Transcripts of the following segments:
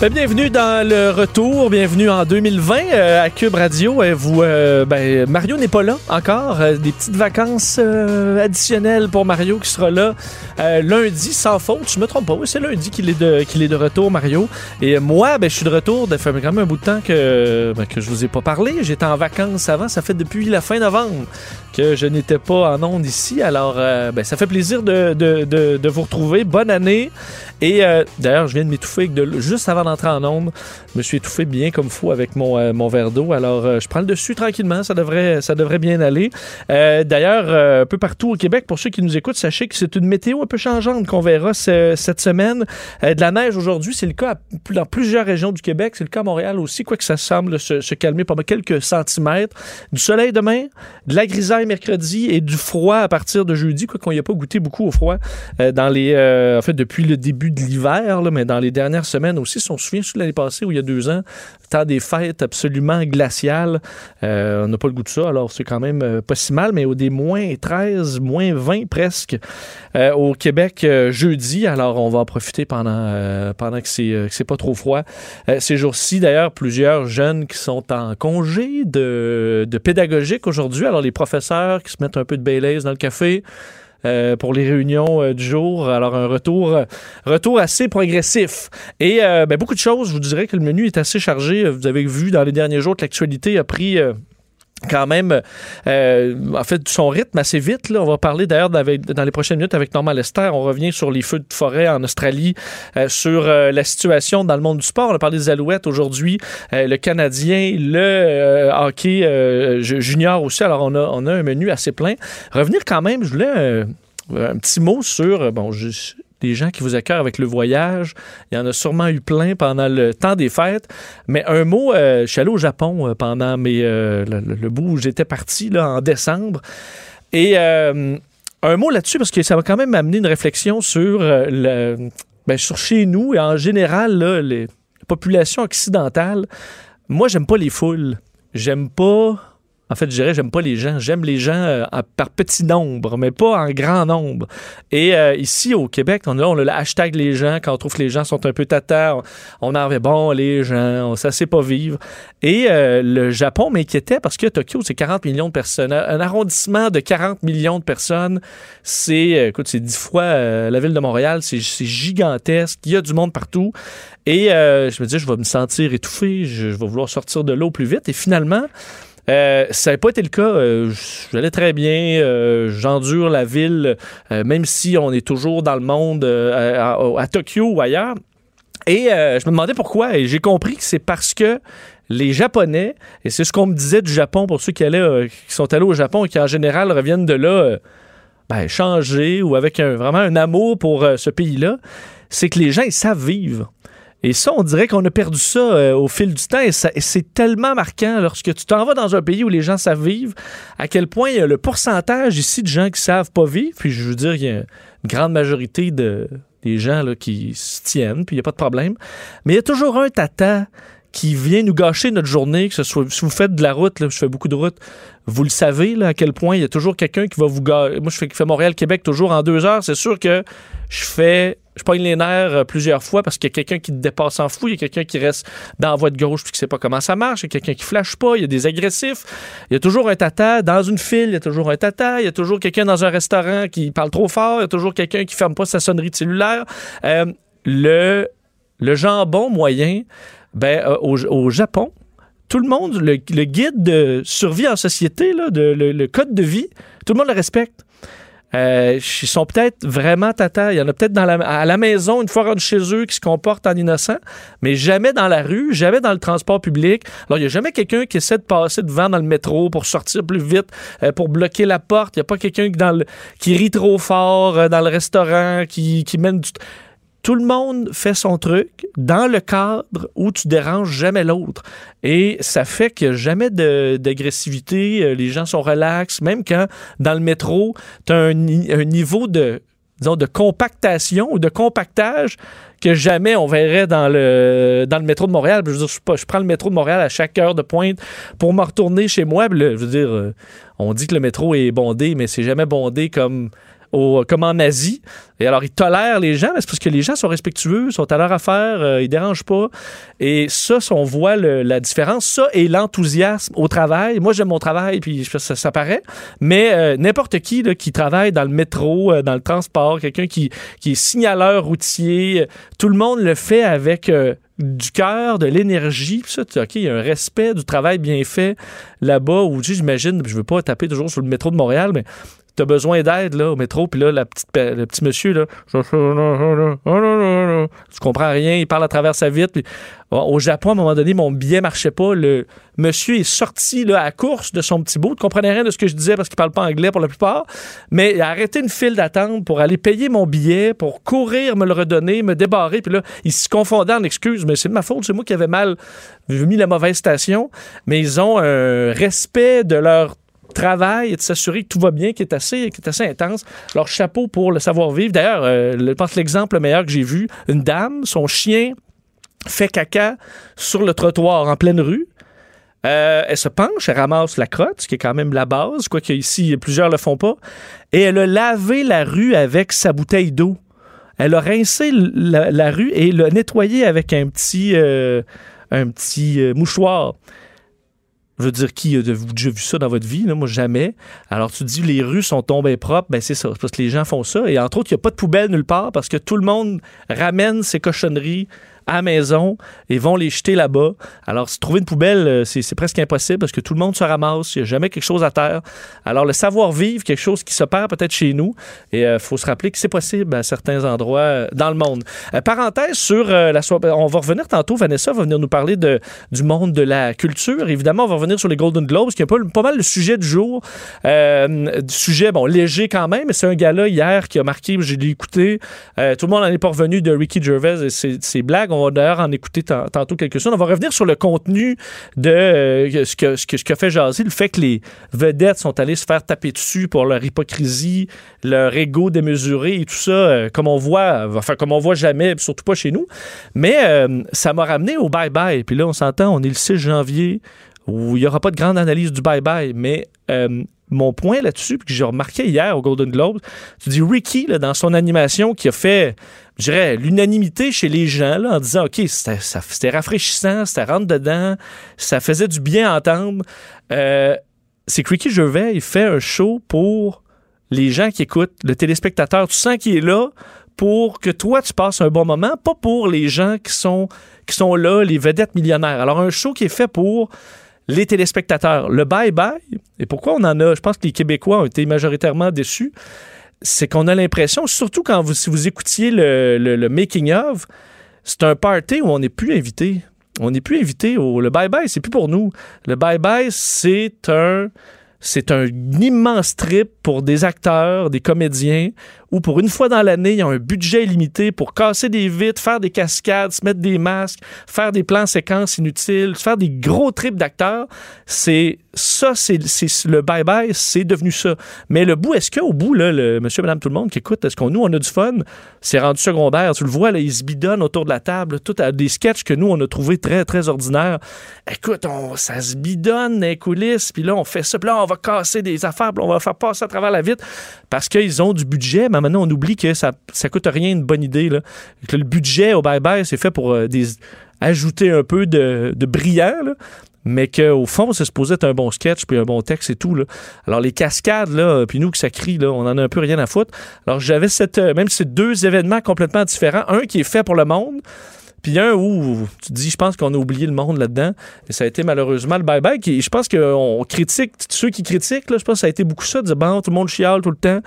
Ben, bienvenue dans le retour, bienvenue en 2020 euh, à Cube Radio. Euh, euh, ben, Mario n'est pas là encore. Euh, des petites vacances euh, additionnelles pour Mario qui sera là euh, lundi sans faute. Je me trompe pas, oui, c'est lundi qu'il est de est de retour, Mario. Et moi, ben, je suis de retour. Ça fait quand même un bout de temps que ben, que je vous ai pas parlé. J'étais en vacances avant. Ça fait depuis la fin novembre que je n'étais pas en onde ici. Alors, euh, ben, ça fait plaisir de, vous retrouver. Bonne année. Et euh, d'ailleurs, je viens de m'étouffer juste avant d'entrer en onde. Je me suis étouffé bien comme fou avec mon, euh, mon verre d'eau. Alors, euh, je prends le dessus tranquillement. Ça devrait, ça devrait bien aller. Euh, d'ailleurs, un peu partout au Québec, pour ceux qui nous écoutent, sachez que c'est une météo un peu changeante qu'on verra ce- cette semaine. De la neige aujourd'hui, c'est le cas dans plusieurs régions du Québec. C'est le cas à Montréal aussi, quoique ça semble se, calmer pendant quelques centimètres. Du soleil demain, de la grisaille mercredi et du froid à partir de jeudi, quoi qu'on n'y a pas goûté beaucoup au froid dans les, en fait, depuis le début de l'hiver, mais dans les dernières semaines aussi. Si on se souvient, l'année passée, où il y a deux ans, temps des fêtes absolument glaciales, euh, on n'a pas le goût de ça, alors c'est quand même euh, pas si mal, mais au des moins 13, moins 20 presque euh, au Québec jeudi, alors on va en profiter pendant, pendant que c'est pas trop froid. Ces jours-ci, d'ailleurs, plusieurs jeunes qui sont en congé de, de pédagogique aujourd'hui, alors les professeurs qui se mettent un peu de Baileys dans le café, euh, pour les réunions euh, du jour. Alors, un retour, euh, retour assez progressif. Et ben, beaucoup de choses, je vous dirais que le menu est assez chargé. Vous avez vu dans les derniers jours que l'actualité a pris... quand même, euh, en fait, son rythme assez vite. Là. On va parler d'ailleurs dans les prochaines minutes avec Norman Lester. On revient sur les feux de forêt en Australie, euh, sur euh, la situation dans le monde du sport. On a parlé des Alouettes aujourd'hui, le Canadien, le hockey ju- junior aussi. Alors, on a, on a un menu assez plein. Revenir quand même, je voulais un petit mot sur, bon, je- des gens qui vous accueillent avec le voyage. Il y en a sûrement eu plein pendant le temps des fêtes. Mais un mot, euh, je suis allé au Japon euh, pendant mes, euh, le, bout où j'étais parti là, en décembre. Et un mot là-dessus, parce que ça va quand même m'amener une réflexion sur, le, ben, sur chez nous et en général, les, la population occidentale. Moi, j'aime pas les foules. J'aime pas. En fait, je dirais, j'aime pas les gens. J'aime les gens euh, par petit nombre, mais pas en grand nombre. Et euh, ici, au Québec, on a, on a le hashtag les gens. Quand on trouve que les gens sont un peu tata, on, en avait bon, les gens, on, ça sait pas vivre. Et euh, le Japon m'inquiétait parce que Tokyo, c'est 40 millions de personnes. Un arrondissement de 40 millions de personnes, c'est, écoute, c'est 10 fois la ville de Montréal. C'est gigantesque. Il y a du monde partout. Et je me dis, je vais me sentir étouffé. Je vais vouloir sortir de l'eau plus vite. Et finalement, euh, ça n'a pas été le cas. Euh, J'allais très bien. Euh, J'endure la ville, même si on est toujours dans le monde, à, Tokyo ou ailleurs. Et je me demandais pourquoi. Et j'ai compris que c'est parce que les Japonais, et c'est ce qu'on me disait du Japon pour ceux qui, allaient, sont allés au Japon et qui en général reviennent de là ben, changés ou avec vraiment un amour pour ce pays-là, c'est que les gens, ils savent vivre. Et ça, on dirait qu'on a perdu ça euh, au fil du temps et, c'est tellement marquant lorsque tu t'en vas dans un pays où les gens savent vivre, à quel point il y a le pourcentage ici de gens qui savent pas vivre. Puis je veux dire, il y a une grande majorité de, des gens qui se tiennent, puis il n'y a pas de problème. Mais il y a toujours un tata qui vient nous gâcher notre journée, que ce soit si vous faites de la route, je fais beaucoup de route, vous le savez là, à quel point il y a toujours quelqu'un qui va vous gâcher. Moi, je fais, fais Montréal-Québec toujours en deux heures. C'est sûr que je fais, je pogne les nerfs euh, plusieurs fois parce qu'il y a quelqu'un qui te dépasse en fou, il y a quelqu'un qui reste dans la voie de gauche puis qui sait pas comment ça marche, il y a quelqu'un qui flash pas, il y a des agressifs, il y a toujours un tata dans une file, il y a toujours un tata, il y a toujours quelqu'un dans un restaurant qui parle trop fort, il y a toujours quelqu'un qui ferme pas sa sonnerie de cellulaire. Euh, le, le jambon moyen, ben, euh, au, au Japon, tout le monde, le, guide de survie en société, là, le, code de vie, tout le monde le respecte. Euh, ils sont peut-être vraiment tata. Il y en a peut-être la, à la maison, une fois rendus chez eux, qui se comportent en innocent, mais jamais dans la rue, jamais dans le transport public. Alors, il n'y a jamais quelqu'un qui essaie de passer devant dans le métro pour sortir plus vite, euh, pour bloquer la porte. Il n'y a pas quelqu'un qui, dans le- qui rit trop fort dans le restaurant, qui, qui mène du tout le monde fait son truc dans le cadre où tu déranges jamais l'autre. Et ça fait qu'il n'y a jamais d'agressivité, euh, les gens sont relax, même quand dans le métro, tu as un, ni- un niveau de, disons, de compactation ou de compactage que jamais on verrait dans le, dans le métro de Montréal. Je, veux dire, je, prends le métro de Montréal à chaque heure de pointe pour me retourner chez moi. Je veux dire, euh, on dit que le métro est bondé, mais c'est jamais bondé comme, au, comme en Asie. Et alors, ils tolèrent les gens, mais c'est parce que les gens sont respectueux, sont à leur affaire, euh, ils dérangent pas. Et ça, on voit la différence, ça et l'enthousiasme au travail. Moi, j'aime mon travail, puis ça, ça paraît. Mais euh, n'importe qui là, qui travaille dans le métro, euh, dans le transport, quelqu'un qui, qui est signaleur routier, euh, tout le monde le fait avec du cœur, de l'énergie. Ça, OK, il y a un respect du travail bien fait là-bas. Où, j'imagine, je veux pas taper toujours sur le métro de Montréal, mais t'as besoin d'aide au métro puis là la petite pe- le petit monsieur là tu comprends rien il parle à travers sa vitre au Japon à un moment donné mon billet marchait pas le monsieur est sorti à course de son petit bout ne comprenait rien de ce que je disais parce qu'il parle pas anglais pour la plupart mais il a arrêté une file d'attente pour aller payer mon billet pour courir me le redonner me débarrer puis là il se confondait en excuses mais c'est de ma faute c'est moi qui avais mal mis la mauvaise station mais ils ont un respect de leur travail et de s'assurer que tout va bien, qui est assez, assez intense. Alors, chapeau pour le savoir-vivre. D'ailleurs, euh, je pense que l'exemple le meilleur que j'ai vu, une dame, son chien fait caca sur le trottoir en pleine rue. Euh, elle se penche, elle ramasse la crotte, ce qui est quand même la base, quoique ici, plusieurs le font pas. Et elle a lavé la rue avec sa bouteille d'eau. Elle a rincé la, rue et l'a nettoyé avec un petit, euh, un petit euh, mouchoir. Je veux dire, qui a déjà vu ça dans votre vie? Là? Moi, jamais. Alors, tu dis, les rues sont tombées propres. Ben, c'est ça. Parce que les gens font ça. Et entre autres, il n'y a pas de poubelle nulle part parce que tout le monde ramène ses cochonneries à la maison et vont les jeter là-bas. Alors, trouver une poubelle, euh, c'est presque impossible parce que tout le monde se ramasse. Il n'y a jamais quelque chose à terre. Alors, le savoir-vivre, quelque chose qui se perd peut-être chez nous. Et il faut se rappeler que c'est possible à certains endroits euh, dans le monde. Euh, parenthèse sur euh, la soirée. On va revenir tantôt. Vanessa va venir nous parler de, du monde de la culture. Évidemment, on va revenir sur les Golden Globes, qui est pas, pas mal le sujet du jour. Euh, du sujet, bon, léger quand même, mais c'est un gars-là hier qui a marqué, j'ai écouté. Euh, tout le monde n'en est pas revenu de Ricky Gervais et ses blagues. On va d'ailleurs en écouter tan- tantôt quelques-unes. On va revenir sur le contenu de euh, ce, que, ce, que, fait jaser, le fait que les vedettes sont allées se faire taper dessus pour leur hypocrisie, leur ego démesuré et tout ça, euh, comme on voit, enfin, comme on voit jamais, surtout pas chez nous. Mais euh, ça m'a ramené au bye-bye. Puis là, on s'entend, on est le 6 janvier où il n'y aura pas de grande analyse du bye-bye, mais mon point là-dessus, que j'ai remarqué hier au Golden Globes, tu dis Ricky, dans son animation, qui a fait, je dirais, l'unanimité chez les gens, en disant, OK, c'était ça- rafraîchissant, c'était rentre dedans, ça faisait du bien à entendre. Euh, c'est que Ricky Gervais, il fait un show pour les gens qui écoutent, le téléspectateur. Tu sens qu'il est là pour que toi, tu passes un bon moment, pas pour les gens qui sont, qui sont là, les vedettes millionnaires. Alors, un show qui est fait pour les téléspectateurs. Le bye-bye, et pourquoi on en a, je pense que les Québécois ont été majoritairement déçus, c'est qu'on a l'impression, surtout quand vous, si vous écoutiez le, le- making-of, c'est un party où on n'est plus invité. On n'est plus invité le bye-bye, c'est plus pour nous. Le bye-bye, c'est un c'est un immense trip pour des acteurs, des comédiens, où pour une fois dans l'année, il y a un budget illimité pour casser des vitres, faire des cascades, se mettre des masques, faire des plans séquences inutiles, faire des gros trips d'acteurs. C'est ça, c'est le bye-bye, c'est devenu ça. Mais le bout, est-ce qu'au bout, là, le monsieur, madame, tout le monde qui écoute, est-ce qu'on nous, on a du fun? C'est rendu secondaire. Tu le vois, là, ils se bidonnent autour de la table, tout à des sketchs que nous, on a trouvé très, très ordinaires. Écoute, on, ça se bidonne les coulisses, puis là, on fait ça, puis là, on va casser des affaires, puis on va faire passer à travers la vitre parce qu'ils ont du budget, mais maintenant, on oublie que ça, ça coûte rien une bonne idée, là. Que le budget au bye-bye, c'est fait pour euh, des, ajouter un peu de, de brillant, là mais qu'au fond, c'est supposé être un bon sketch puis un bon texte et tout. Là. Alors, les cascades, là, puis nous, que ça crie, là, on en a un peu rien à foutre. Alors, j'avais cette, euh, même ces deux événements complètement différents. Un qui est fait pour le monde, puis un où tu dis, je pense qu'on a oublié le monde là-dedans. Et ça a été malheureusement le bye-bye. Je pense qu'on critique, ceux qui critiquent, là, je pense que ça a été beaucoup ça, de dire, bon, tout le monde chiale tout le temps.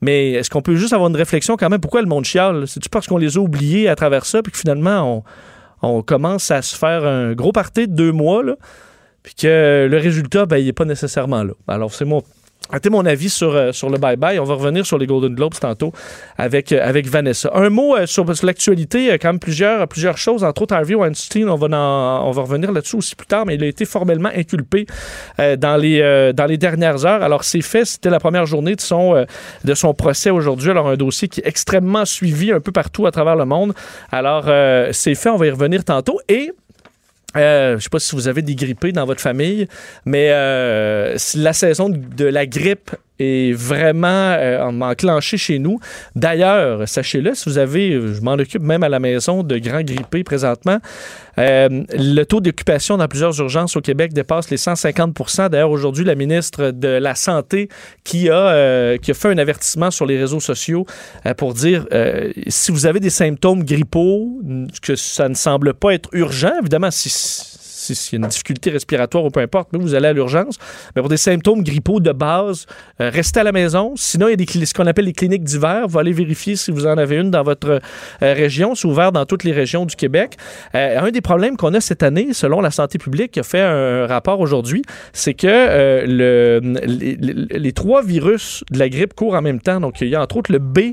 Mais est-ce qu'on peut juste avoir une réflexion quand même? Pourquoi le monde chiale? C'est-tu parce qu'on les a oubliés à travers ça, puis que finalement, on, commence à se faire un gros party de deux mois, là, puis que le résultat, ben, il n'est pas nécessairement là? Alors, c'est mon, C'était mon avis sur, euh, sur le bye-bye. On va revenir sur les Golden Globes tantôt avec, euh, avec Vanessa. Un mot euh, sur, sur l'actualité, quand même plusieurs, plusieurs choses. Entre autres, Harvey Weinstein, on va, on va revenir là-dessus aussi plus tard, mais il a été formellement inculpé dans, les, dans les dernières heures. Alors, c'est fait, c'était la première journée de son, de son procès aujourd'hui. Alors, un dossier qui est extrêmement suivi un peu partout à travers le monde. Alors, c'est fait, on va y revenir tantôt. Et euh, je ne sais pas si vous avez des grippés dans votre famille, mais euh, la saison de la grippe est vraiment euh, en- enclenchée chez nous. D'ailleurs, sachez-le, si vous avez, je m'en occupe même à la maison de grands grippés présentement, euh, le taux d'occupation dans plusieurs urgences au Québec dépasse les 150% D'ailleurs, aujourd'hui, la ministre de la Santé qui a, euh, qui a fait un avertissement sur les réseaux sociaux pour dire si vous avez des symptômes grippaux, que ça ne semble pas être urgent, évidemment, si- s'il y a une difficulté respiratoire ou peu importe, mais vous allez à l'urgence. Mais pour des symptômes grippaux de base, euh, restez à la maison. Sinon, il y a des, ce qu'on appelle les cliniques d'hiver. Vous allez vérifier si vous en avez une dans votre euh, région. C'est ouvert dans toutes les régions du Québec. Euh, un des problèmes qu'on a cette année, selon la santé publique, qui a fait un rapport aujourd'hui, c'est que le, les, trois virus de la grippe courent en même temps. Donc, il y a entre autres le B. Je ne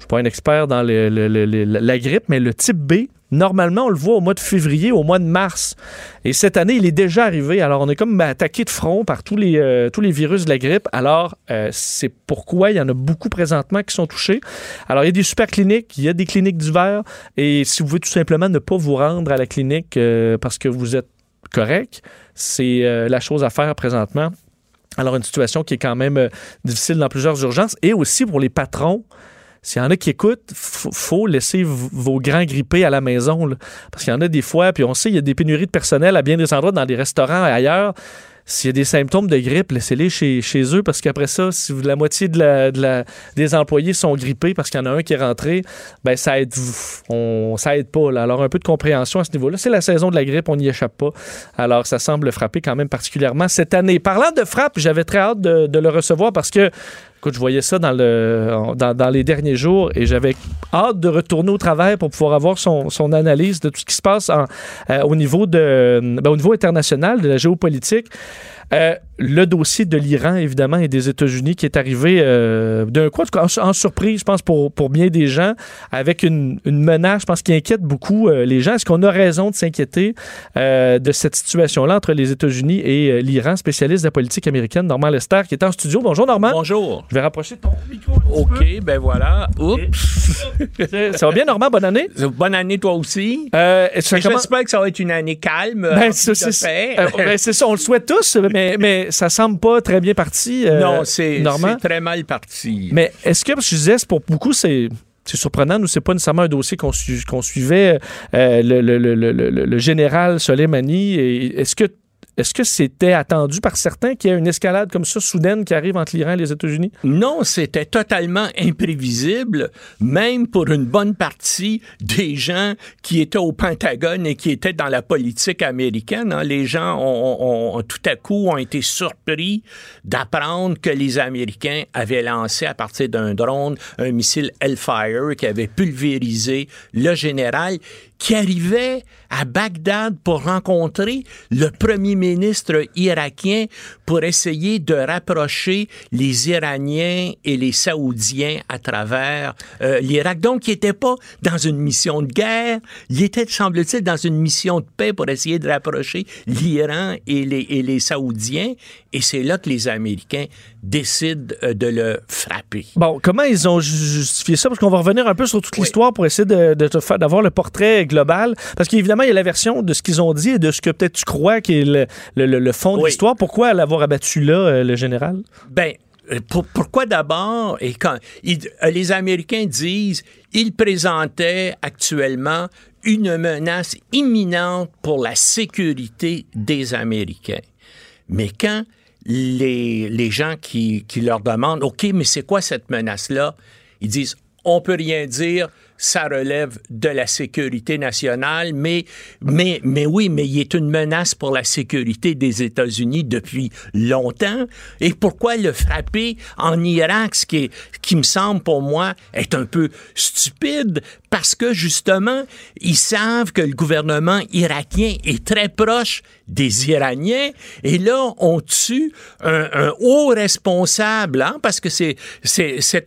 suis pas un expert dans la grippe, mais le type B, Normalement, on le voit au mois de février, au mois de mars. Et cette année, il est déjà arrivé. Alors, on est comme attaqué de front par tous les, euh, tous les virus de la grippe. Alors, euh, c'est pourquoi il y en a beaucoup présentement qui sont touchés. Alors, il y a des super cliniques, il y a des cliniques d'hiver. Et si vous voulez tout simplement ne pas vous rendre à la clinique euh, parce que vous êtes correct, c'est la chose à faire présentement. Alors, une situation qui est quand même difficile dans plusieurs urgences. Et aussi pour les patrons. S'il y en a qui écoutent, faut, laisser vos grands grippés à la maison. Parce qu'il y en a des fois, puis on sait, il y a des pénuries de personnel à bien des endroits, dans des restaurants et ailleurs. S'il y a des symptômes de grippe, laissez-les chez, chez eux parce qu'après ça, si la moitié des employés sont grippés parce qu'il y en a un qui est rentré, ben ça aide, ça aide pas. Alors un peu de compréhension à ce niveau-là. C'est la saison de la grippe, on n'y échappe pas. Alors ça semble frapper quand même particulièrement cette année. Parlant de frappe, j'avais très hâte de le recevoir parce que Je voyais ça dans, le, dans, dans les derniers jours et j'avais hâte de retourner au travail pour pouvoir avoir son, analyse de tout ce qui se passe euh, au, niveau de, ben, au niveau international, de la géopolitique. Euh, le dossier de l'Iran, évidemment, et des États-Unis qui est arrivé euh, d'un coup, en, surprise, je pense, pour, pour bien des gens, avec une, une menace, je pense, qui inquiète beaucoup euh, les gens. Est-ce qu'on a raison de s'inquiéter euh, de cette situation-là entre les États-Unis et l'Iran, spécialiste de la politique américaine, Normand Lester, qui est en studio? Bonjour, Normand. Bonjour. Je vais rapprocher ton micro. un OK, ben voilà. Oups. Ça va bien, Normand? Bonne année? Bonne année, toi aussi. Ça J'espère que ça va être une année calme. Ben, c'est euh, ben, ça, on le souhaite tous, mais, mais ça semble pas très bien parti. euh, non, c'est très mal parti. Mais est-ce que, parce que je disais, pour beaucoup, c'est. C'est surprenant, nous, c'est pas nécessairement un dossier qu'on su- qu'on suivait. euh, le, le- le- le- général Soleimani, est-ce que est-ce que c'était attendu par certains qu'il y ait une escalade comme ça, soudaine, qui arrive entre l'Iran et les États-Unis? Non, c'était totalement imprévisible, même pour une bonne partie des gens qui étaient au Pentagone et qui étaient dans la politique américaine. hein. Les gens ont, ont- tout à coup ont été surpris d'apprendre que les Américains avaient lancé à partir d'un drone un missile Hellfire qui avait pulvérisé le général qui arrivait à Bagdad pour rencontrer le premier ministre irakien pour essayer de rapprocher les Iraniens et les Saoudiens à travers euh, l'Irak. Donc, il n'était pas dans une mission de guerre, il était, semble-t-il, dans une mission de paix pour essayer de rapprocher l'Iran et les, et les Saoudiens. Et c'est là que les Américains décident euh, de le frapper. Bon, comment ils ont ju- justifié ça? Parce qu'on va revenir un peu sur toute Oui. l'histoire pour essayer de, de te faire- d'avoir le portrait global. Parce qu'évidemment, il y a la version de ce qu'ils ont dit et de ce que peut-être tu crois qui est le, le- le- le fond de l'histoire. Pourquoi l'avoir abattu là, euh, le général? Ben, euh, pour- pourquoi d'abord, et quand? Les Américains disent, ils présentaient actuellement une menace imminente pour la sécurité des Américains. Mais quand les, les gens qui, qui leur demandent, OK, mais c'est quoi cette menace-là? Ils disent, on peut rien dire, ça relève de la sécurité nationale, mais, mais, mais oui, mais il est une menace pour la sécurité des États-Unis depuis longtemps. Et pourquoi le frapper en Irak, ce qui, est- qui me semble pour moi être un peu stupide, parce que justement, ils savent que le gouvernement irakien est très proche des Iraniens et là, on tue un, un haut responsable, hein, parce que c'est,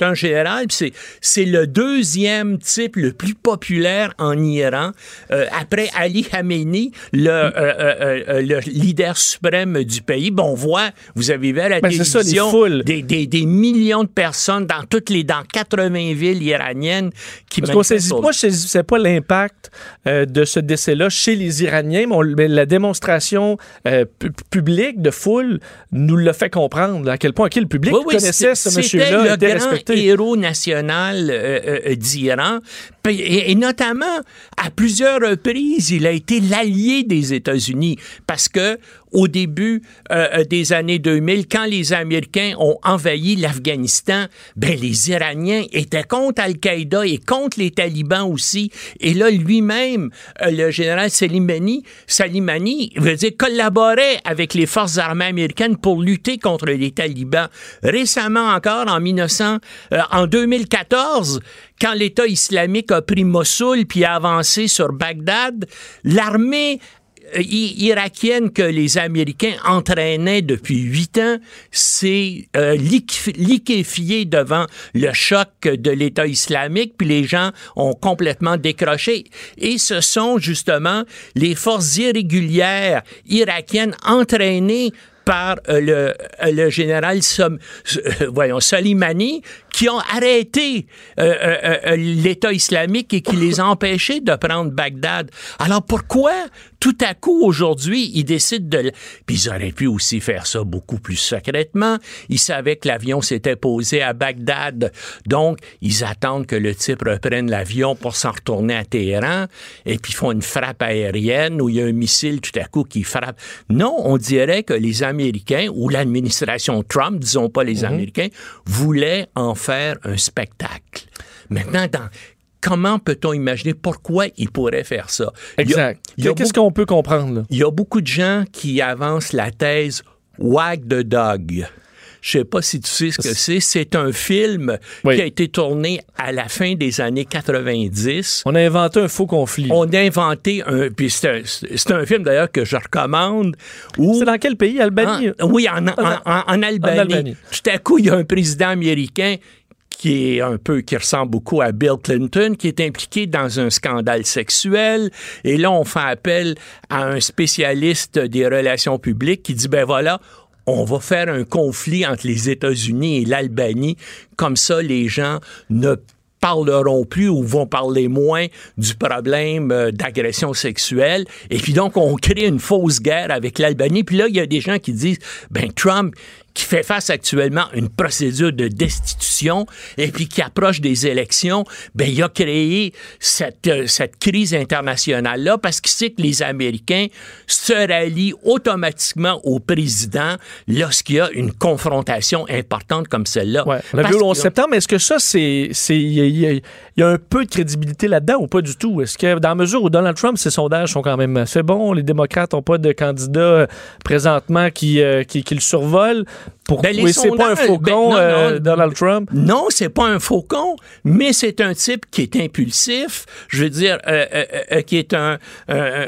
un général, c'est, c'est le deuxième type le plus populaire en Iran, euh, après Ali Khamenei, le, euh, euh, euh, le leader suprême du pays. Bon, on voit, vous avez vu à la Ben, ça, les des, des, des millions de personnes dans toutes les, dans 80 villes iraniennes qui Parce pas, je saisissais pas l'impact euh, de ce décès-là chez les Iraniens, mais, on- mais la démonstration euh, pu- publique de foule nous l'a fait comprendre à quel point le public Oui, oui, connaissait ce monsieur-là, le était grand respecté. héros national euh, d'Iran. Et, et notamment, à plusieurs reprises, il a été l'allié des États-Unis parce que au début euh, des années 2000, quand les Américains ont envahi l'Afghanistan, ben les Iraniens étaient contre Al-Qaïda et contre les talibans aussi. Et là, lui-même, euh, le général Salimani, Salimani, veut dire, collaborait avec les forces armées américaines pour lutter contre les talibans. Récemment encore, en 1900, euh, en 2014, quand l'État islamique a pris Mossoul puis a avancé sur Bagdad, l'armée euh, irakienne que les Américains entraînaient depuis huit ans s'est euh, liquéf- liquéfiée devant le choc de l'État islamique, puis les gens ont complètement décroché. Et ce sont justement les forces irrégulières irakiennes entraînées par euh, le, euh, le général Som- euh, voyons, Soleimani qui ont arrêté l'État islamique et qui les empêchés de prendre Bagdad. Alors pourquoi tout à coup aujourd'hui ils décident de... Puis ils auraient pu aussi faire ça beaucoup plus secrètement. Ils savaient que l'avion s'était posé à Bagdad, donc ils attendent que le type reprenne l'avion pour s'en retourner à Téhéran et puis font une frappe aérienne où il y a un missile tout à coup qui frappe. Non, on dirait que les Américains ou l'administration Trump, disons pas les Américains, voulaient en faire un spectacle. Maintenant, dans- comment peut-on imaginer pourquoi ils pourraient faire ça? Il Exact. il Qu'est-ce qu'on peut comprendre il y a beaucoup de gens qui avancent la thèse Wag the Dog. Je sais pas si tu sais ce que c'est. C'est un film Oui. qui a été tourné à la fin des années 90. On a inventé un faux conflit. On a inventé un. Puis c'est un, film d'ailleurs que je recommande. C'est dans quel pays? Albanie? en- oui, en- en- en Albanie. Albanie. Tout à coup, il y a un président américain qui est un peu, qui ressemble beaucoup à Bill Clinton, qui est impliqué dans un scandale sexuel. Et là, on fait appel à un spécialiste des relations publiques qui dit, ben voilà, on va faire un conflit entre les États-Unis et l'Albanie. Comme ça, les gens ne parleront plus ou vont parler moins du problème euh, d'agression sexuelle. Et puis donc, on crée une fausse guerre avec l'Albanie. Puis là, il y a des gens qui disent, ben Trump, qui fait face actuellement à une procédure de destitution et puis qui approche des élections, ben il a créé cette, euh, cette crise internationale-là parce qu'il sait que les Américains se rallient automatiquement au président lorsqu'il y a une confrontation importante comme celle-là. Ouais. On l'a Parce vu le 11 que- septembre, mais est-ce que ça, c'est. Il y, a- un peu de crédibilité là-dedans ou pas du tout? Est-ce que, dans la mesure où Donald Trump, ses sondages sont quand même assez bons, les démocrates n'ont pas de candidat euh, présentement qui, euh, qui, qui le survole, pourquoi Ben, c'est pas un faucon, ben, non, non. euh, Donald Trump? Non, c'est pas un faucon, mais c'est un type qui est impulsif, je veux dire, euh, qui est un, un,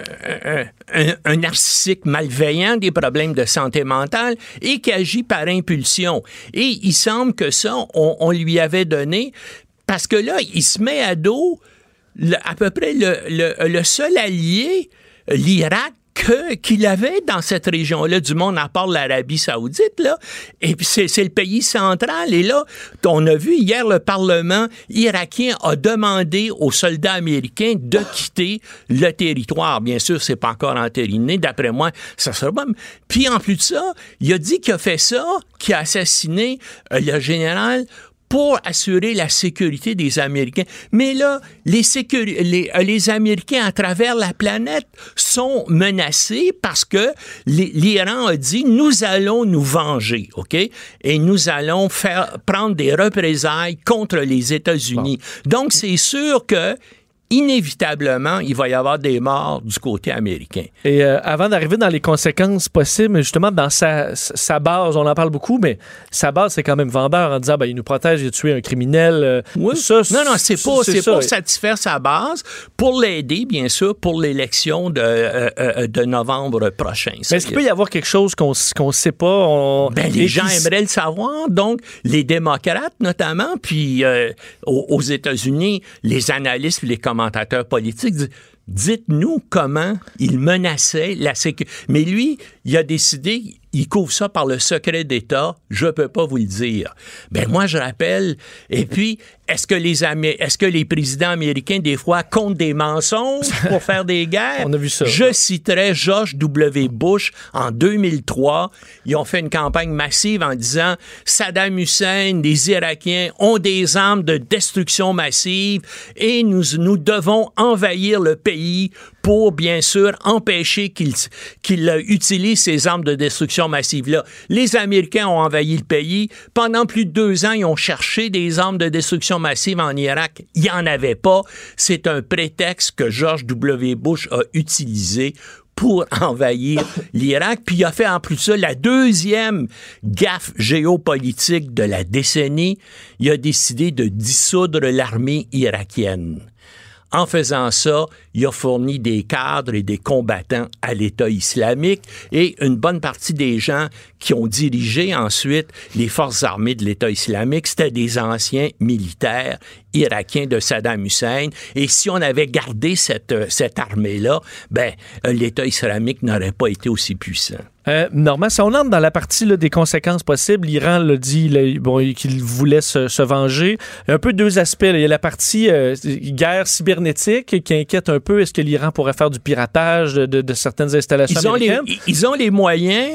un- un narcissique malveillant, des problèmes de santé mentale et qui agit par impulsion. Et il semble que ça, on, on lui avait donné, parce que là, il se met à dos à peu près le, seul allié, l'Irak, qu'il avait dans cette région-là du monde, à part l'Arabie saoudite, là. Et puis, c'est le pays central. Et là, on a vu hier, le Parlement irakien a demandé aux soldats américains de quitter le territoire. Bien sûr, c'est pas encore entériné. D'après moi, ça sera pas. Puis, en plus de ça, il a dit qu'il a fait ça, qu'il a assassiné euh, le général pour assurer la sécurité des Américains. Mais là, les, sécuri- les, euh, les Américains à travers la planète sont menacés parce que l'Iran a dit nous allons nous venger, OK? Et nous allons faire prendre des représailles contre les États-Unis. Donc c'est sûr que inévitablement, il va y avoir des morts du côté américain. Et euh, avant d'arriver dans les conséquences possibles, justement, dans sa, sa base, on en parle beaucoup, mais sa base, c'est quand même vendeur en disant, ben, il nous protège, il a tué un criminel. euh, Oui. ça, non, non, c'est pas, c'est pour satisfaire sa base, pour l'aider, bien sûr, pour l'élection de, euh, euh, de novembre prochain. Mais est-ce qu'il peut y avoir quelque chose qu'on ne sait pas? on- Ben, les gens aimeraient le savoir. Donc, les démocrates, notamment, puis aux, aux États-Unis, les analystes, les commentateurs politiques disent Dites-nous comment il menaçait la sécurité. Mais lui, il a décidé, il couvre ça par le secret d'État. Je peux pas vous le dire. Ben moi, je rappelle. Et puis, est-ce que les Amé- est-ce que les présidents américains des fois comptent des mensonges pour faire des guerres? On a vu ça. Je citerai George W. Bush en 2003. Ils ont fait une campagne massive en disant Saddam Hussein, les Irakiens ont des armes de destruction massive et nous, nous devons envahir le pays pour, bien sûr, empêcher qu'ils qu'ils utilisent ces armes de destruction massive-là. Les Américains ont envahi le pays. Pendant plus de deux ans, ils ont cherché des armes de destruction massive en Irak. Il n'y en avait pas. C'est un prétexte que George W. Bush a utilisé pour envahir l'Irak. Puis il a fait en plus de ça la deuxième gaffe géopolitique de la décennie. Il a décidé de dissoudre l'armée irakienne. En faisant ça, il a fourni des cadres et des combattants à l'État islamique et une bonne partie des gens qui ont dirigé ensuite les forces armées de l'État islamique, c'était des anciens militaires irakiens de Saddam Hussein. Et si on avait gardé cette, euh, cette armée-là, ben, euh, l'État islamique n'aurait pas été aussi puissant. Euh, Normand, si on entre dans la partie là, des conséquences possibles, l'Iran l'a dit là, bon, qu'il voulait se, se venger. Un peu deux aspects. là. Il y a la partie euh, guerre cybernétique qui inquiète un peu. Est-ce que l'Iran pourrait faire du piratage de, de- de certaines installations Ils ont, les, américaines? ils ont les moyens,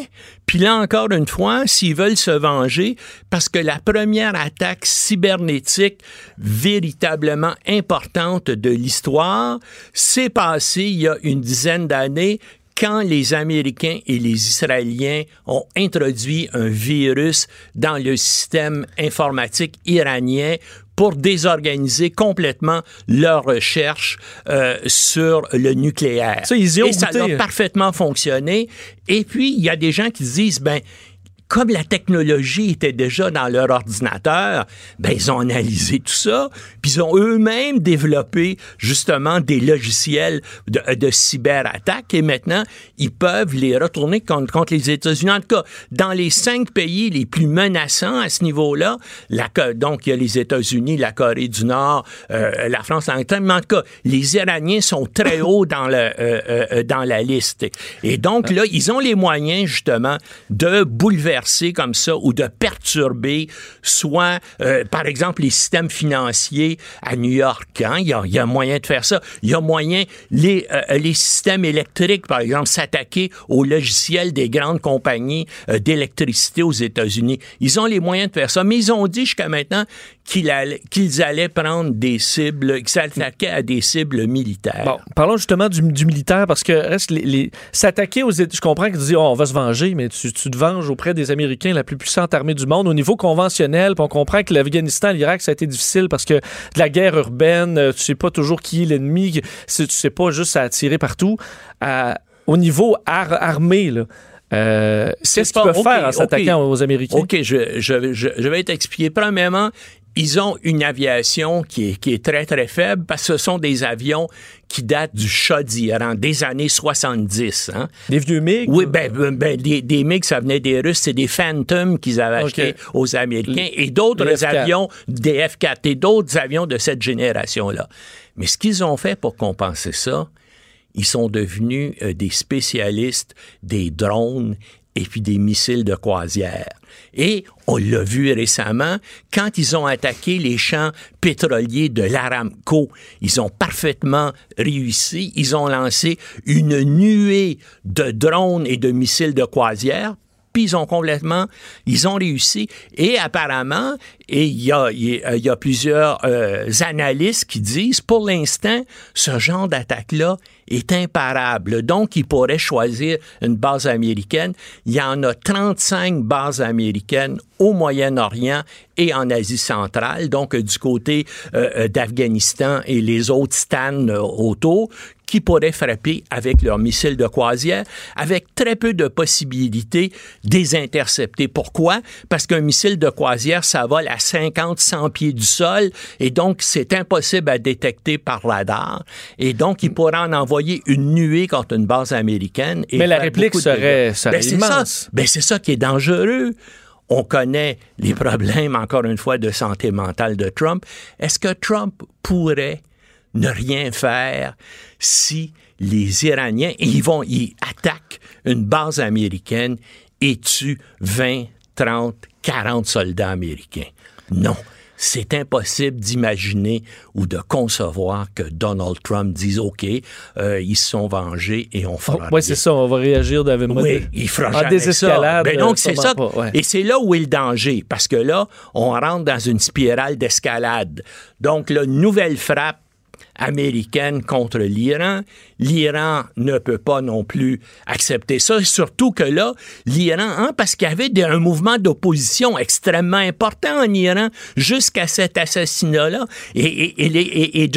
puis là encore une fois, s'ils veulent se venger, parce que la première attaque cybernétique véritablement importante de l'histoire s'est passée il y a une dizaine d'années quand les Américains et les Israéliens ont introduit un virus dans le système informatique iranien pour désorganiser complètement leurs recherches euh, sur le nucléaire. Ça, ils y ont et ça a parfaitement fonctionné. Et puis, il y a des gens qui se disent, ben, comme la technologie était déjà dans leur ordinateur, ben, ils ont analysé tout ça, puis ils ont eux-mêmes développé justement des logiciels de, de cyberattaque et maintenant, ils peuvent les retourner contre, contre les États-Unis. En tout cas, dans les cinq pays les plus menaçants à ce niveau-là, donc il y a les États-Unis, la Corée du Nord, euh, la France, l'Angleterre, mais en tout cas, les Iraniens sont très hauts dans, le, euh, euh, dans la liste. Et donc là, ils ont les moyens justement de bouleverser comme ça ou de perturber soit, euh, par exemple, les systèmes financiers à New York. hein? Il, y a, moyen de faire ça. Il y a moyen, les, euh, les systèmes électriques, par exemple, s'attaquer aux logiciels des grandes compagnies euh, d'électricité aux États-Unis. Ils ont les moyens de faire ça. Mais ils ont dit jusqu'à maintenant qu'ils allaient, prendre des cibles, qu'ils s'attaquaient à des cibles militaires. Bon, parlons justement du, du militaire parce que reste les, les- s'attaquer aux États. Je comprends qu'ils disent oh, on va se venger, mais tu, tu te venges auprès des Américains, la plus puissante armée du monde au niveau conventionnel. Puis on comprend que l'Afghanistan, l'Irak, ça a été difficile parce que de la guerre urbaine, euh, tu sais pas toujours qui est l'ennemi, tu sais pas juste à tirer partout. À- au niveau ar- armé, là. euh, Qu'est-ce qu'ils peuvent faire en s'attaquant aux Américains? OK, je, je, je, je vais t'expliquer. Premièrement, ils ont une aviation qui est, qui est très, très faible parce que ce sont des avions qui datent du Shah d'Iran, des années 70. Hein? Des vieux MiG? Oui, ben, ben, ben, des, des MiG, ça venait des Russes, c'est des Phantom qu'ils avaient achetés aux Américains et d'autres Les F4. avions, des F-4 et d'autres avions de cette génération-là. Mais ce qu'ils ont fait pour compenser ça, ils sont devenus euh, des spécialistes des drones et puis des missiles de croisière. Et on l'a vu récemment, quand ils ont attaqué les champs pétroliers de l'Aramco, ils ont parfaitement réussi. Ils ont lancé une nuée de drones et de missiles de croisière puis ils ont complètement, ils ont réussi. Et apparemment, et il y a, plusieurs euh, analystes qui disent, pour l'instant, ce genre d'attaque-là est imparable. Donc, ils pourraient choisir une base américaine. Il y en a 35 bases américaines au Moyen-Orient et en Asie centrale, donc du côté euh, euh, d'Afghanistan et les autres stands autour qui pourraient frapper avec leurs missiles de croisière, avec très peu de possibilités de les intercepter. Pourquoi? Parce qu'un missile de croisière, ça vole à 50, 100 pieds du sol, et donc c'est impossible à détecter par radar. Et donc, il pourrait en envoyer une nuée contre une base américaine. Et Mais la réplique de serait- Ben, immense. ça. Ben, c'est ça qui est dangereux. On connaît les problèmes, encore une fois, de santé mentale de Trump. Est-ce que Trump pourrait ne rien faire si les Iraniens, ils vont, ils attaquent une base américaine et tuent 20, 30, 40 soldats américains? Non. C'est impossible d'imaginer ou de concevoir que Donald Trump dise OK, euh, ils se sont vengés et on fera Oui, c'est ça, on va réagir de Oui, il fera en jamais ça. Ben donc, c'est sûrement ça. pas, ouais. Et c'est là où est le danger, parce que là, on rentre dans une spirale d'escalade. Donc, la nouvelle frappe américaine contre l'Iran. L'Iran ne peut pas non plus accepter ça, surtout que là, l'Iran, hein, parce qu'il y avait un mouvement d'opposition extrêmement important en Iran jusqu'à cet assassinat-là, et,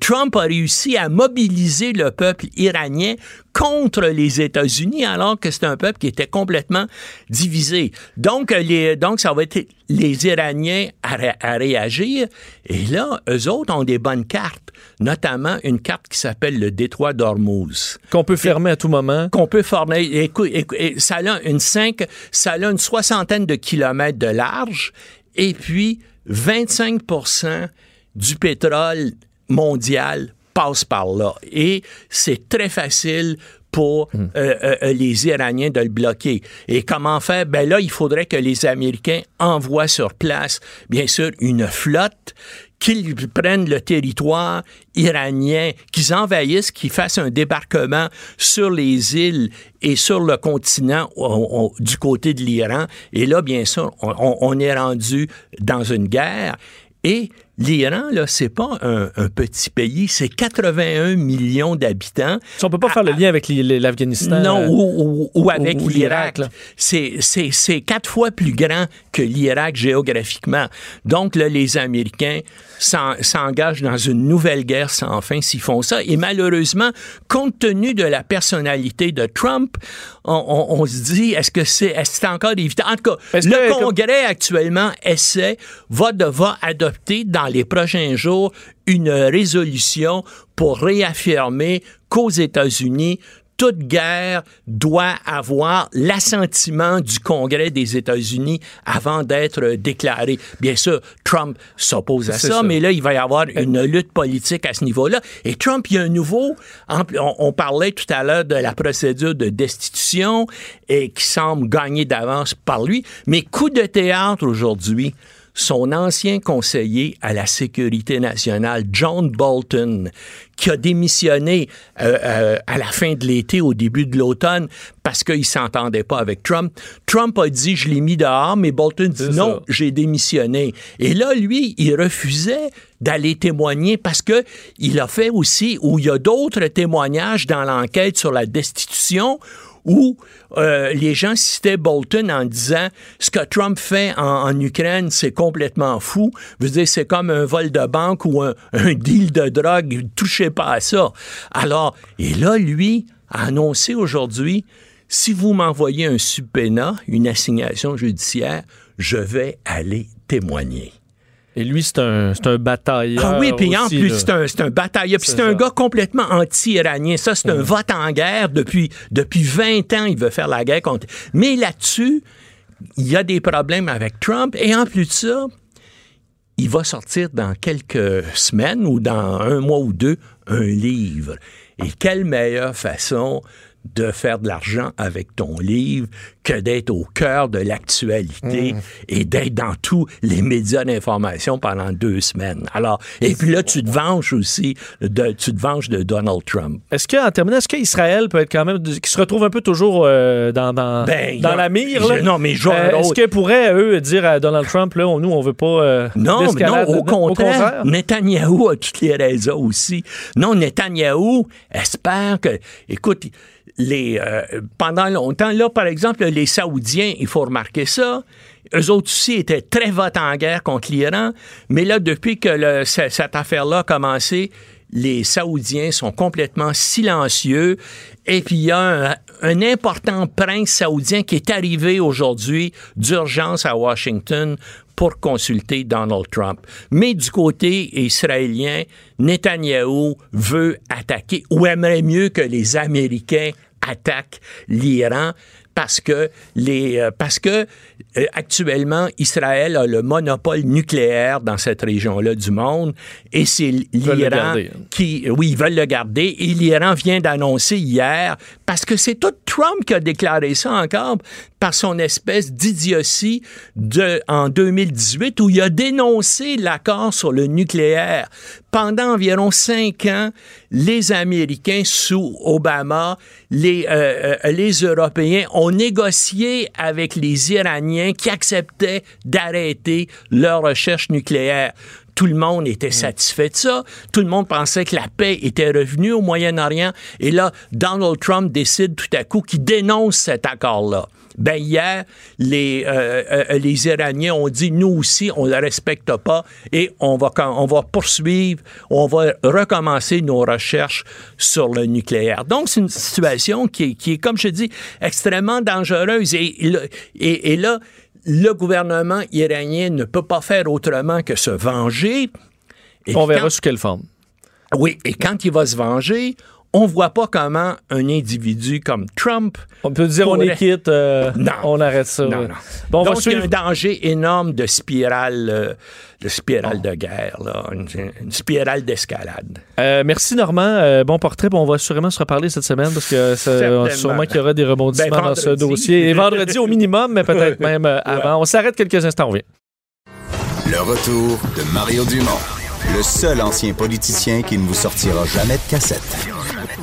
Trump a réussi à mobiliser le peuple iranien contre les États-Unis, alors que c'est un peuple qui était complètement divisé. Donc, donc ça va être les Iraniens à, à réagir. Et là, eux autres ont des bonnes cartes, notamment une carte qui s'appelle le détroit d'Ormuz Qu'on peut fermer à tout moment. qu'on peut former. Écoute, ça a une cinq, ça a une soixantaine de kilomètres de large et puis 25% du pétrole mondial passe par là. Et c'est très facile pour euh, euh, euh, les Iraniens de le bloquer. Et comment faire? Ben là, il faudrait que les Américains envoient sur place, bien sûr, une flotte qu'ils prennent le territoire iranien, qu'ils envahissent, qu'ils fassent un débarquement sur les îles et sur le continent on- on- du côté de l'Iran. Et là, bien sûr, on, est rendu dans une guerre. Et l'Iran, là, c'est pas un, un petit pays, c'est 81 millions d'habitants. Si on peut pas faire le lien avec les- les- l'Afghanistan. Non, euh, ou, ou- ou avec l'Irak. C'est quatre fois plus grand que l'Irak géographiquement. Donc, là, les Américains s'engagent dans une nouvelle guerre sans fin s'ils font ça. Et malheureusement, compte tenu de la personnalité de Trump, on, on- on se dit, est-ce que c'est est -ce encore évident? En tout cas, le Congrès actuellement essaie, va devoir adopter dans les prochains jours une résolution pour réaffirmer qu'aux États-Unis, toute guerre doit avoir l'assentiment du Congrès des États-Unis avant d'être déclarée. Bien sûr, Trump s'oppose à ça, ça. mais là, il va y avoir une lutte politique à ce niveau-là. Et Trump, il y a un nouveau... On, on parlait tout à l'heure de la procédure de destitution et qui semble gagner d'avance par lui, mais coup de théâtre aujourd'hui son ancien conseiller à la sécurité nationale, John Bolton, qui a démissionné euh, euh, à la fin de l'été, au début de l'automne, parce qu'il s'entendait pas avec Trump. Trump a dit, je l'ai mis dehors, mais Bolton dit, non, j'ai démissionné. Et là, lui, il refusait d'aller témoigner parce que il a fait aussi, où il y a d'autres témoignages dans l'enquête sur la destitution, où euh, les gens citaient Bolton en disant ce que Trump fait en, Ukraine, c'est complètement fou. Veux dire, c'est comme un vol de banque ou un, un deal de drogue. Touchez pas à ça. Alors, et là, lui a annoncé aujourd'hui, si vous m'envoyez un subpoena, une assignation judiciaire, je vais aller témoigner. Et lui, c'est un, c'est un batailleur. Ah oui, puis en plus, c'est un, c'est un batailleur. Puis C'est un gars complètement anti-iranien. Ça, c'est un vote en guerre. Depuis, depuis 20 ans, il veut faire la guerre contre... Mais là-dessus, il y a des problèmes avec Trump. Et en plus de ça, il va sortir dans quelques semaines ou dans un mois ou deux un livre. Et quelle meilleure façon de faire de l'argent avec ton livre que d'être au cœur de l'actualité Mm. et d'être dans tous les médias d'information pendant deux semaines. Alors, et puis là, tu te venges aussi, de, tu te venges de Donald Trump. Est-ce qu'en terminant, est-ce qu'Israël peut être quand même, qui se retrouve un peu toujours euh, dans, dans, Ben, dans a- la mire, là? je- non, mais Euh, Est-ce qu'ils pourraient, eux, dire à Donald Trump, là, nous, on veut pas euh, Non, mais non, au contraire, Netanyahou a toutes les raisons aussi. Non, Netanyahou espère que, écoute, les, euh, pendant longtemps, là, par exemple, les Saoudiens, il faut remarquer ça, eux autres aussi étaient très votes en guerre contre l'Iran, mais là, depuis que cette affaire-là a commencé, les Saoudiens sont complètement silencieux. Et puis, il y a un, un important prince saoudien qui est arrivé aujourd'hui d'urgence à Washington pour consulter Donald Trump. Mais du côté israélien, Netanyahou veut attaquer ou aimerait mieux que les Américains attaquent l'Iran parce que les euh, parce que euh, actuellement Israël a le monopole nucléaire dans cette région-là du monde et c'est l'Iran garder. qui oui, ils veulent le garder et l'Iran vient d'annoncer hier parce que c'est tout Trump qui a déclaré ça encore par son espèce d'idiotie de en 2018 où il a dénoncé l'accord sur le nucléaire. Pendant environ cinq ans, les Américains sous Obama, les, euh, euh, les Européens ont négocié avec les Iraniens qui acceptaient d'arrêter leur recherche nucléaire. Tout le monde était satisfait de ça. Tout le monde pensait que la paix était revenue au Moyen-Orient. Et là, Donald Trump décide tout à coup qu'il dénonce cet accord-là. Ben hier, les, euh, euh, les Iraniens ont dit nous aussi, on ne le respecte pas et on va, on va poursuivre, on va recommencer nos recherches sur le nucléaire. Donc, c'est une situation qui est, qui est, comme je dis, extrêmement dangereuse. Et, et, et là, le gouvernement iranien ne peut pas faire autrement que se venger. Et On verra quand- sous quelle forme. oui, et quand il va se venger, on voit pas comment un individu comme Trump On peut dire on est quitte, euh, Non. on arrête ça. Non, non. Bon, on va Donc, il y a suivre. un danger énorme de spirale, euh, de spirale de guerre, là, une, une spirale d'escalade. Euh, merci Normand, Euh, bon portrait. Bon, on va sûrement se reparler cette semaine parce que ça- sûrement qu'il y aura des rebondissements Ben, dans ce dossier. Et vendredi au minimum, mais peut-être même avant. On s'arrête quelques instants, on revient. Le retour de Mario Dumont, le seul ancien politicien qui ne vous sortira jamais de cassette.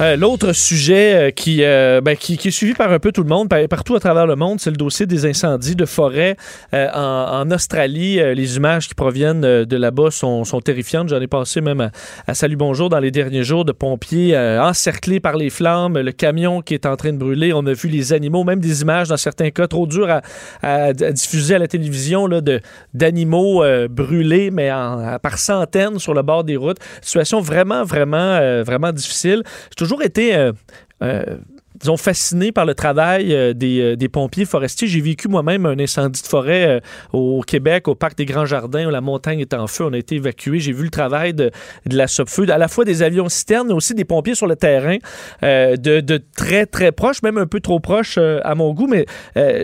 Euh, L'autre sujet euh, qui, euh, ben, qui, qui est suivi par un peu tout le monde, par- partout à travers le monde, c'est le dossier des incendies de forêt en, Australie. Les images qui proviennent de là-bas sont, terrifiantes. J'en ai passé même à, Salut Bonjour dans les derniers jours de pompiers encerclés par les flammes, le camion qui est en train de brûler. On a vu les animaux, même des images dans certains cas trop dures à, diffuser à la télévision de, d'animaux brûlés, mais en- par centaines sur le bord des routes. Situation vraiment, vraiment, vraiment difficile. Été euh, euh, disons, fasciné par le travail euh, des, euh, des pompiers forestiers. J'ai vécu moi-même un incendie de forêt euh, au Québec, au parc des Grands Jardins, où la montagne est en feu. On a été évacué. J'ai vu le travail de, de la SOPFEU, à la fois des avions citernes, mais aussi des pompiers sur le terrain, de, de très, très proches, même un peu trop proches euh, à mon goût, mais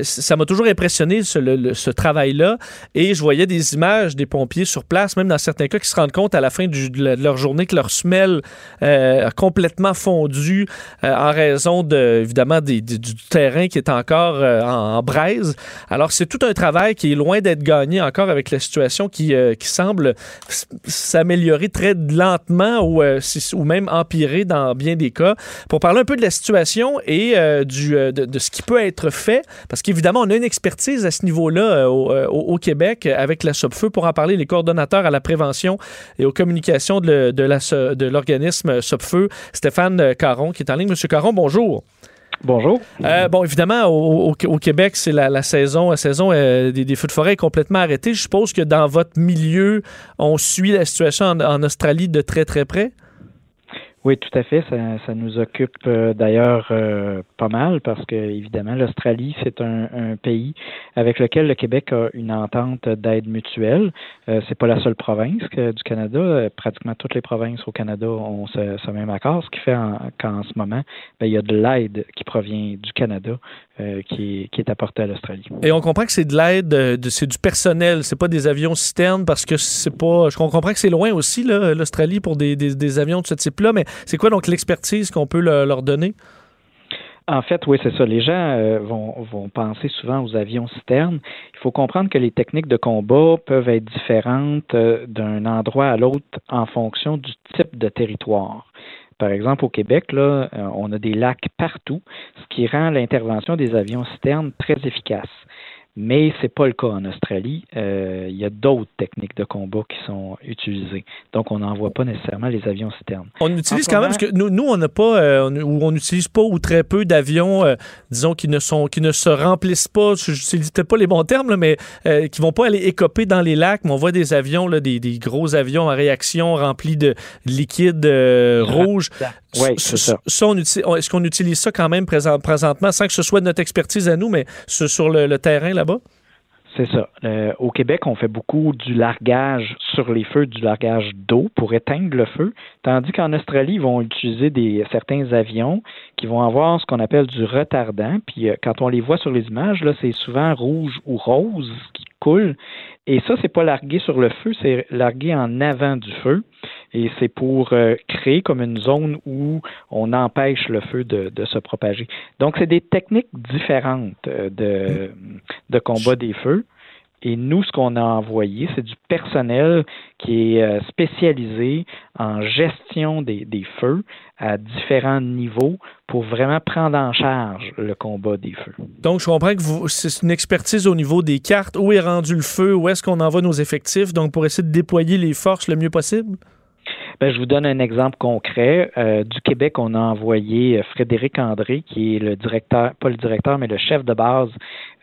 ça m'a toujours impressionné, ce, travail-là. Et je voyais des images des pompiers sur place, même dans certains cas, qui se rendent compte à la fin de, leur journée que leur semelle a complètement fondu en raison de, évidemment des- du, terrain qui est encore euh, en, braise. Alors, c'est tout un travail qui est loin d'être gagné encore avec la situation qui, euh, qui semble s'améliorer très lentement ou, euh, ou même empirer dans bien des cas. Pour parler un peu de la situation et euh, du, euh, de, ce qui peut être fait, parce qu'évidemment, on a une expertise à ce niveau-là euh, au, euh, Québec avec la SOPFEU pour en parler, les coordonnateurs à la prévention et aux communications de, de so- de l'organisme SOPFEU, Stéphane Caron, qui est en ligne. Monsieur Caron, bonjour. Bonjour. Euh, bon, évidemment, au, Québec, c'est la, saison, euh, des, feux de forêt complètement arrêtée. Je suppose que dans votre milieu, on suit la situation en Australie de très, très près? Oui, tout à fait. Ça, ça nous occupe euh, d'ailleurs euh, pas mal parce que, évidemment, l'Australie, c'est un, pays avec lequel le Québec a une entente d'aide mutuelle. Euh, c'est pas la seule province du Canada. Euh, pratiquement toutes les provinces au Canada ont ce, même accord, ce qui fait en- qu'en ce moment, ben, il y a de l'aide qui provient du Canada euh, qui, est, qui est apporté à l'Australie. Et on comprend que c'est de l'aide, euh, c'est du personnel, c'est pas des avions citernes parce que c'est pas. Je comprends que c'est loin aussi, l'Australie, pour des, des, des, avions de ce type-là, mais c'est quoi donc l'expertise qu'on peut leur donner? En fait, oui, c'est ça. Les gens euh, vont, vont penser souvent aux avions citernes. Il faut comprendre que les techniques de combat peuvent être différentes d'un endroit à l'autre en fonction du type de territoire. Par exemple, au Québec, là, euh, on a des lacs partout, ce qui rend l'intervention des avions citernes très efficace mais c'est pas le cas en Australie. Euh, il y a d'autres techniques de combat qui sont utilisées. Donc, on n'envoie pas nécessairement les avions citernes. On utilise quand même, parce que nous, nous on n'a pas, euh, on n'utilise pas ou très peu d'avions, euh, disons, qui ne sont, qui ne se remplissent pas, je ne pas les bons termes, là, mais qui vont pas aller écoper dans les lacs, mais on voit des avions, là, des, des gros avions en réaction remplis de liquide rouge. Oui, c'est ça. Est-ce qu'on utilise ça quand même présentement, sans que ce soit notre expertise à nous, mais sur le, le terrain là c'est ça. Euh, au Québec, on fait beaucoup du largage sur les feux, du largage d'eau pour éteindre le feu, tandis qu'en Australie, ils vont utiliser des, certains avions qui vont avoir ce qu'on appelle du retardant. Puis euh, quand on les voit sur les images, là, c'est souvent rouge ou rose qui Et ça, c'est pas largué sur le feu, c'est largué en avant du feu. Et c'est pour euh, créer comme une zone où on empêche le feu de, se propager. Donc, c'est des techniques différentes euh, de combat des feux. Et nous, ce qu'on a envoyé, c'est du personnel qui est euh, spécialisé en gestion des, des, feux à différents niveaux pour vraiment prendre en charge le combat des feux. Donc, je comprends que c'est une expertise au niveau des cartes. Où est rendu le feu? Où est-ce qu'on envoie nos effectifs? Donc, pour essayer de déployer les forces le mieux possible? Ben, je vous donne un exemple concret. Euh, du Québec, on a envoyé euh, Frédéric André, qui est le directeur, pas le directeur, mais le chef de base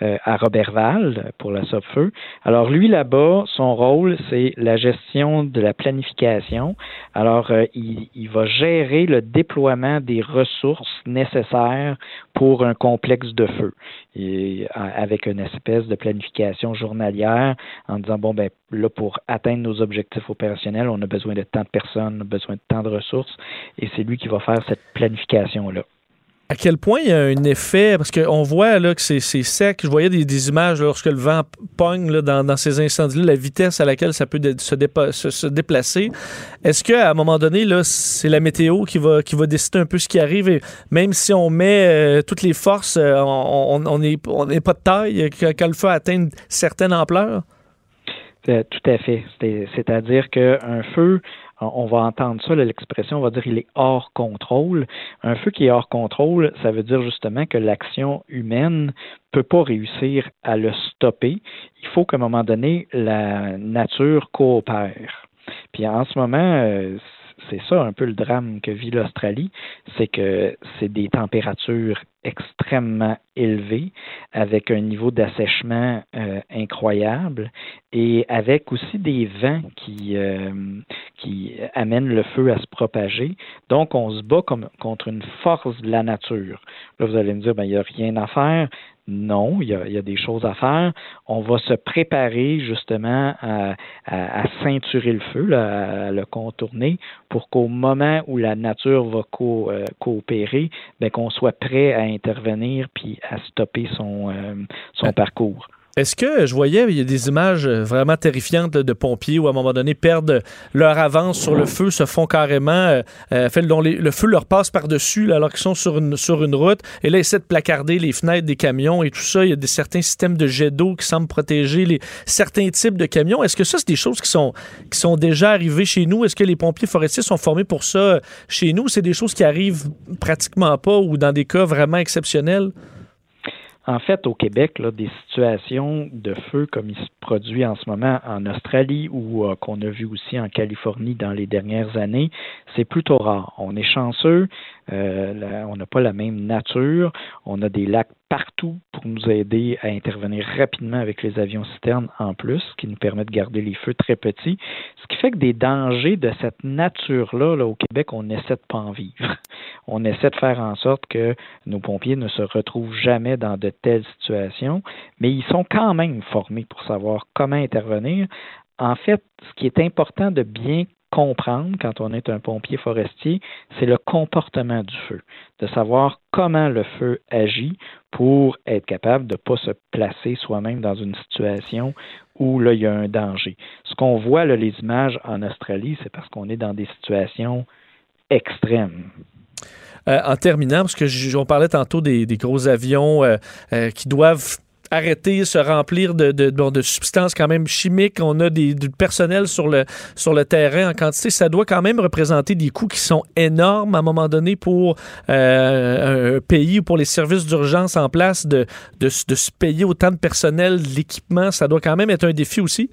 euh, à Robertval pour la SOPFEU. Alors lui là-bas, son rôle, c'est la gestion de la planification. Alors il, il, va gérer le déploiement des ressources nécessaires pour un complexe de feu, et, avec une espèce de planification journalière en disant bon ben là pour atteindre nos objectifs opérationnels, on a besoin de tant de personnes, on a besoin de tant de ressources, et c'est lui qui va faire cette planification là à quel point il y a un effet, parce qu'on voit là, que c'est sec, je voyais des, images lorsque le vent pogne là, dans, ces incendies-là, la vitesse à laquelle ça peut se, déplacer. Est-ce qu'à un moment donné, c'est la météo qui va, décider un peu ce qui arrive? Et même si on met euh, toutes les forces, euh, on n'est pas de taille quand le feu atteint une certaine ampleur? Tout à fait. C'est-à-dire qu'un feu, on va entendre ça, l'expression, on va dire il est hors contrôle. Un feu qui est hors contrôle, ça veut dire justement que l'action humaine peut pas réussir à le stopper. Il faut qu'à un moment donné, la nature coopère. Puis en ce moment, euh, c'est ça un peu le drame que vit l'Australie, c'est que c'est des températures extrêmement élevées, avec un niveau d'assèchement euh, incroyable et avec aussi des vents qui, euh, qui amènent le feu à se propager. Donc, on se bat comme, contre une force de la nature. Là, vous allez me dire, ben, il n'y a rien à faire. Non, il y, a, des choses à faire. On va se préparer justement à, ceinturer le feu, à, le contourner, pour qu'au moment où la nature va euh, coopérer, ben, qu'on soit prêt à intervenir puis à stopper son, euh, son parcours. Est-ce que je voyais, il y a des images vraiment terrifiantes de pompiers où à un moment donné perdent leur avance sur le feu, se font carrément, euh, euh, fait, le feu leur passe par-dessus alors qu'ils sont sur une, sur une route et là ils essaient de placarder les fenêtres des camions et tout ça. Il y a des, certains systèmes de jet d'eau qui semblent protéger certains types de camions. Est-ce que ça, c'est des choses qui sont, qui sont déjà arrivées chez nous? Est-ce que les pompiers forestiers sont formés pour ça chez nous? C'est des choses qui arrivent pratiquement pas ou dans des cas vraiment exceptionnels? En fait, au Québec, là, des situations de feu comme il se produit en ce moment en Australie ou euh, qu'on a vu aussi en Californie dans les dernières années, c'est plutôt rare. On est chanceux, euh, on n'a pas la même nature, on a des lacs partout pour nous aider à intervenir rapidement avec les avions citernes en plus, qui nous permet de garder les feux très petits. Ce qui fait que des dangers de cette nature-là, là, au Québec, on essaie de pas en vivre. On essaie de faire en sorte que nos pompiers ne se retrouvent jamais dans de telles situations, mais ils sont quand même formés pour savoir comment intervenir. En fait, ce qui est important de bien comprendre quand on est un pompier forestier, c'est le comportement du feu, de savoir comment le feu agit pour être capable de ne pas se placer soi-même dans une situation où là, il y a un danger. Ce qu'on voit, là, les images en Australie, c'est parce qu'on est dans des situations extrêmes. Euh, en terminant, parce que j- on parlait tantôt des, des gros avions euh, euh, qui doivent arrêter, se remplir de, de, de substances quand même chimiques. On a des, du personnel sur le, sur le terrain en quantité. Ça doit quand même représenter des coûts qui sont énormes à un moment donné pour euh, un pays ou pour les services d'urgence en place de, de, de se payer autant de personnel, de l'équipement. Ça doit quand même être un défi aussi.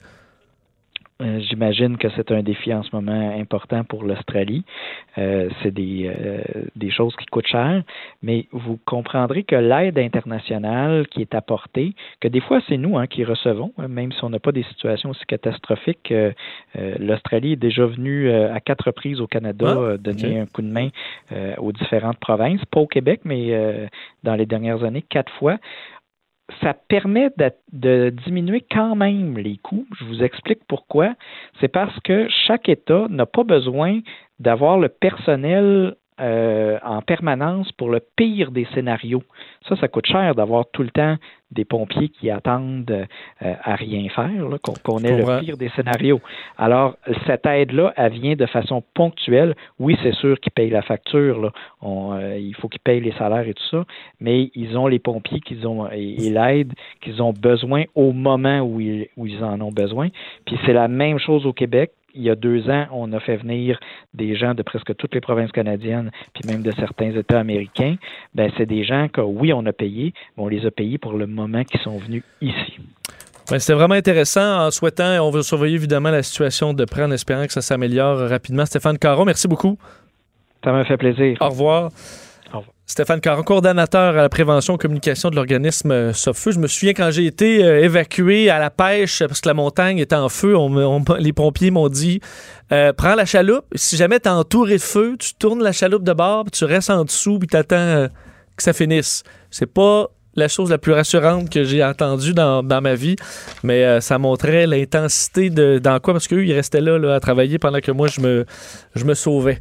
Euh, J'imagine que c'est un défi en ce moment important pour l'Australie. Euh, c'est des, euh, des choses qui coûtent cher, mais vous comprendrez que l'aide internationale qui est apportée, que des fois c'est nous hein, qui recevons, hein, même si on n'a pas des situations aussi catastrophiques. euh, euh, L'Australie est déjà venue euh, à quatre reprises au Canada Ah, donner un coup de main aux différentes provinces, pas au Québec, mais euh, dans les dernières années, quatre fois ça permet de, diminuer quand même les coûts. Je vous explique pourquoi. C'est parce que chaque État n'a pas besoin d'avoir le personnel euh, en permanence pour le pire des scénarios. Ça, ça coûte cher d'avoir tout le temps des pompiers qui attendent euh, à rien faire, qu'on ait le pire des scénarios. Alors, cette aide-là, elle vient de façon ponctuelle. Oui, c'est sûr qu'ils payent la facture. Là. On, euh, il faut qu'ils payent les salaires et tout ça, mais ils ont les pompiers qu'ils ont et, et l'aide qu'ils ont besoin au moment où ils, où ils en ont besoin. Puis c'est la même chose au Québec. Il y a deux ans, on a fait venir des gens de presque toutes les provinces canadiennes, puis même de certains États américains. Ben, c'est des gens que oui, on a payé, mais on les a payés pour le moment qu'ils sont venus ici. Ben, C'était vraiment intéressant. En souhaitant, on va surveiller évidemment la situation de près en espérant que ça s'améliore rapidement. Stéphane Caron, merci beaucoup. Ça m'a fait plaisir. Au revoir. Stéphane Caron, coordonnateur à la prévention et communication de l'organisme euh, Sopfeu. Je me souviens quand j'ai été euh, évacué à la pêche parce que la montagne était en feu, les pompiers m'ont dit euh, prends la chaloupe. Si jamais t'es entouré de feu, tu tournes la chaloupe de bord, puis tu restes en dessous, puis t'attends euh, que ça finisse. C'est pas la chose la plus rassurante que j'ai entendue dans, ma vie, mais euh, ça montrait l'intensité de dans quoi parce qu'eux ils restaient là, à travailler pendant que moi je me sauvais.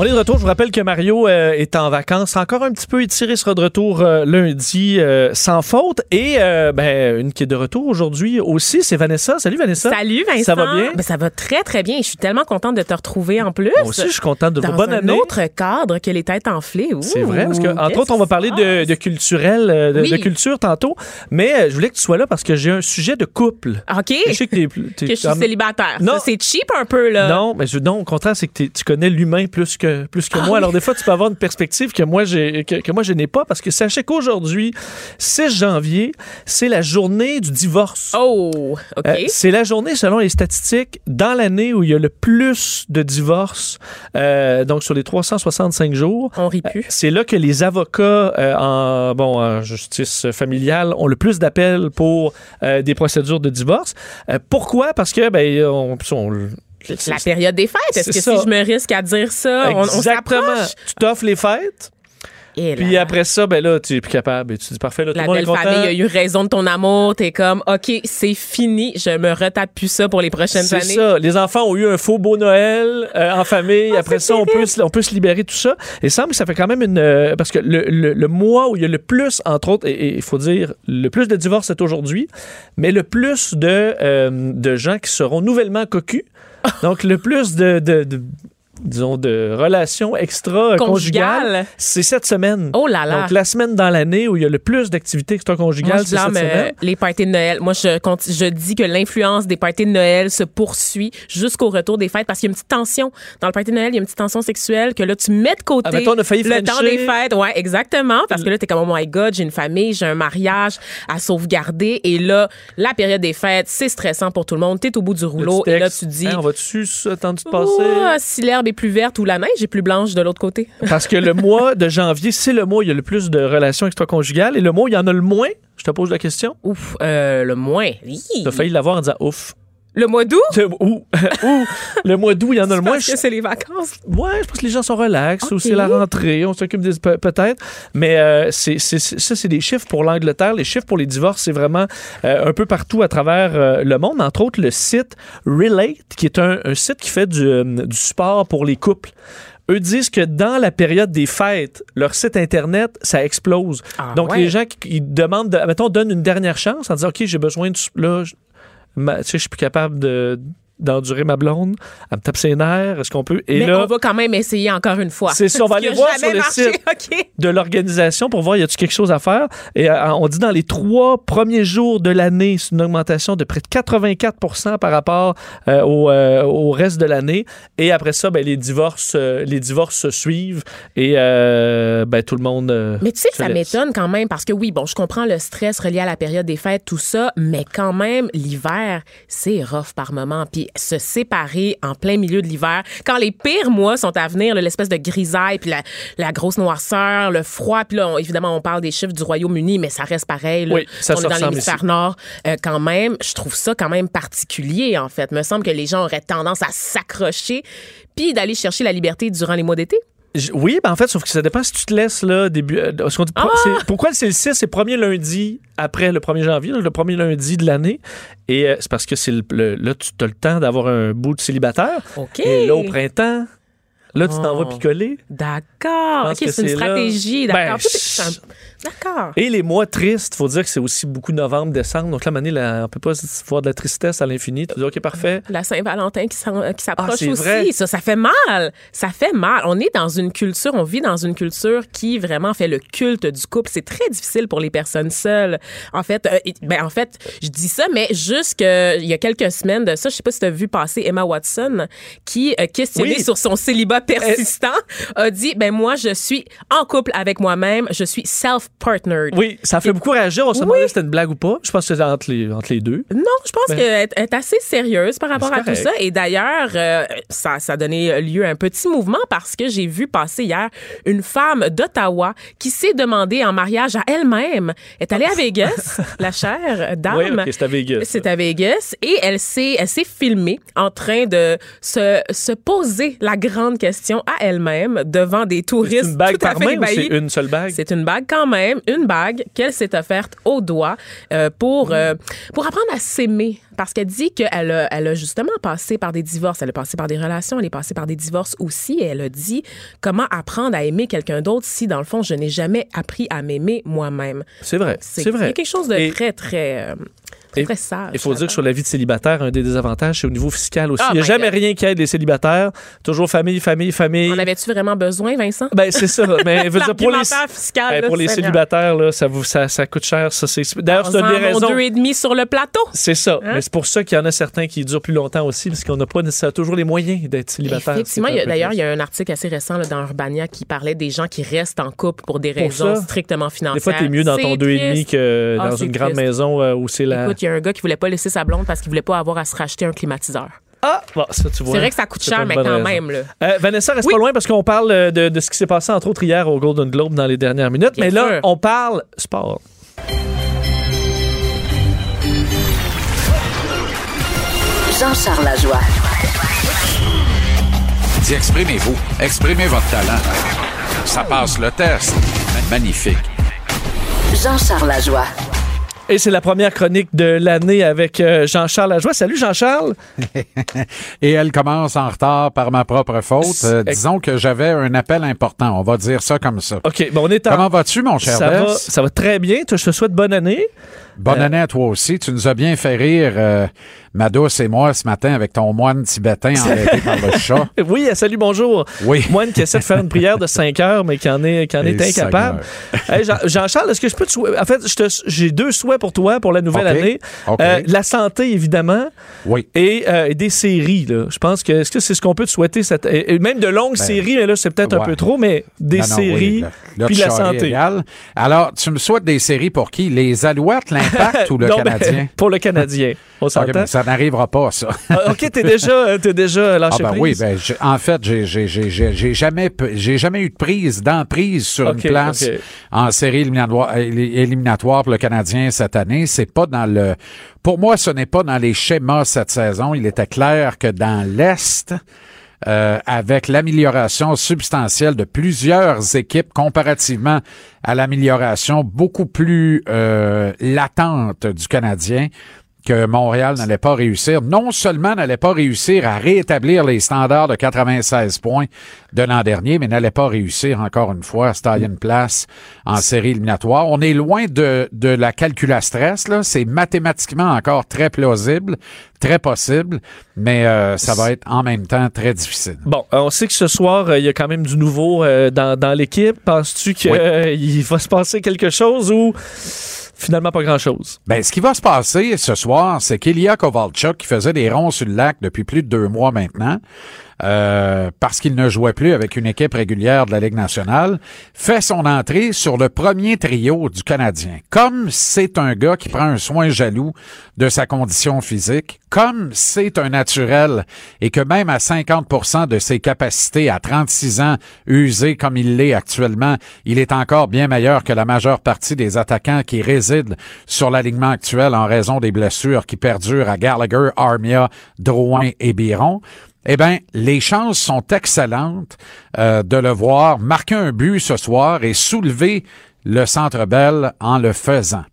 On est de retour. Je vous rappelle que Mario euh, est en vacances. Encore un petit peu étiré, sera de retour euh, lundi euh, sans faute. Et euh, ben, une qui est de retour aujourd'hui aussi, c'est Vanessa. Salut Vanessa. Salut Vincent. Ça va bien? Ben, ça va très très bien. Je suis tellement contente de te retrouver en plus. Moi aussi, je suis contente de vous. dans Bonne un année. autre cadre que les têtes enflées. C'est vrai, parce que, entre autres, on va parler de, de culturel, euh, de, Oui. de culture tantôt. Mais euh, je voulais que tu sois là parce que j'ai un sujet de couple. OK. Je sais que plus- t'es que je suis célibataire. Non. C'est cheap un peu, là. Non, mais je, non, au contraire, c'est que tu connais l'humain plus que, plus que Ah moi. Alors, des fois, tu peux avoir une perspective que moi, j'ai, que, que moi, je n'ai pas parce que sachez qu'aujourd'hui, 6 janvier, c'est la journée du divorce. Oh, OK. Euh, c'est la journée, selon les statistiques, dans l'année où il y a le plus de divorces, euh, donc sur les 365 jours. on rit plus. C'est là que les avocats euh, en, bon, en justice familiale ont le plus d'appels pour euh, des procédures de divorce. Euh, pourquoi? Parce que, ben, on, on- La période des fêtes. Est-ce c'est que ça. si je me risque à dire ça, on, on Exactement. s'approche? Tu t'offres les fêtes, Et puis là, après ça, ben là, tu es plus capable. Et tu dis parfait, là, tout la le monde est content. famille a eu raison de ton amour. T'es comme, OK, c'est fini. Je me retape plus ça pour les prochaines C'est années. ça. Les enfants ont eu un faux beau Noël euh, en famille. Après ça, on peut, se- on peut se libérer tout ça. Et il semble que ça fait quand même une... euh, parce que le, le- le mois où il y a le plus, entre autres, et- et il faut dire, le plus de divorces, c'est aujourd'hui, mais le plus de, euh, de gens qui seront nouvellement cocus. Donc, le plus de... de- disons, de relations extra-conjugales, Conjugale. c'est cette semaine. Oh là là. Donc, la semaine dans l'année où il y a le plus d'activités extra-conjugales, c'est cette euh, semaine. les parties de Noël. Moi, je, je dis que l'influence des parties de Noël se poursuit jusqu'au retour des fêtes parce qu'il y a une petite tension. Dans le party de Noël, il y a une petite tension sexuelle que là, tu mets de côté. Ah, mettons, on a failli le temps des fêtes. Ouais, exactement. Parce que là, t'es comme, oh my God, j'ai une famille, j'ai un mariage à sauvegarder. Et là, la période des fêtes, c'est stressant pour tout le monde. T'es au bout du rouleau. Et là, tu dis, Hein, on va-tu attendre de passer? Ouah, si l'herbe est plus verte ou la neige est plus blanche de l'autre côté. Parce que le mois de janvier, c'est le mois où il y a le plus de relations extra-conjugales et le mois où il y en a le moins, je te pose la question. Ouf, euh, le moins. Tu as failli l'avoir en disant ouf. Le mois d'août? Ou, ou le mois d'août, il y en a le moins. Parce que c'est les vacances? Ouais, je pense que les gens sont relax ou c'est la rentrée, on s'occupe des pe- peut-être, mais euh, c'est ça c'est des chiffres pour l'Angleterre, les chiffres pour les divorces, c'est vraiment euh, un peu partout à travers euh, le monde, entre autres le site Relate qui est un, un site qui fait du, du support pour les couples. Eux disent que dans la période des fêtes, leur site internet, ça explose. Ah Donc ouais. les gens qui demandent, de, mettons, donne une dernière chance en disant OK, j'ai besoin de là, tu sais, je suis plus capable de d'endurer ma blonde, elle me tape ses nerfs, est-ce qu'on peut? Et Mais là, on va quand même essayer encore une fois. C'est ça, on va aller voir sur le marché, site. De l'organisation pour voir y a-t-il quelque chose à faire? Et euh, on dit dans les trois premiers jours de l'année, c'est une augmentation de près de 84% par rapport euh, au, euh, au reste de l'année. Et après ça, ben, les divorces, les divorces se suivent et ben, tout le monde. Mais tu sais que ça m'étonne quand même parce que oui, bon, je comprends le stress relié à la période des fêtes, tout ça, mais quand même, l'hiver, c'est rough par moment. Puis se séparer en plein milieu de l'hiver, quand les pires mois sont à venir, l'espèce de grisaille, puis la, la grosse noirceur, le froid, puis là, on- évidemment, on parle des chiffres du Royaume-Uni, mais ça reste pareil. là. Oui, ça on est dans l'hémisphère nord. Euh, quand même, je trouve ça quand même particulier, en fait. Me semble que les gens auraient tendance à s'accrocher puis d'aller chercher la liberté durant les mois d'été. Oui, ben en fait, sauf que ça dépend si tu te laisses là, début. euh, ce qu'on dit, Ah! pourquoi c'est le 6, c'est le premier lundi après le 1er janvier, le premier lundi de l'année? Et euh, c'est parce que c'est le, le- là, tu as le temps d'avoir un bout de célibataire. OK. Et là, au printemps, là, tu t'en Oh. vas picoler. D'accord. OK, c'est une stratégie. D'accord. Ben, D'accord. Et les mois tristes, faut dire que c'est aussi beaucoup novembre, décembre. Donc là, Mané, là, on peut pas voir de la tristesse à l'infini. Tu dis, OK, parfait. La Saint-Valentin qui s'approche Ah, c'est aussi. vrai. Ça, ça fait mal. Ça fait mal. On est dans une culture, on vit dans une culture qui vraiment fait le culte du couple. C'est très difficile pour les personnes seules. En fait, euh, ben, en fait, je dis ça, mais juste il y a quelques semaines de ça, je sais pas si tu as vu passer Emma Watson, qui, euh, questionnée Oui. sur son célibat persistant, a dit, ben, moi, je suis en couple avec moi-même. Je suis self-partnered. Oui, ça fait beaucoup réagir. On se demandait si c'était une blague ou pas. Je pense que c'est entre les, entre les deux. Non, je pense Ben- qu'elle est assez sérieuse par rapport à tout ça. Et d'ailleurs, euh, ça, ça a donné lieu à un petit mouvement parce que j'ai vu passer hier une femme d'Ottawa qui s'est demandée en mariage à elle-même. Elle est allée à Vegas, la chère dame. Oui, OK, c'est à Vegas. C'est à Vegas et elle s'est elle s'est filmée en train de se, se poser la grande question à elle-même devant des C'est touristes une bague tout à par fait main ou c'est une seule bague? C'est une bague quand même, une bague qu'elle s'est offerte au doigt euh, pour, euh, pour apprendre à s'aimer. Parce qu'elle dit qu'elle a, elle a justement passé par des divorces. Elle a passé par des relations, elle est passée par des divorces aussi. Et elle a dit comment apprendre à aimer quelqu'un d'autre si, dans le fond, je n'ai jamais appris à m'aimer moi-même. C'est vrai. C'est vrai. Il y a quelque chose de Et- très, très, euh, très, Et- très sage. Il faut dire que sur la vie de célibataire, un des désavantages, c'est au niveau fiscal aussi. Oh Il n'y a my jamais God. rien qui aide les célibataires. Toujours famille, famille, famille. En avais-tu vraiment besoin, Vincent? Ben, c'est ça. Mais je veux dire, pour les, L'argumentaire fiscal, ben, là, pour les Seigneur. célibataires, là, ça, vous, ça, ça coûte cher. Ça, c'est, d'ailleurs, c'est une des raisons. deux et demi sur le plateau. C'est ça. Hein? Mais c'est pour ça qu'il y en a certains qui durent plus longtemps aussi, parce qu'on n'a pas nécessairement toujours les moyens d'être célibataire. Effectivement, d'ailleurs, il y a un article assez récent là, dans Urbania qui parlait des gens qui restent en couple pour des Pour raisons ça, strictement financières. Des fois, t'es mieux dans ton C'est deux et demi triste. que Ah, dans une grande maison euh, où c'est la. Écoute, il y a un gars qui voulait pas laisser sa blonde parce qu'il voulait pas avoir à se racheter un climatiseur. Ah, bon, ça, tu vois. C'est vrai que ça coûte cher, mais quand raison. même. Là. Euh, Vanessa, reste Oui. pas loin parce qu'on parle euh, de, de ce qui s'est passé, entre autres, hier au Golden Globe dans les dernières minutes. Bien mais là, on parle sport. Jean-Charles Lajoie. Dis, exprimez-vous. Exprimez votre talent. Ça passe le test. Magnifique. Jean-Charles Lajoie. Et c'est la première chronique de l'année avec euh, Jean-Charles Lajoie. Salut Jean-Charles. Et elle commence en retard par ma propre faute. Euh, disons que j'avais un appel important. On va dire ça comme ça. OK, bon, on est en... Comment vas-tu, mon cher ça, va, ça va très bien. Toi, Je te souhaite bonne année. Bonne Euh, année à toi aussi. Tu nous as bien fait rire, euh, et moi, ce matin, avec ton moine tibétain enlevé par le chat. Oui, salut, bonjour. Oui. Moine qui essaie de faire une prière de 5 heures, mais qui en est, qui en est Et incapable. Hey, Jean-Charles, est-ce que je peux te souhaiter... En fait, j'ai deux souhaits pour toi pour la nouvelle année. Euh, la santé, évidemment, Oui. et, euh, et des séries. Là. Je pense que est-ce que c'est ce qu'on peut te souhaiter? Cette... et- et même de longues Ben, séries, mais là, c'est peut-être un peu trop, mais des Non, non, séries, oui, là, là, puis la santé. égal. Alors, tu me souhaites des séries pour qui? Les Alouettes, ou le Non, ben, pour le Canadien. On s'entend? ça n'arrivera pas, ça. Ah, OK, t'es déjà, t'es déjà Ah lâché ben prise? oui, ben en fait, j'ai jamais jamais eu de prise d'emprise sur une place en série éliminatoire, éli- éliminatoire pour le Canadien cette année. C'est pas dans le pour moi, ce n'est pas dans les schémas cette saison. Il était clair que dans l'Est, euh, avec l'amélioration substantielle de plusieurs équipes comparativement à l'amélioration beaucoup plus euh, latente du Canadien, que Montréal n'allait pas réussir. Non seulement n'allait pas réussir à rétablir les standards de 96 points de l'an dernier, mais n'allait pas réussir encore une fois à se tailler une place en série éliminatoire. On est loin de, de la calcul à stress, là. C'est mathématiquement encore très plausible, très possible, mais euh, ça va être en même temps très difficile. Bon, euh, on sait que ce soir, euh, il y a quand même du nouveau euh, dans, dans l'équipe. Penses-tu qu'il Oui. va se passer quelque chose ou finalement pas grand-chose? Ben, ce qui va se passer ce soir, c'est qu'Ilya Kovalchuk, qui faisait des ronds sur le lac depuis plus de deux mois maintenant, euh, parce qu'il ne jouait plus avec une équipe régulière de la Ligue nationale, fait son entrée sur le premier trio du Canadien. Comme c'est un gars qui prend un soin jaloux de sa condition physique, comme c'est un naturel et que même à 50% de ses capacités à 36 ans, usé comme il l'est actuellement, il est encore bien meilleur que la majeure partie des attaquants qui résident sur l'alignement actuel en raison des blessures qui perdurent à Gallagher, Armia, Drouin et Biron eh bien, les chances sont excellentes euh, de le voir marquer un but ce soir et soulever le Centre Bell en le faisant.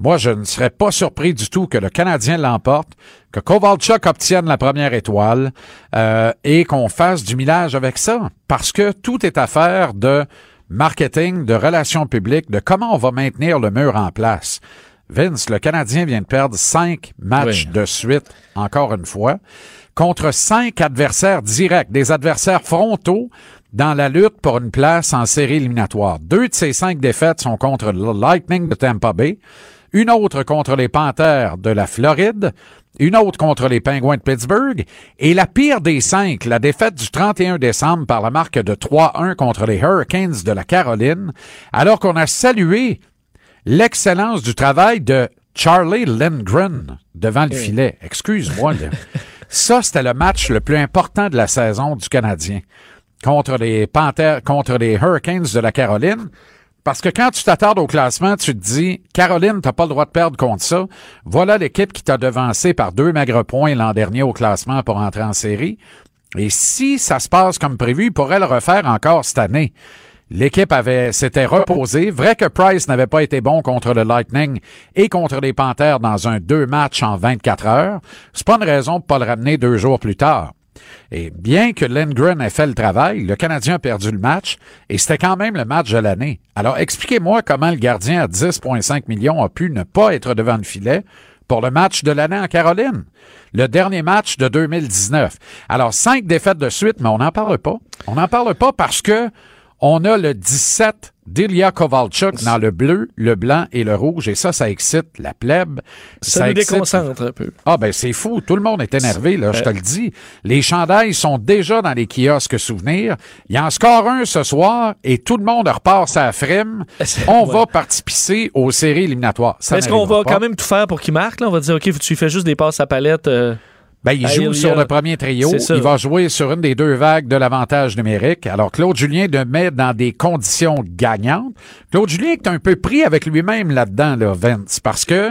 Moi, je ne serais pas surpris du tout que le Canadien l'emporte, que Kovalchuk obtienne la première étoile euh, et qu'on fasse du millage avec ça, parce que tout est affaire de marketing, de relations publiques, de comment on va maintenir le mur en place. Vince, le Canadien vient de perdre cinq matchs Oui. de suite, encore une fois, contre cinq adversaires directs, des adversaires frontaux dans la lutte pour une place en série éliminatoire. Deux de ces cinq défaites sont contre le Lightning de Tampa Bay, une autre contre les Panthers de la Floride, une autre contre les Penguins de Pittsburgh, et la pire des cinq, la défaite du 31 décembre par la marque de 3-1 contre les Hurricanes de la Caroline, alors qu'on a salué l'excellence du travail de Charlie Lindgren devant le filet. Excuse-moi. Ça, c'était le match le plus important de la saison du Canadien contre les Panthers, contre les Hurricanes de la Caroline. Parce que quand tu t'attardes au classement, tu te dis, Caroline, t'as pas le droit de perdre contre ça. Voilà l'équipe qui t'a devancé par deux maigres points l'an dernier au classement pour entrer en série. Et si ça se passe comme prévu, il pourrait le refaire encore cette année. L'équipe avait s'était reposée. Vrai que Price n'avait pas été bon contre le Lightning et contre les Panthers dans un deux matchs en 24 heures. C'est pas une raison de pas le ramener deux jours plus tard. Et bien que Lindgren ait fait le travail, le Canadien a perdu le match et c'était quand même le match de l'année. Alors expliquez-moi comment le gardien à 10,5 millions a pu ne pas être devant le filet pour le match de l'année en Caroline. Le dernier match de 2019. Alors, cinq défaites de suite, mais on n'en parle pas. On n'en parle pas parce que on a le 17 d'Ilya Kovalchuk dans le bleu, le blanc et le rouge. Et ça, ça excite la plèbe. Ça, nous excite- déconcentre un peu. ah ben c'est fou, tout le monde est énervé là, je te le dis. Les chandails sont déjà dans les kiosques souvenirs. Il y en score un ce soir et tout le monde repart sa frime. On Ouais. va participer aux séries éliminatoires. Ça Est-ce qu'on va pas. quand même tout faire pour qu'il marque? Là? On va dire, OK, tu fais juste des passes à palette. euh, Ben, il Ah, joue il y a- sur le premier trio. Il va jouer sur une des deux vagues de l'avantage numérique. Alors, Claude Julien le met dans des conditions gagnantes. Claude Julien est un peu pris avec lui-même là-dedans, là, Vince, parce que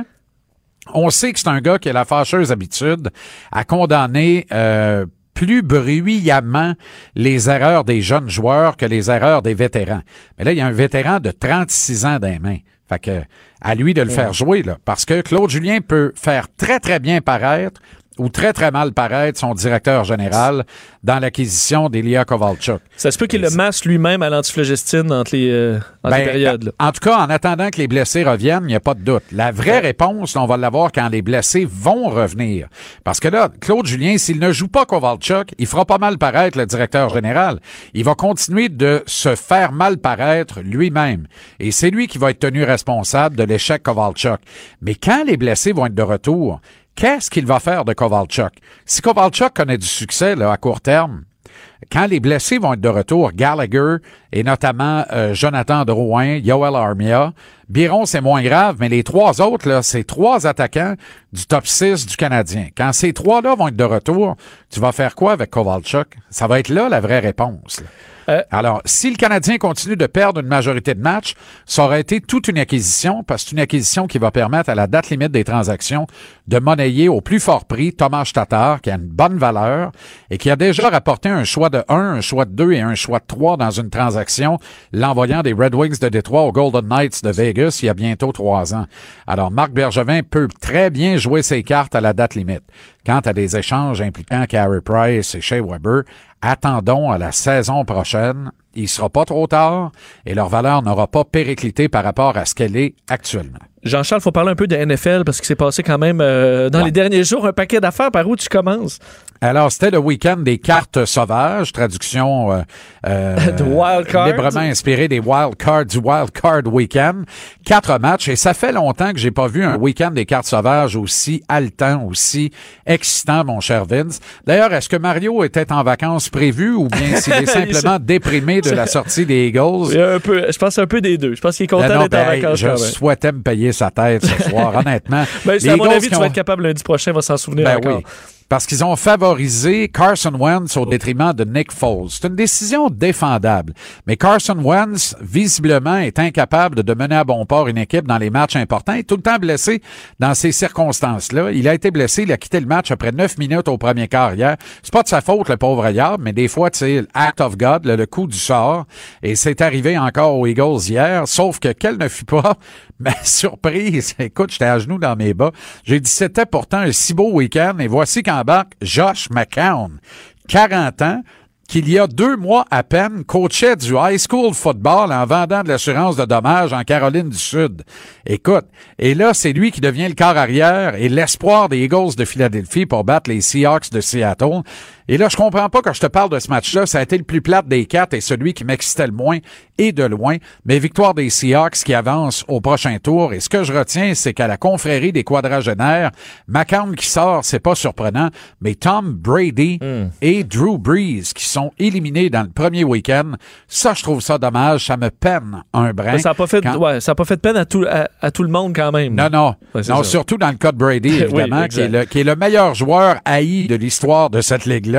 on sait que c'est un gars qui a la fâcheuse habitude à condamner euh, plus bruyamment les erreurs des jeunes joueurs que les erreurs des vétérans. Mais là, il y a un vétéran de 36 ans dans les mains. Fait que, à lui de le faire jouer, là. Parce que Claude Julien peut faire très, très bien paraître ou très, très mal paraître son directeur général dans l'acquisition d'Elia Kovalchuk. Ça se peut qu'il le masse lui-même à l'antiflogestine entre les, euh, entre les Ben, périodes. là. En tout cas, en attendant que les blessés reviennent, il n'y a pas de doute. La vraie réponse, on va l'avoir quand les blessés vont revenir. Parce que là, Claude Julien, s'il ne joue pas Kovalchuk, il fera pas mal paraître le directeur général. Il va continuer de se faire mal paraître lui-même. Et c'est lui qui va être tenu responsable de l'échec Kovalchuk. Mais quand les blessés vont être de retour, qu'est-ce qu'il va faire de Kovalchuk? Si Kovalchuk connaît du succès là, à court terme, quand les blessés vont être de retour, Gallagher et notamment euh, Jonathan Drouin, Yoel Armia. Biron, c'est moins grave, mais les trois autres, là, c'est trois attaquants du top 6 du Canadien. Quand ces trois-là vont être de retour, tu vas faire quoi avec Kovalchuk? Ça va être là la vraie réponse. là. Euh, Alors, si le Canadien continue de perdre une majorité de matchs, ça aurait été toute une acquisition, parce que c'est une acquisition qui va permettre à la date limite des transactions de monnayer au plus fort prix Thomas Tatar, qui a une bonne valeur et qui a déjà rapporté un choix de 1, un choix de 2 et un choix de 3 dans une transaction, l'envoyant des Red Wings de Détroit aux Golden Knights de Vegas il y a bientôt trois ans. Alors, Marc Bergevin peut très bien jouer ses cartes à la date limite. Quant à des échanges impliquant Carey Price et Shea Weber, attendons à la saison prochaine. Il sera pas trop tard et leur valeur n'aura pas périclité par rapport à ce qu'elle est actuellement. Jean-Charles, faut parler un peu de NFL parce qu'il s'est passé quand même euh, dans Ouais. les derniers jours un paquet d'affaires. Par où tu commences? Alors, c'était le week-end des cartes sauvages, traduction euh, euh, wild cards. librement inspirée des wild cards du wild card week-end. Quatre matchs et ça fait longtemps que j'ai pas vu un week-end des cartes sauvages aussi haletant, aussi excitant, mon cher Vince. D'ailleurs, est-ce que Mario était en vacances prévues ou bien s'il est simplement déprimé de la sortie des Eagles? Il y a un peu, je pense un peu des deux. Je pense qu'il est content Ben d'être en ben, vacances je quand même. souhaitais me payer sa tête ce soir, honnêtement. Ben, Les à mon Eagles avis, tu vas être capable lundi prochain, va s'en souvenir ben encore. oui. Parce qu'ils ont favorisé Carson Wentz au détriment de Nick Foles. C'est une décision défendable. Mais Carson Wentz, visiblement, est incapable de mener à bon port une équipe dans les matchs importants. Il est tout le temps blessé dans ces circonstances-là. Il a été blessé, il a quitté le match après neuf minutes au premier quart hier. C'est pas de sa faute, le pauvre Yard, mais des fois, tu sais, act of God, le, le coup du sort. Et c'est arrivé encore aux Eagles hier, sauf que quelle ne fut pas ma surprise. Écoute, j'étais à genoux dans mes bas. J'ai dit, c'était pourtant un si beau week-end et voici Josh McCown, 40 ans, qu'il y a deux mois à peine coachait du high school football en vendant de l'assurance de dommages en Caroline du Sud. Écoute, et là, c'est lui qui devient le quart arrière et l'espoir des Eagles de Philadelphie pour battre les Seahawks de Seattle. Et là, je comprends pas quand je te parle de ce match-là. Ça a été le plus plate des quatre et celui qui m'excitait le moins et de loin. Mais victoire des Seahawks qui avance au prochain tour. Et ce que je retiens, c'est qu'à la confrérie des quadragénaires, McCown qui sort, c'est pas surprenant, mais Tom Brady et Drew Brees qui sont éliminés dans le premier week-end. Ça, je trouve ça dommage. Ça me peine un brin. Mais ça n'a pas, fait, Quand- ouais, ça a pas fait peine à tout, à, à tout le monde quand même. non, non. Ouais, non, ça. surtout dans le cas de Brady, évidemment, Oui, qui, est le, qui est le meilleur joueur haï de l'histoire de cette ligue-là,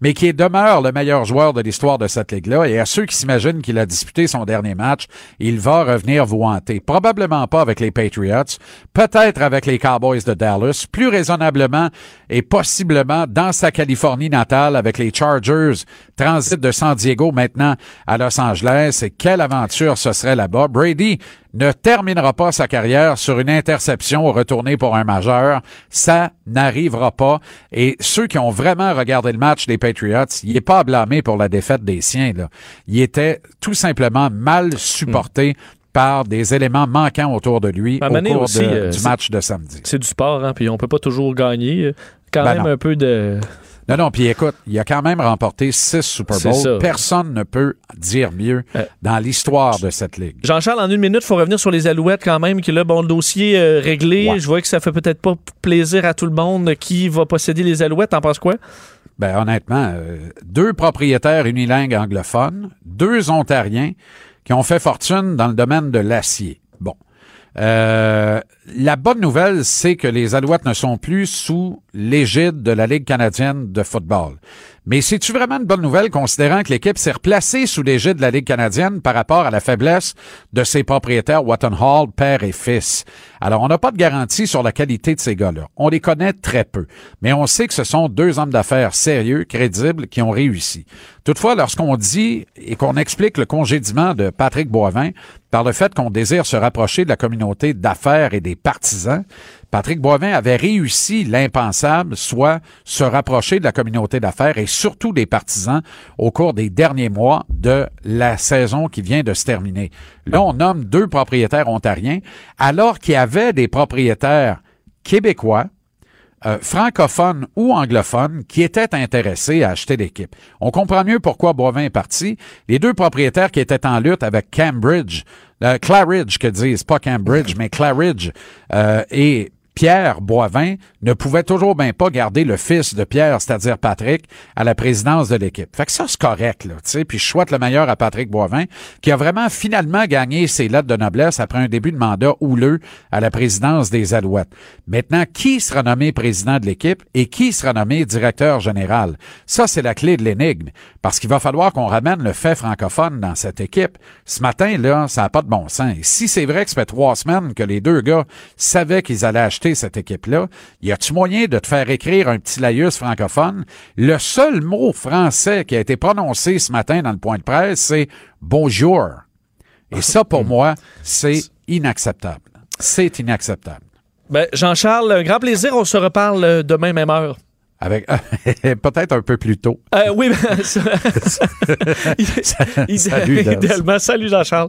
mais qui demeure le meilleur joueur de l'histoire de cette ligue-là. Et à ceux qui s'imaginent qu'il a disputé son dernier match, il va revenir vous hanter. Probablement pas avec les Patriots, peut-être avec les Cowboys de Dallas, plus raisonnablement et possiblement dans sa Californie natale avec les Chargers, transit de San Diego maintenant à Los Angeles. Et quelle aventure ce serait là-bas. Brady ne terminera pas sa carrière sur une interception retournée pour un majeur. Ça n'arrivera pas. Et ceux qui ont vraiment regardé le match des Patriots, il n'est pas à blâmer pour la défaite des siens. Là. Il était tout simplement mal supporté par des éléments manquants autour de lui un au cours aussi, de- euh, du match de samedi. C'est du sport, hein, puis on peut pas toujours gagner. Quand Ben même non. un peu de. Non, non, puis écoute, il a quand même remporté six Super Bowls. Personne ne peut dire mieux Euh, dans l'histoire de cette ligue. Jean-Charles, en une minute, il faut revenir sur les Alouettes quand même, qui là, bon, le dossier euh, réglé. Ouais. Je vois que ça fait peut-être pas plaisir à tout le monde qui va posséder les Alouettes. T'en penses quoi? Ben honnêtement, euh, deux propriétaires unilingues anglophones, deux Ontariens qui ont fait fortune dans le domaine de l'acier. Euh, la bonne nouvelle, c'est que les Alouettes ne sont plus sous l'égide de la Ligue canadienne de football. Mais c'est-tu vraiment une bonne nouvelle considérant que l'équipe s'est replacée sous l'égide de la Ligue canadienne par rapport à la faiblesse de ses propriétaires Watton Hall, père et fils? Alors, on n'a pas de garantie sur la qualité de ces gars-là. On les connaît très peu. Mais on sait que ce sont deux hommes d'affaires sérieux, crédibles, qui ont réussi. Toutefois, lorsqu'on dit et qu'on explique le congédiement de Patrick Boivin par le fait qu'on désire se rapprocher de la communauté d'affaires et des partisans, Patrick Boivin avait réussi l'impensable, soit se rapprocher de la communauté d'affaires et surtout des partisans au cours des derniers mois de la saison qui vient de se terminer. Là, on nomme deux propriétaires ontariens, alors qu'il y avait des propriétaires québécois, euh, francophones ou anglophones qui étaient intéressés à acheter l'équipe. On comprend mieux pourquoi Boivin est parti. Les deux propriétaires qui étaient en lutte avec Cambridge, euh, Claridge que disent, pas Cambridge, mais Claridge euh, et Pierre Boivin ne pouvait toujours bien pas garder le fils de Pierre, c'est-à-dire Patrick, à la présidence de l'équipe. Fait que ça, c'est correct, là, tu sais. Puis je souhaite le meilleur à Patrick Boivin, qui a vraiment finalement gagné ses lettres de noblesse après un début de mandat houleux à la présidence des Alouettes. Maintenant, qui sera nommé président de l'équipe et qui sera nommé directeur général? Ça, c'est la clé de l'énigme. Parce qu'il va falloir qu'on ramène le fait francophone dans cette équipe. Ce matin, là, ça n'a pas de bon sens. Si c'est vrai que ça fait trois semaines que les deux gars savaient qu'ils allaient acheter cette équipe-là, y a-tu moyen de te faire écrire un petit laïus francophone? Le seul mot français qui a été prononcé ce matin dans le point de presse, c'est bonjour. Et ça, pour moi, c'est inacceptable. C'est inacceptable. Ben, Jean-Charles, un grand plaisir. On se reparle euh, demain, même heure. Avec peut-être un peu plus tôt. Euh, oui, ben, ça- ça- idéalement. Salut, Jean-Charles.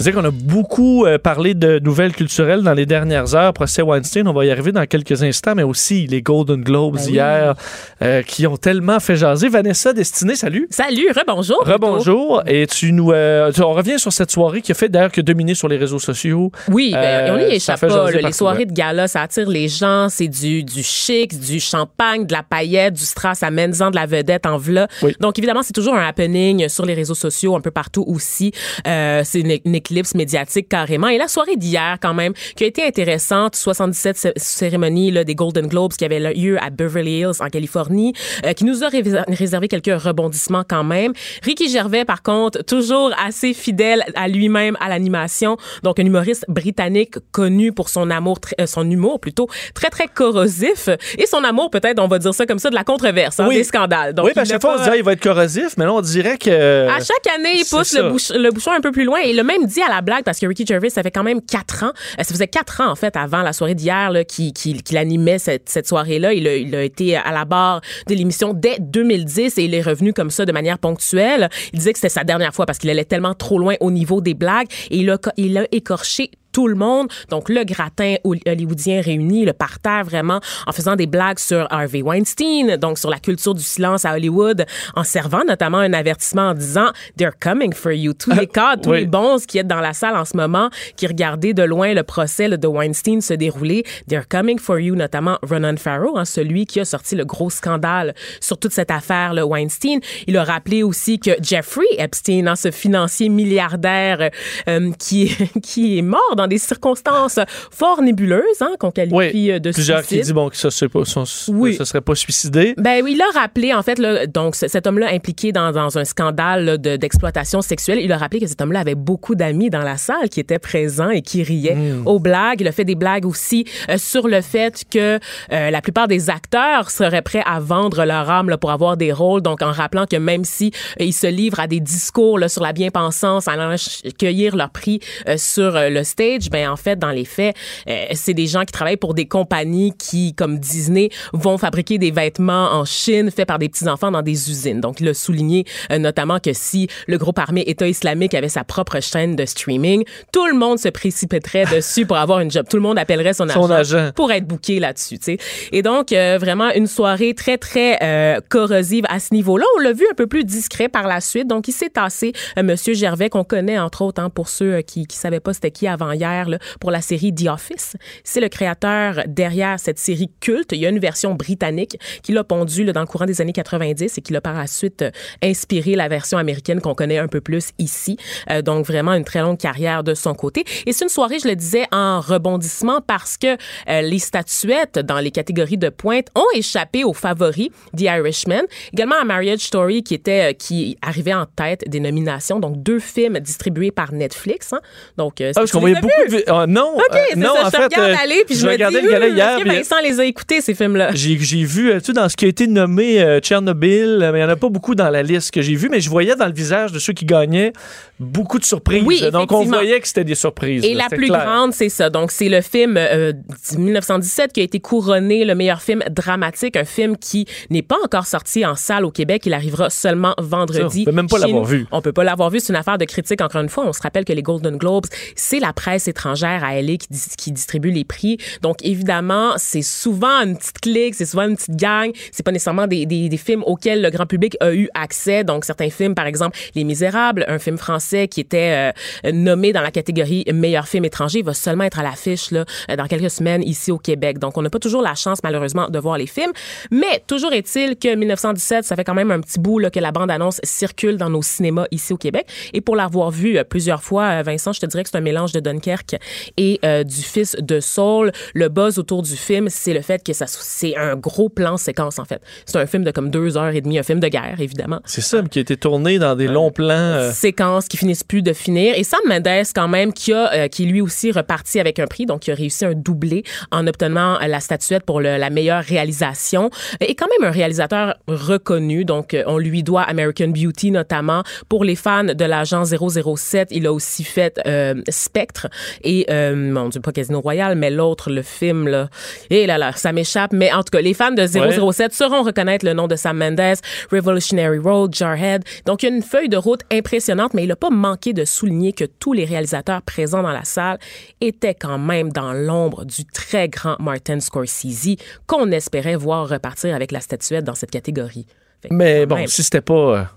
C'est qu'on a beaucoup euh, parlé de nouvelles culturelles dans les dernières heures. Procès Weinstein, on va y arriver dans quelques instants, mais aussi les Golden Globes Ben oui. hier euh, qui ont tellement fait jaser. Vanessa Destinée, salut. Salut, rebonjour. Rebonjour. Et tu nous, euh, on revient sur cette soirée qui a fait d'ailleurs que dominer sur les réseaux sociaux. Oui, ben, Euh, on y échappe pas. les soirées de gala, ça attire les gens. C'est du, du chic, du champagne, de la paillette, du strass à mendiant, de la vedette en. Oui. Donc, évidemment, c'est toujours un happening sur les réseaux sociaux, un peu partout aussi. C'est une, une éclipse médiatique carrément. Et la soirée d'hier, quand même, qui a été intéressante, 77 cé- cérémonies là, des Golden Globes qui avaient lieu à Beverly Hills, en Californie, euh, qui nous a réservé quelques rebondissements quand même. Ricky Gervais, par contre, toujours assez fidèle à lui-même à l'animation. Donc, un humoriste britannique connu pour son amour, euh, son humour plutôt, très, très corrosif. Et son amour, peut-être, on va dire ça comme ça, de la controverse, hein, Oui. des scandales. Donc, oui, à il chaque fois, on se dit, ah, il va être corrosif, mais là, on dirait que. à chaque année, il pousse le, bouch- le bouchon un peu plus loin. Et a même dit à la blague, parce que Ricky Gervais, ça fait quand même quatre ans. euh, Ça faisait quatre ans, en fait, avant la soirée d'hier, qu'il qu'il animait cette, soirée-là. Il a, il a été à la barre de l'émission dès 2010 et il est revenu comme ça de manière ponctuelle. Il disait que c'était sa dernière fois parce qu'il allait tellement trop loin au niveau des blagues et il a, il a écorché tout le monde. Donc, le gratin hol- hollywoodien réuni, le parterre vraiment en faisant des blagues sur Harvey Weinstein, donc sur la culture du silence à Hollywood, en servant notamment un avertissement en disant They're coming for you. Tous les cadres, tous oui. les bons qui est dans la salle en ce moment, qui regardaient de loin le procès de Weinstein se dérouler, They're coming for you, notamment Ronan Farrow, hein, celui qui a sorti le gros scandale sur toute cette affaire, le Weinstein. Il a rappelé aussi que Jeffrey Epstein, hein, ce financier milliardaire euh, qui, qui est mort dans des circonstances fort nébuleuses, hein, qu'on qualifie Oui, euh, de plusieurs qui suicide. disent bon, que ça, pas, son- Oui. ça serait pas suicidé. Ben oui, il a rappelé, en fait, là, donc cet homme-là impliqué dans, dans un scandale de- d'exploitation sexuelle, il a rappelé que cet homme-là avait beaucoup d'amis dans la salle qui étaient présents et qui riaient aux blagues. Il a fait des blagues aussi euh, sur le fait que euh, la plupart des acteurs seraient prêts à vendre leur âme là, pour avoir des rôles. Donc, en rappelant que même si euh, ils se livrent à des discours là, sur la bien-pensance, en allant cueillir leur prix sur le stage, ben en fait, dans les faits, euh, c'est des gens qui travaillent pour des compagnies qui, comme Disney, vont fabriquer des vêtements en Chine faits par des petits-enfants dans des usines. Donc, il a souligné euh, notamment que si le groupe armé État islamique avait sa propre chaîne de streaming, tout le monde se précipiterait dessus pour avoir une job. Tout le monde appellerait son, Son agent. pour être booké là-dessus. tu sais. Et donc, euh, vraiment, une soirée très, très euh, corrosive à ce niveau-là. On l'a vu un peu plus discret par la suite. Donc, il s'est tassé Monsieur Gervais, qu'on connaît, entre autres, hein, pour ceux qui ne savaient pas c'était qui avant hier, là, pour la série The Office. C'est le créateur derrière cette série culte. Il y a une version britannique qui l'a pondu là, dans le courant des années 90 et qui l'a par la suite euh, inspiré la version américaine qu'on connaît un peu plus ici. Euh, donc, vraiment une très longue carrière de son côté. Et c'est une soirée, je le disais, en rebondissement parce que euh, les statuettes dans les catégories de pointe ont échappé aux favoris The Irishman, également à Marriage Story qui était euh, qui arrivait en tête des nominations. Donc deux films distribués par Netflix. hein. Donc Ah, parce qu'on voyait beaucoup de... vi- oh, non, euh, non, ça. en je fait, regarde euh, aller, puis je, me regardais dis, le hier, puis Vincent les a écoutés, ces films-là? j'ai vu, euh, tu sais, dans ce qui a été nommé euh, Tchernobyl, euh, mais il n'y en a pas beaucoup dans la liste que j'ai vu, mais je voyais dans le visage de ceux qui gagnaient beaucoup de surprises. Oui, Donc, on voyait que c'était des surprises. Et là, la plus clair. grande, c'est ça. Donc, c'est le film euh, de 1917 qui a été couronné le meilleur film dramatique, un film qui n'est pas encore sorti en salle au Québec. Il arrivera seulement vendredi. Ça, on peut même pas l'avoir vu. On peut pas l'avoir vu. C'est une affaire de critique, encore une fois. On se rappelle que les Golden Globes, c'est la presse étrangère à LA qui, qui distribue les prix. Donc, évidemment, c'est souvent une petite clique, c'est souvent une petite gang. C'est pas nécessairement des, films auxquels le grand public a eu accès. Donc, certains films, par exemple, Les Misérables, un film français qui était euh, nommé dans la catégorie meilleur film étranger, va seulement être à l'affiche là, euh, dans quelques semaines ici au Québec. Donc, on n'a pas toujours la chance, malheureusement, de voir les films. Mais toujours est-il que 1917, ça fait quand même un petit bout que la bande-annonce circule dans nos cinémas ici au Québec. Et pour l'avoir vu euh, plusieurs fois, Vincent, je te dirais que c'est un mélange de Dunkerque et euh, du fils de Saul. Le buzz autour du film, c'est le fait que ça c'est un gros plan séquence, en fait. C'est un film de comme deux heures et demie, un film de guerre, évidemment C'est ça, qui a été tourné dans des longs plans. euh, séquences qui finissent plus de finir. Et Sam Mendes, quand même, qui a, euh, qui lui aussi reparti avec un prix, donc qui a réussi un doublé en obtenant la statuette pour le- la meilleure réalisation. Et quand même un réalisateur reconnu, donc on lui doit American Beauty notamment. Pour les fans de l'agent 007, il a aussi fait euh, Spectre et, euh, mon Dieu, pas Casino Royale, mais l'autre, le film, là. Et là là, ça m'échappe. Mais en tout cas, les fans de 007 sauront reconnaître le nom de Sam Mendes, Revolutionary Road, Jarhead. Donc, il y a une feuille de route impressionnante, mais il n'a pas manqué de souligner que tous les réalisateurs présents dans la salle étaient quand même dans l'ombre du très grand Martin Scorsese, qu'on espérait voir repartir avec la statuette dans cette catégorie. Mais bon, même. si c'était pas.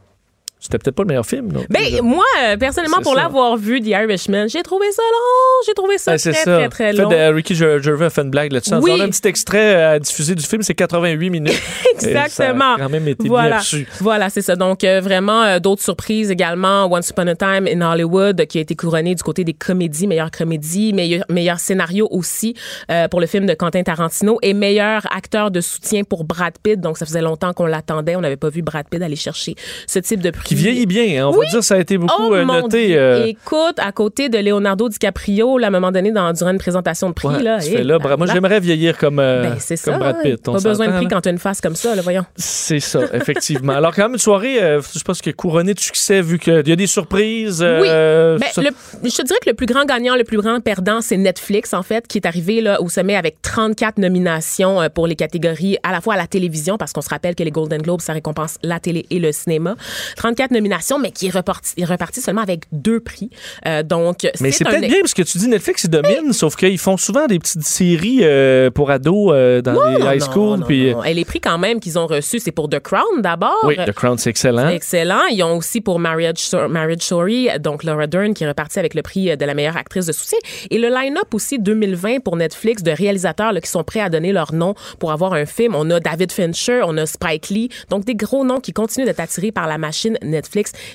Euh, c'était peut-être pas le meilleur film. non Ben, moi, euh, personnellement, pour l'avoir vu, The Irishman, j'ai trouvé ça long. J'ai trouvé ça Ben, très, ça. très, très En fait, long. euh, Ricky Ger- Gervais a fait une blague là-dessus. Oui. disant, On a un petit extrait à diffuser du film, c'est 88 minutes. Exactement. Ça a quand même été bien voilà. reçu. Voilà, c'est ça. Donc, euh, vraiment, euh, d'autres surprises également. Once Upon a Time in Hollywood, qui a été couronné du côté des comédies, meilleure comédie, meilleur, meilleur scénario aussi euh, pour le film de Quentin Tarantino et meilleur acteur de soutien pour Brad Pitt. Donc, ça faisait longtemps qu'on l'attendait. On n'avait pas vu Brad Pitt aller chercher ce type de prix. Qui vieillit bien. hein. On Oui. va dire ça a été beaucoup Oh, euh, mon noté. Euh, Écoute, à côté de Leonardo DiCaprio, là, à un moment donné, dans, durant une présentation de prix, ouais, là, fais là, bra- moi, là, j'aimerais vieillir comme, euh, ben, comme ça. Brad Pitt. hein. Pas besoin de prix quand tu as une face comme ça, là, voyons. C'est ça, effectivement. Alors, quand même, une soirée, euh, je pense que couronnée de succès, vu qu'il y a des surprises. euh, Ben, le- je te dirais que le plus grand gagnant, le plus grand perdant, c'est Netflix, en fait, qui est arrivé là, au sommet avec 34 nominations pour les catégories à la fois à la télévision, parce qu'on se rappelle que les Golden Globes, ça récompense la télé et le cinéma. 34 nominations, mais qui est reparti, est reparti seulement avec deux prix. Euh, donc, Mais c'est peut-être bien parce que tu dis Netflix, ils dominent, sauf qu'ils font souvent des petites séries euh, pour ados euh, dans les Non, high non, school. non, puis. Et les prix quand même qu'ils ont reçus, c'est pour The Crown d'abord. Oui, The Crown, c'est excellent. Excellent. Ils ont aussi pour Marriage, Marriage Story, donc Laura Dern qui est repartie avec le prix de la meilleure actrice de soutien. Et le line-up aussi 2020 pour Netflix de réalisateurs là, qui sont prêts à donner leur nom pour avoir un film. On a David Fincher, on a Spike Lee, donc des gros noms qui continuent d'être attirés par la machine Netflix.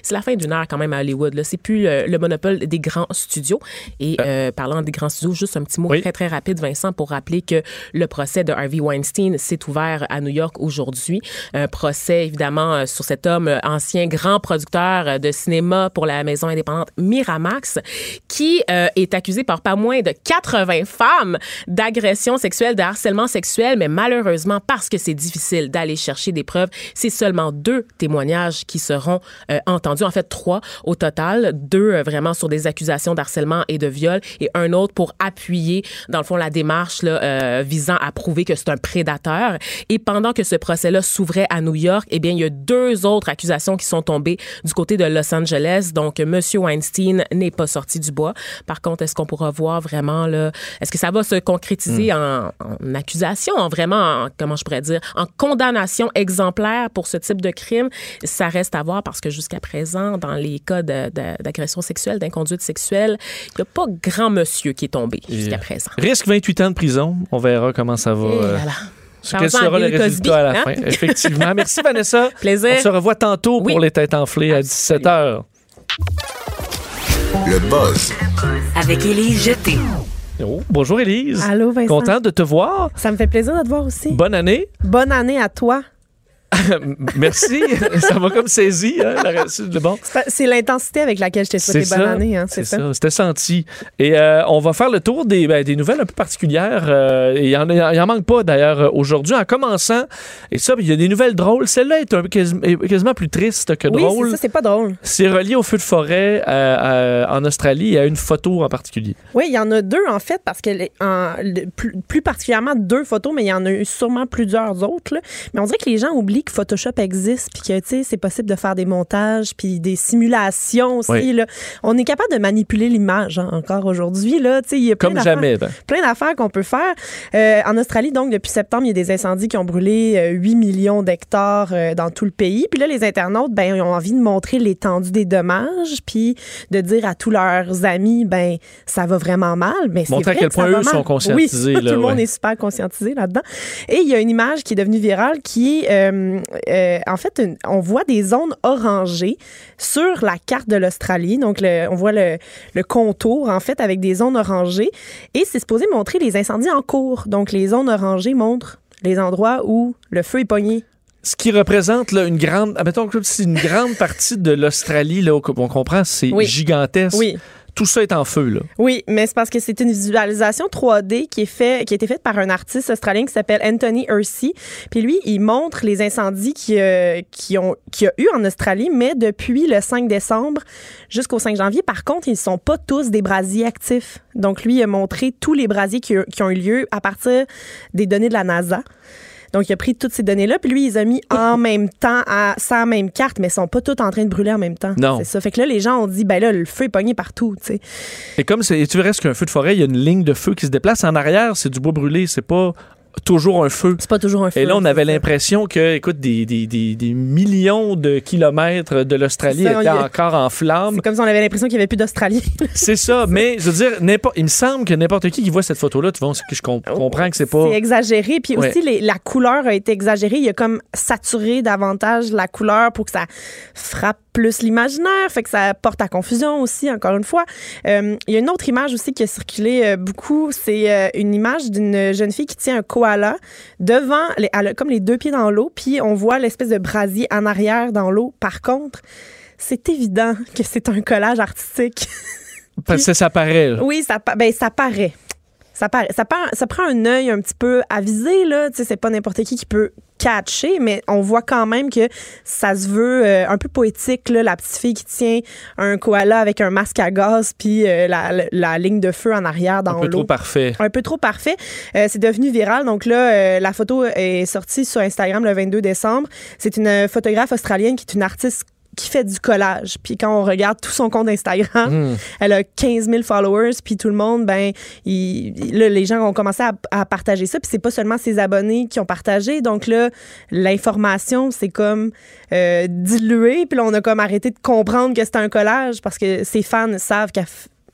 C'est la fin d'une heure quand même à Hollywood. Là. C'est plus euh, le monopole des grands studios. Et euh, parlant des grands studios, juste un petit mot Oui. très très rapide, Vincent, pour rappeler que le procès de Harvey Weinstein s'est ouvert à New York aujourd'hui. Un procès, évidemment, euh, sur cet homme, euh, ancien grand producteur euh, de cinéma pour la maison indépendante Miramax, qui euh, est accusé par pas moins de 80 femmes d'agression sexuelle, de harcèlement sexuel, mais malheureusement, parce que c'est difficile d'aller chercher des preuves, c'est seulement deux témoignages qui seront euh, entendus. En fait, trois au total. Deux euh, vraiment sur des accusations d'harcèlement et de viol et un autre pour appuyer, dans le fond, la démarche là, euh, visant à prouver que c'est un prédateur. Et pendant que ce procès-là s'ouvrait à New York, eh bien, il y a deux autres accusations qui sont tombées du côté de Los Angeles. Donc, M. Weinstein n'est pas sorti du bois. Par contre, est-ce qu'on pourra voir vraiment, là, est-ce que ça va se concrétiser en, en accusation, en vraiment, en- comment je pourrais dire, en condamnation exemplaire pour ce type de crime? Ça reste à voir parce que jusqu'à présent, dans les cas de- de- d'agression sexuelle, d'inconduite sexuelle, il n'y a pas grand monsieur qui est tombé jusqu'à présent. Risque 28 ans de prison. On verra comment ça va. Eh euh, là là. ce- quel sera le résultat Cosby, à la hein? fin. Effectivement. Merci, Vanessa. Plaisir. On se revoit tantôt Oui. pour les têtes enflées à 17h. Le buzz Avec Élise Jeté. Oh, bonjour, Élise. Allô, Vincent. Content de te voir. Ça me fait plaisir de te voir aussi. Bonne année. Bonne année à toi. Merci. ça m'a comme saisi. Hein, la- c'est bon. C'est l'intensité avec laquelle je t'ai souhaité bonne année. Hein, C'est ça. ça. C'était senti. Et euh, on va faire le tour des, ben, des nouvelles un peu particulières. euh, et il y en, a- il y en manque pas d'ailleurs euh, aujourd'hui. En commençant, et ça, il y a des nouvelles drôles. Celle-là est un est quasiment plus triste que Oui, drôle. c'est ça, c'est pas drôle. C'est relié au feu de forêt euh, en Australie et à une photo en particulier. Oui, il y en a deux en fait, parce que les- en- le- plus, plus particulièrement deux photos, mais il y en a eu sûrement plusieurs autres. là. Mais on dirait que les gens oublient que Photoshop existe, puis que tu sais, c'est possible de faire des montages, puis des simulations aussi. Oui. là. On est capable de manipuler l'image hein, encore aujourd'hui. là. Tu sais, Il y a plein Comme d'affaires- jamais. ben. plein d'affaires qu'on peut faire. Euh, en Australie, donc, depuis septembre, il y a des incendies qui ont brûlé euh, 8 millions d'hectares euh, dans tout le pays. Puis là, les internautes, ben, ils ont envie de montrer l'étendue des dommages, puis de dire à tous leurs amis, ben, ça va vraiment mal. Mais c'est Montrer à quel que point eux mal. sont conscientisés, Oui, là, tout le monde ouais. est super conscientisé là-dedans. Et il y a une image qui est devenue virale qui est, euh, euh, en fait, une- on voit des zones orangées sur la carte de l'Australie. Donc, le- on voit le, le contour, en fait, avec des zones orangées. Et c'est supposé montrer les incendies en cours. Donc, les zones orangées montrent les endroits où le feu est pogné. Ce qui représente là, une grande, admettons que c'est une grande partie de l'Australie, là, on comprend, c'est Oui. gigantesque. Oui. Oui, mais c'est parce que c'est une visualisation 3D qui a été faite par un artiste australien qui s'appelle Anthony Hersey. Puis lui, il montre les incendies qui, euh, ont, qui a eu en Australie, mais depuis le 5 décembre jusqu'au 5 janvier. Par contre, ils ne sont pas tous des brasiers actifs. Donc lui, il a montré tous les brasiers qui ont eu lieu à partir des données de la NASA. Donc, il a pris toutes ces données-là, puis lui, il les a mis en même temps à sa même carte, mais ils sont pas tous en train de brûler en même temps. Non. C'est ça. Fait que là, les gens ont dit, ben là, le feu est pogné partout, tu sais. Et comme c'est, tu verrais qu'un feu de forêt, il y a une ligne de feu qui se déplace. En arrière, c'est du bois brûlé, c'est pas toujours un feu. C'est pas toujours un feu. Et là, on avait l'impression que, écoute, des, des, des, des millions de kilomètres de l'Australie étaient y encore en flammes. C'est comme si on avait l'impression qu'il n'y avait plus d'Australie. C'est ça, mais je veux dire, n'importe- il me semble que n'importe qui qui voit cette photo-là, tu vois, je com- comprends que c'est pas. C'est exagéré. Puis Ouais. aussi, les- la couleur a été exagérée. Il y a comme saturé davantage la couleur pour que ça frappe plus l'imaginaire, fait que ça porte à confusion aussi, encore une fois. Euh, il y a une autre image aussi qui a circulé euh, beaucoup. C'est euh, une image d'une jeune fille qui tient un koala devant, les, elle a comme les deux pieds dans l'eau, puis on voit l'espèce de brasier en arrière dans l'eau. Par contre, c'est évident que c'est un collage artistique. Parce que ça paraît. là. Oui, ça, ben, ça paraît. Ça, paraît. Ça, par- ça prend un œil un petit peu avisé, là. Tu sais, c'est pas n'importe qui qui peut catcher, mais on voit quand même que ça se veut euh, un peu poétique, là. La petite fille qui tient un koala avec un masque à gaz, puis euh, la, la- la ligne de feu en arrière dans Un peu l'eau. trop parfait. Un peu trop parfait. Euh, c'est devenu viral. Donc là, la photo est sortie sur Instagram le 22 décembre. C'est une photographe australienne qui est une artiste qui fait du collage. Puis quand on regarde tout son compte Instagram, Hmm. elle a 15 000 followers. Puis tout le monde, ben, il- là, les gens ont commencé à, à partager ça. Puis c'est pas seulement ses abonnés qui ont partagé. Donc là, l'information, c'est comme euh, dilué. Puis là, on a comme arrêté de comprendre que c'était un collage parce que ses fans savent qu'elle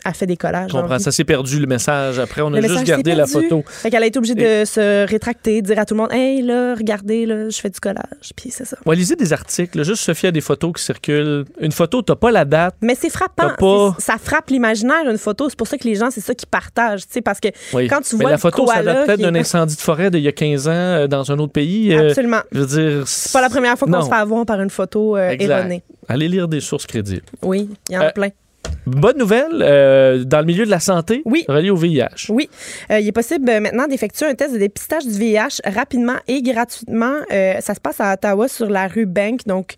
elle fait des collages. Je comprends. Ça s'est perdu le message. Après, on a Le juste gardé la photo. Fait qu'elle a été obligée de se rétracter, de dire à tout le monde Hey, là, regardez, là, je fais du collage. Puis c'est ça. Ouais, lisez des articles, juste se fier à des photos qui circulent. Une photo, t'as pas la date. Mais c'est frappant. Pas- Ça frappe l'imaginaire, une photo. C'est pour ça que les gens, c'est ça qu'ils partagent. tu sais, Parce que Oui. quand tu Mais vois la photo, ça date peut-être qui est- d'un incendie de forêt d'il y a 15 ans euh, dans un autre pays. euh, Absolument. je veux dire. C'est pas la première fois qu'on se fait avoir par une photo euh, erronée. Allez lire des sources crédibles. Oui, il y en a Euh, plein. Bonne nouvelle, euh, dans le milieu de la santé, Oui. relié au VIH. Oui, Euh, il est possible euh, maintenant d'effectuer un test de dépistage du VIH rapidement et gratuitement. Ça se passe à Ottawa sur la rue Bank, donc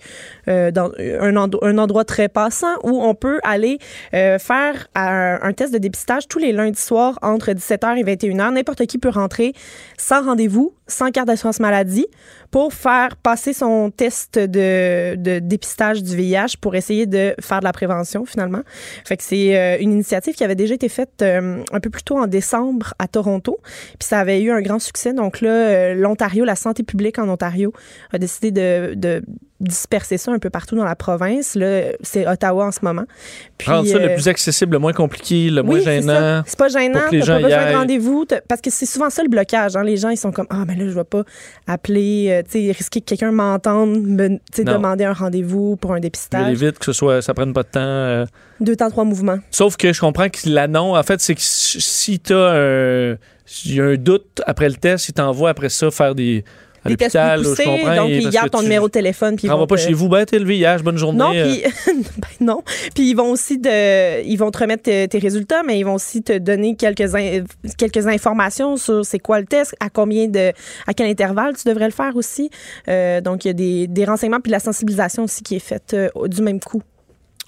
dans un, endo- un endroit très passant où on peut aller faire un, un test de dépistage tous les lundis soirs entre 17h et 21h. N'importe qui peut rentrer sans rendez-vous, sans carte d'assurance maladie, pour faire passer son test de, de dépistage du VIH pour essayer de faire de la prévention finalement. Fait que c'est euh, une initiative qui avait déjà été faite euh, un peu plus tôt en décembre à Toronto. Puis ça avait eu un grand succès. Donc là, euh, l'Ontario, la santé publique en Ontario a décidé de, de disperser ça un peu partout dans la province. Là, c'est Ottawa en ce moment. Puis, Rendre ça euh, le plus accessible, le moins compliqué, le moins oui, gênant. C'est pas gênant. pour que les T'as gens pas besoin de rendez-vous. Parce que c'est souvent ça le blocage. hein. Les gens, ils sont comme Ah, mais là, je vais pas appeler, euh, tu sais, risquer que quelqu'un m'entende, me demander un rendez-vous pour un dépistage. aller vite, que ce soit, ça prenne pas de temps. euh. Deux temps, trois mouvements. Sauf que je comprends que l'annonce, en fait, c'est que si t'as un, y a un doute après le test, il t'envoie après ça faire des, à des tests l'hôpital, je comprends, donc ils gardent ton tu- numéro de téléphone. Puis ils vont pas te- chez vous, ben t'es le VIH, bonne journée. Non, euh. puis ben non. Puis ils vont aussi de, ils vont te remettre tes, tes résultats, mais ils vont aussi te donner quelques in- quelques informations sur c'est quoi le test, à combien de, à quel intervalle tu devrais le faire aussi. Euh, donc il y a des, des renseignements puis de la sensibilisation aussi qui est faite euh, du même coup.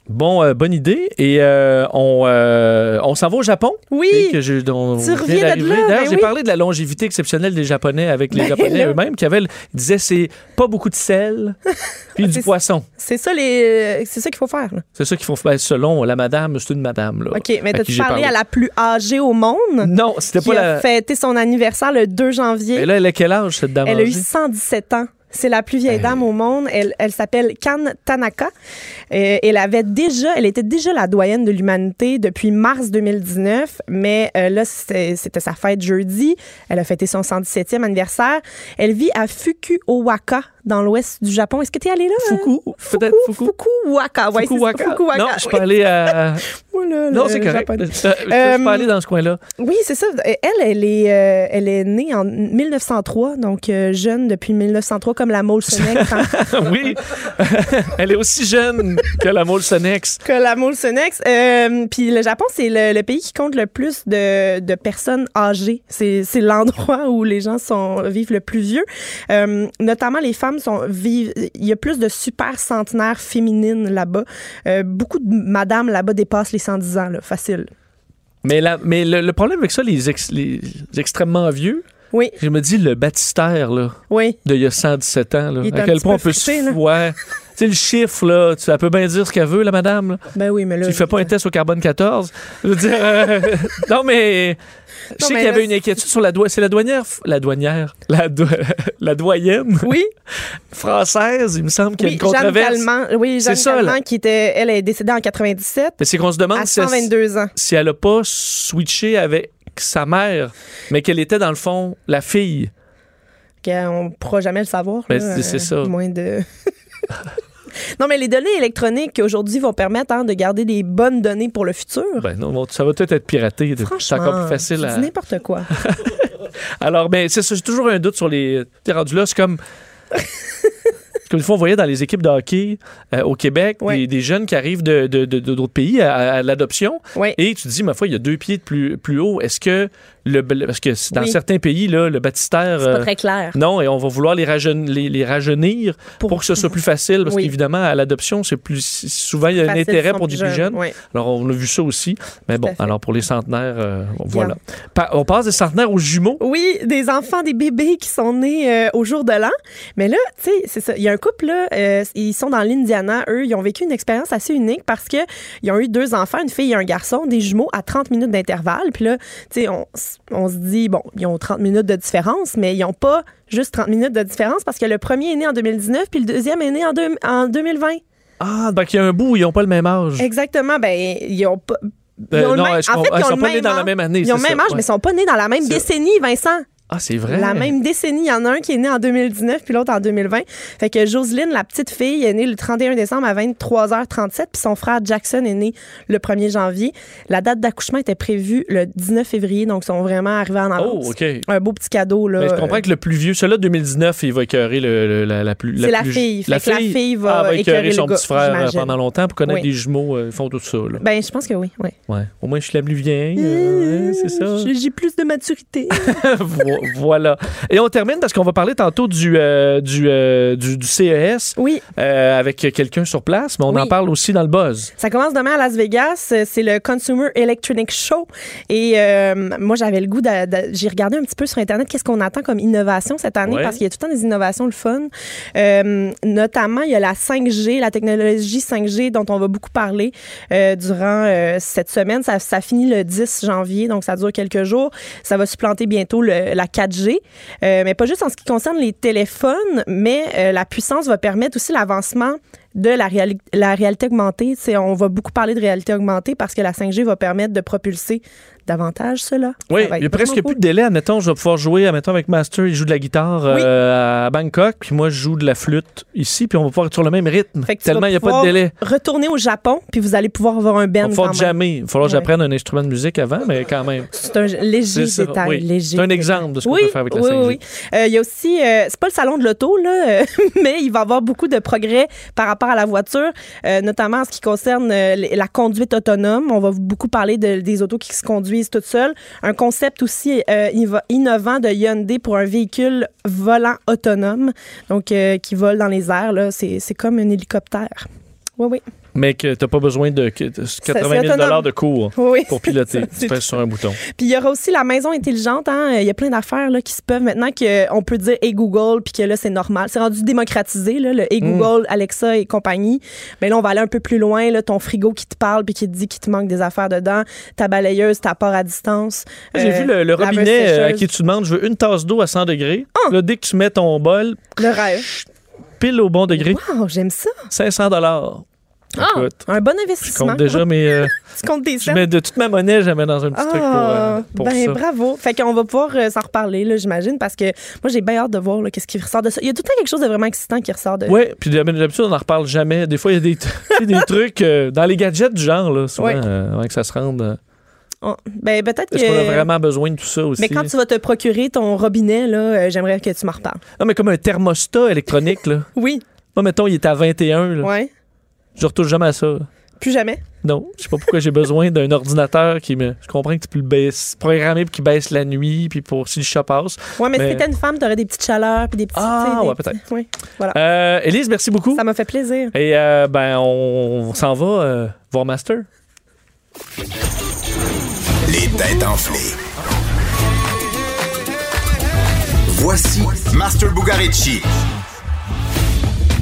Bon, euh, bonne idée. Et euh, on, euh, on s'en va au Japon? Oui. Que je- on Tu reviens de là, D'ailleurs, ben j'ai oui. parlé de la longévité exceptionnelle des Japonais avec les Ben Japonais eux-mêmes qui avaient, disaient c'est pas beaucoup de sel puis du C'est- poisson. C'est ça les, c'est ça qu'il faut faire. C'est ça qu'il faut faire selon la madame, c'est une madame là. Ok, mais t'as-tu parlé, parlé? à la plus âgée au monde? Non, c'était pas a la. fêté son anniversaire le 2 janvier? Et là, elle a quel âge cette dame Elle a eu âgée? 117 ans. C'est la plus vieille dame au monde. Elle, elle s'appelle Kan Tanaka. Euh, elle avait déjà, elle était déjà la doyenne de l'humanité depuis mars 2019, mais euh, là c'était sa fête jeudi. Elle a fêté son 117e anniversaire. Elle vit à Fukuoka dans l'ouest du Japon. Est-ce que tu es allé là? euh? Fuku, peut-être Fuku. Fukuoka, ouais, Fukuoka. Fukuoka. Non, je suis pas allé à. Là, Non, c'est correct. japonais. Euh, Je suis Euh, pas allé dans ce coin-là. Oui, c'est ça. Elle, elle est, euh, elle est née en 1903, donc euh, jeune depuis 1903, comme la Molsonex. hein. oui. elle est aussi jeune que la Molsonex. que la Molsonex. Euh, Puis le Japon, c'est le, le pays qui compte le plus de, de personnes âgées. C'est c'est l'endroit où les gens sont vivent le plus vieux. Euh, notamment, les femmes sont vivent. Il y a plus de super centenaires féminines là-bas. Euh, beaucoup de madames là-bas dépassent les 110 ans, là, facile. Mais, la, mais le, le problème avec ça, les, ex- les extrêmement vieux, Oui, je me dis le baptistère là, oui. de il y a 117 ans, là, à quel point on peu peut se ouais. Tu sais, le chiffre, là, tu, elle peut bien dire ce qu'elle veut, la madame. Là. Ben oui, mais là. Tu fais pas un test au carbone 14. Je veux dire, euh, non, mais je sais qu'il y avait une inquiétude sur la douanière. C'est la douanière, la douanière, la, do- la doyenne Oui, française, il me semble qu'il y a oui une Jeanne controverse. Calment. Oui, Jeanne ça, Calment, qui était, elle est décédée en 97 Mais c'est qu'on se demande à si elle, 122 ans. si elle a pas switché avec sa mère, mais qu'elle était dans le fond la fille. qu'on ne pourra jamais le savoir. Ben, c'est euh, ça. Moins de... non, mais les données électroniques aujourd'hui vont permettre hein, de garder des bonnes données pour le futur. Ben non, ça va peut-être être piraté. C'est encore plus facile à. n'importe quoi. Alors, ben, c'est ça, j'ai toujours un doute sur les. T'es rendu là, c'est comme. Comme une fois, on voyait dans les équipes de hockey euh, au Québec, Ouais. des, des jeunes qui arrivent de, d'autres pays à, à l'adoption. Et tu te dis, ma foi, il y a deux pieds de plus, plus haut. Est-ce que. Le, parce que dans Oui. certains pays, là, le baptistère. C'est pas euh, très clair. non, et on va vouloir les, rajeun- les, les rajeunir pour, Pour- que ce soit plus facile, parce Oui. qu'évidemment, à l'adoption, c'est plus souvent il y a un intérêt pour des plus jeunes. Oui. Alors, on a vu ça aussi. Mais bon, alors pour les centenaires, euh, voilà. Pa- on passe des centenaires aux jumeaux. Oui, des enfants, des bébés qui sont nés euh, au jour de l'an. Mais là, tu sais, c'est ça. Il y a un couple, là, ils sont dans l'Indiana. Eux, ils ont vécu une expérience assez unique parce que ils ont eu deux enfants, une fille et un garçon, des jumeaux à 30 minutes d'intervalle. Puis là, tu sais, on, on se dit, bon, ils ont 30 minutes de différence, mais ils n'ont pas juste 30 minutes de différence parce que le premier est né en 2019 puis le deuxième est né en, deux- en 2020. Ah, donc il y a un bout ils n'ont pas le même âge. Exactement. Ben, ils ont pas. ils Euh, le non, même- je en fait, ils ils ont sont pas nés dans la même année, Ils ont le même âge, ouais. mais ils sont pas nés dans la même décennie, Vincent. Ah, c'est vrai? La même décennie. Il y en a un qui est né en 2019 puis l'autre en 2020. Fait que Jocelyne, la petite fille, est née le 31 décembre à 23h37 puis son frère Jackson est né le 1er janvier. La date d'accouchement était prévue le 19 février, donc ils sont vraiment arrivés en avance. Oh, OK. Un beau petit cadeau, là. Mais je comprends que le plus vieux, celui-là 2019, il va écœurer le, le- la, la plus. C'est la plus- fille. Fait que la fille va Ah, va écœurer son le petit gars, frère euh, pendant longtemps pour connaître Oui. des jumeaux. euh, ils font tout ça. Là. Ben, je pense que oui, oui. Ouais. Au moins, je suis la plus vieille. euh, ouais, c'est ça. J'ai plus de maturité. Vo- voilà. Et on termine parce qu'on va parler tantôt du, euh, du, euh, du, du CES oui. euh, avec quelqu'un sur place, mais on Oui. en parle aussi dans le buzz. Ça commence demain à Las Vegas. C'est le Consumer Electronic Show. Et moi, j'avais le goût de. J'ai regardé un petit peu sur Internet qu'est-ce qu'on attend comme innovation cette année Ouais. parce qu'il y a tout le temps des innovations le fun. Notamment, il y a la 5G, la technologie 5G dont on va beaucoup parler durant cette semaine. Ça, ça finit le 10 janvier, donc ça dure quelques jours. Ça va supplanter bientôt le- la 4G. Euh, mais pas juste en ce qui concerne les téléphones, mais euh, la puissance va permettre aussi l'avancement de la, réali- la réalité augmentée. On va beaucoup parler de réalité augmentée parce que la 5G va permettre de propulser davantage cela? Oui, il y a presque plus de délai. Admettons, je vais pouvoir jouer, admettons, avec Master, il joue de la guitare Oui. euh, à Bangkok, puis moi, je joue de la flûte ici, puis on va pouvoir être sur le même rythme. Tellement il n'y a pas de délai. Retourner au Japon, puis vous allez pouvoir avoir un Il band va falloir jamais. Il va falloir que j'apprenne un instrument de musique avant, mais quand même. C'est un léger détail. oui. léger C'est un exemple de ce qu'on oui, peut faire avec la oui, 5G. Oui, Euh, Il y a aussi, euh, c'est pas le salon de l'auto, là, euh, mais il va y avoir beaucoup de progrès par rapport à la voiture, notamment en ce qui concerne la conduite autonome. On va beaucoup parler de- des autos qui se conduisent toutes seules. Un concept aussi euh, inno- innovant de Hyundai pour un véhicule volant autonome, donc euh, qui vole dans les airs. C'est comme un hélicoptère. Oui, oui. Mais que tu n'as pas besoin de que- de 80 000 autonome. de cours Oui, pour piloter. tu pèses sur un bouton. Puis il y aura aussi la maison intelligente. Hein? Il y a plein d'affaires qui se peuvent maintenant qu'on peut dire Hey Google, puis que là, c'est normal. C'est rendu démocratisé, là, le Hey Mm. Google, Alexa et compagnie. Mais là, on va aller un peu plus loin. Là, ton frigo qui te parle, puis qui te dit qu'il te manque des affaires dedans. Ta balayeuse, ta part à distance. J'ai Euh, vu le, robinet euh, à qui tu demandes je veux une tasse d'eau à 100 degrés. Ah! Là, dès que tu mets ton bol, Le rêve. pile au bon degré, Wow, j'aime ça. 500 dollars. Ah, Écoute, un bon je investissement. compte déjà mes. euh, tu comptes des je mets de toute ma monnaie, je mets dans un petit truc pour, euh, Ah, pour ben ça. bravo. Fait qu'on va pouvoir euh, s'en reparler, là, j'imagine, parce que moi, j'ai bien hâte de voir là, qu'est-ce qui ressort de ça. Il y a tout le temps quelque chose de vraiment excitant qui ressort de Oui, puis d'habitude, on n'en reparle jamais. Des fois, il y a des, des trucs dans les gadgets du genre, là, souvent, Ouais. avant que ça se rende. Oh, Ben, peut-être Est-ce qu'on a vraiment besoin de tout ça aussi? Mais quand tu vas te procurer ton robinet, là, euh, j'aimerais que tu m'en reparles. Non, mais comme un thermostat électronique, là. Oui, Moi, mettons, il est à 21, là. ouais. Je retouche jamais à ça. Plus jamais? Non, je sais pas pourquoi j'ai besoin d'un ordinateur qui me. Je comprends que tu peux le baisser, programmer pour qu'il baisse la nuit, puis pour si le chat passe. Ouais, mais, Mais- si t'étais une femme, t'aurais des petites chaleurs puis des petits. Ah, ouais, petits- peut-être. Oui, voilà. Euh, Élise, merci beaucoup. Ça m'a fait plaisir. Et euh, ben, on, s'en va euh, voir Master. Les têtes enflées. Voici Master Bugarici.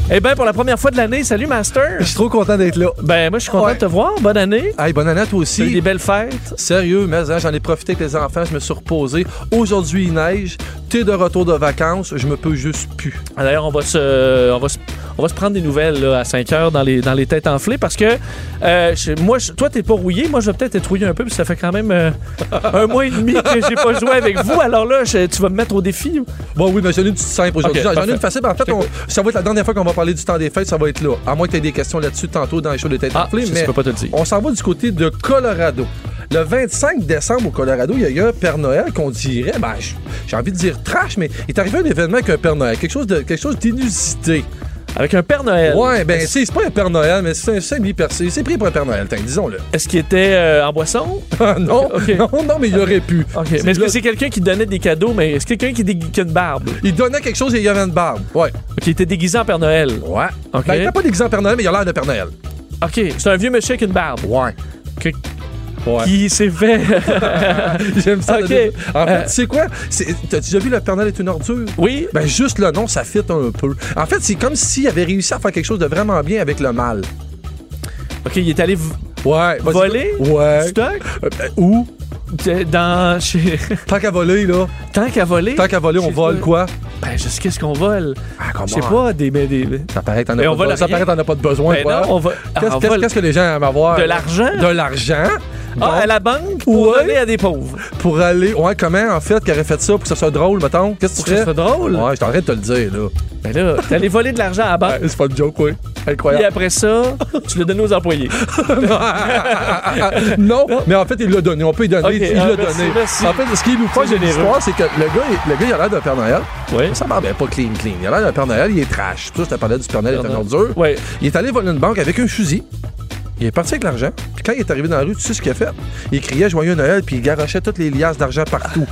Eh bien, pour la première fois de l'année, salut Master. Je suis trop content d'être là. Ben, moi, je suis content Ouais. de te voir. Bonne année. Hey, bonne année à toi eu des aussi. belles fêtes. Sérieux, mais hein, j'en ai profité avec les enfants, je me suis reposé. Aujourd'hui, il neige. T'es de retour de vacances, je me peux juste plus. Ah, D'ailleurs, on va se, on va se, on va se prendre des nouvelles là, à 5 heures dans les, dans les têtes enflées parce que euh, moi, je- toi, t'es pas rouillé. Moi, je vais peut-être être rouillé un peu, puis ça fait quand même euh, un mois et demi que j'ai pas joué avec vous. Alors là, je- tu vas me mettre au défi. Bon, oui, mais j'en ai une petite simple aujourd'hui. J'en ai une facile. En fait, on- ça va être la dernière fois qu'on va parler du temps des fêtes, ça va être là. À moins que tu aies des questions là-dessus tantôt dans les shows des têtes Ah, mais peux pas te le dire. on s'en va du côté de Colorado. Le 25 décembre au Colorado, il y a eu un Père Noël qu'on dirait, ben, j'ai envie de dire trash, mais il est arrivé un événement avec un Père Noël, quelque chose de quelque chose d'inusité. Avec un Père Noël. Ouais, ben, c'est pas un Père Noël, mais c'est un semi-percé. C'est pris pour un Père Noël, tiens, disons-le. Est-ce qu'il était euh, en boisson? non, Ok. non, non, mais il aurait pu. OK. C'est Mais est-ce que c'est quelqu'un qui donnait des cadeaux, mais est-ce quelqu'un qui, dé- qui a une barbe? Il donnait quelque chose et il y avait une barbe. Ouais. Qui était déguisé en Père Noël? Ouais. OK. Ben, il était pas déguisé en Père Noël, mais il a l'air de Père Noël. OK. C'est un vieux monsieur avec une barbe. Ouais. Ouais. Qui s'est fait. J'aime ça. Le- En fait, Euh. tu sais quoi? T'as-tu déjà vu Le Père Noël est une ordure? oui. Ben, juste le nom, ça fit un peu. En fait, c'est comme s'il avait réussi à faire quelque chose de vraiment bien avec le mal. OK, il est allé Ouais. voler? Ouais. du stock? Euh, ben, où? de- dans. Chez... Tant qu'à voler, là. Tant qu'à voler? Tant qu'à voler, on vole quoi? Ben, je sais qu'est-ce qu'on vole? Ah, comment? Je sais pas, des. des, des- Ça paraît que t'en as pas de. Ça paraît que t'en as pas de besoin, Ben quoi. non, on va. Qu'est-ce on qu'est-ce- vole qu'est-ce que les gens aiment avoir? de l'argent? De l'argent. Ah, à la banque pour Ouais. donner à des pauvres. Pour aller. Ouais, comment, en fait, qui aurait fait ça pour que ça soit drôle, mettons? Qu'est-ce Pour que que tu ça ferais? soit drôle? Ouais, je t'arrête de te le dire, là. Ben là, t'es allé voler de l'argent à la banque. Ouais, c'est pas le joke, oui. Et Incroyable. après ça, tu l'as donné aux employés. non, mais en fait, il l'a donné. On peut lui donner. Il ah, l'a donné. merci. En fait, ce qui est loufoque C'est de l'histoire, c'est que le gars, il- le gars, il a l'air d'un Père Noël. Oui. Ça ben, pas clean, clean. Il a l'air d'un Père Noël, il est trash. Ça, je te parlais du Père Noël, il est un ordure. Oui. Il est allé voler une banque avec un fusil. Il est parti avec l'argent. Puis quand il est arrivé dans la rue, tu sais ce qu'il a fait? Il criait Joyeux Noël, puis il garochait toutes les liasses d'argent partout.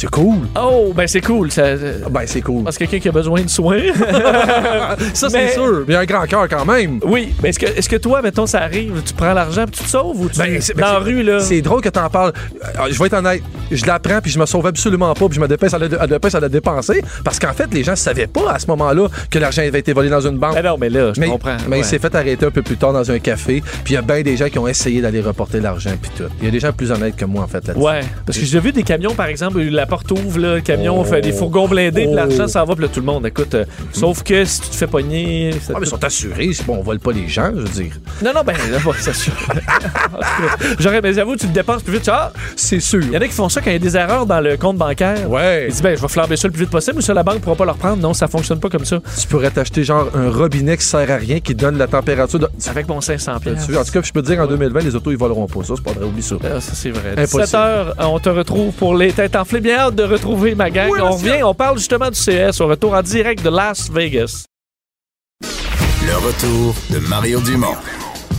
C'est cool. Oh, ben c'est cool. Ça, Ben, c'est cool. parce que quelqu'un qui a besoin de soins. Ça, c'est sûr. Mais il a un grand cœur quand même. oui, mais est-ce que, est-ce que toi, mettons, ça arrive, tu prends l'argent puis tu te sauves ou tu Ben, ben, dans la c'est- rue, là? C'est drôle que t'en parles. Euh, Je vais être honnête. Je l'apprends puis je me sauve absolument pas puis je me dépêche à le, à le dépenser parce qu'en fait, les gens savaient pas à ce moment-là que l'argent avait été volé dans une banque. Ben non, mais là, je mais comprends. mais ouais. il s'est fait arrêter un peu plus tard dans un café. Puis il y a bien des gens qui ont essayé d'aller reporter l'argent puis tout. Il y a des gens plus honnêtes que moi, en fait, là-dessus. Ouais, parce que j'ai vu des camions, par exemple, la, porte ouvre, là, le camion fait des fourgons blindés, Oh. l'argent s'en va, puis là, tout le monde, écoute. euh, sauf que si tu te fais pogner. Ah, mais ils sont assurés. C'est bon, on vole pas les gens, je veux dire. Non, non, ben, là, bon, c'est sûr. J'aurais, mais j'avoue, tu le dépenses plus vite. tu- Ah, C'est sûr. il y en a qui font ça quand il y a des erreurs dans le compte bancaire. Ouais. Ils disent, ben, je vais flamber ça le plus vite possible, ou ça, la banque pourra pas le reprendre. Non, ça fonctionne pas comme ça. Tu pourrais t'acheter genre un robinet qui sert à rien, qui donne la température. De... Avec mon 500 Tu pièces. En tout cas, je peux te dire, en 2020, les autos, ils voleront pas. Ça, c'est pas vrai, oublie ça. Ah, ça, c'est vrai. Impossible. 17 heures, on te retrouve pour les têtes enflées. Bien hâte de retrouver ma gang. on revient, on parle justement du CS au retour en direct de Las Vegas. Le retour de Mario Dumont,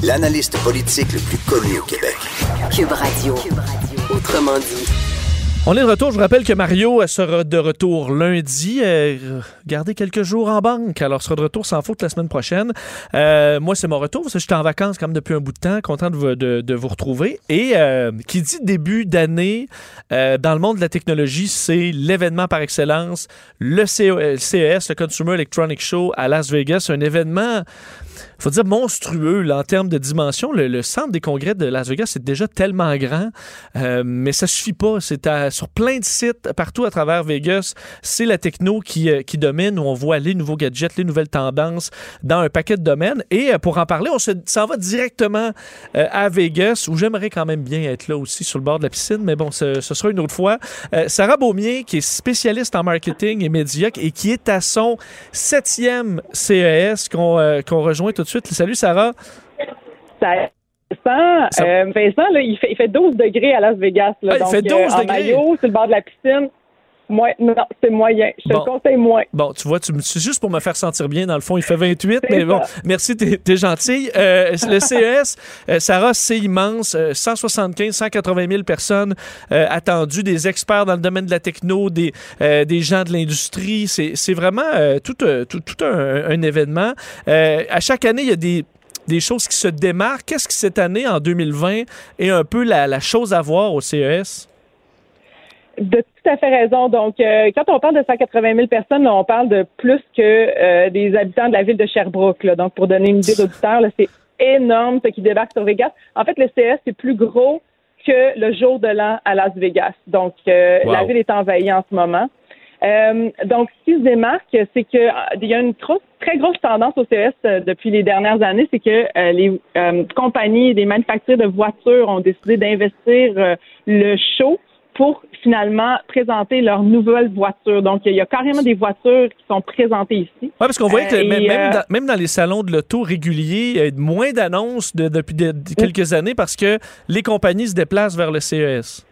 l'analyste politique le plus connu au Québec. Cube Radio. Autrement dit. On est de retour. Je vous rappelle que Mario sera de retour lundi. Euh, gardez quelques jours en banque. Alors, sera de retour sans faute la semaine prochaine. Euh, moi, c'est mon retour. parce que J'étais en vacances quand même depuis un bout de temps. Content de vous, retrouver. Et euh, qui dit début d'année dans le monde de la technologie, c'est l'événement par excellence, le CES, le Consumer Electronic Show à Las Vegas. Un événement faut dire monstrueux là, en termes de dimension. Le, centre des congrès de Las Vegas c'est déjà tellement grand, euh, mais ça suffit pas. C'est sur plein de sites partout à travers Vegas. C'est la techno qui, euh, qui domine, où on voit les nouveaux gadgets, les nouvelles tendances dans un paquet de domaines. Et euh, pour en parler, on se- s'en va directement à Vegas, où j'aimerais quand même bien être là aussi sur le bord de la piscine, mais bon, ce, sera une autre fois. Sarah Beaumier, qui est spécialiste en marketing et médias et qui est à son septième CES qu'on qu'on rejoint tout de suite. Salut Sarah. Ça- Vincent, euh, Vincent là, il, fait, il fait 12 degrés à Las Vegas. Là, il donc, fait 12 euh, en degrés? maillot, sur le bord de la piscine. Moi, non, c'est moyen. Je te Bon. le conseille moins. Bon, tu vois, tu c'est juste pour me faire sentir bien. Dans le fond, il fait 28, C'est mais bon, ça. merci, t'es t'es gentille. Euh, le CES, euh, Sarah, c'est immense. Euh, 175, 180 000 personnes euh, attendues, des experts dans le domaine de la techno, des, des gens de l'industrie. C'est c'est vraiment tout, tout, tout un, un événement. À chaque année, il y a des des choses qui se démarquent. Qu'est-ce qui cette année, en 2020, est un peu la, la chose à voir au CES? De à fait raison. Donc, euh, quand on parle de 180 000 personnes, là, on parle de plus que euh, des habitants de la ville de Sherbrooke. là. Donc, pour donner une idée d'auditeur, là, c'est énorme ce qui débarque sur Vegas. En fait, le CS est plus gros que le jour de l'an à Las Vegas. Donc, euh, Wow. la ville est envahie en ce moment. Euh, donc, ce qui se démarque, c'est que euh, il y a une grosse- très grosse tendance au CES euh, depuis les dernières années, c'est que euh, les compagnies, des manufacturiers de voitures ont décidé d'investir le show pour finalement présenter leurs nouvelles voitures. Donc, il y a carrément des voitures qui sont présentées ici. Oui, parce qu'on voyait que Euh, même, euh, dans, même dans les salons de l'auto réguliers, il y a moins d'annonces de- depuis de- de quelques années parce que les compagnies se déplacent vers le CES.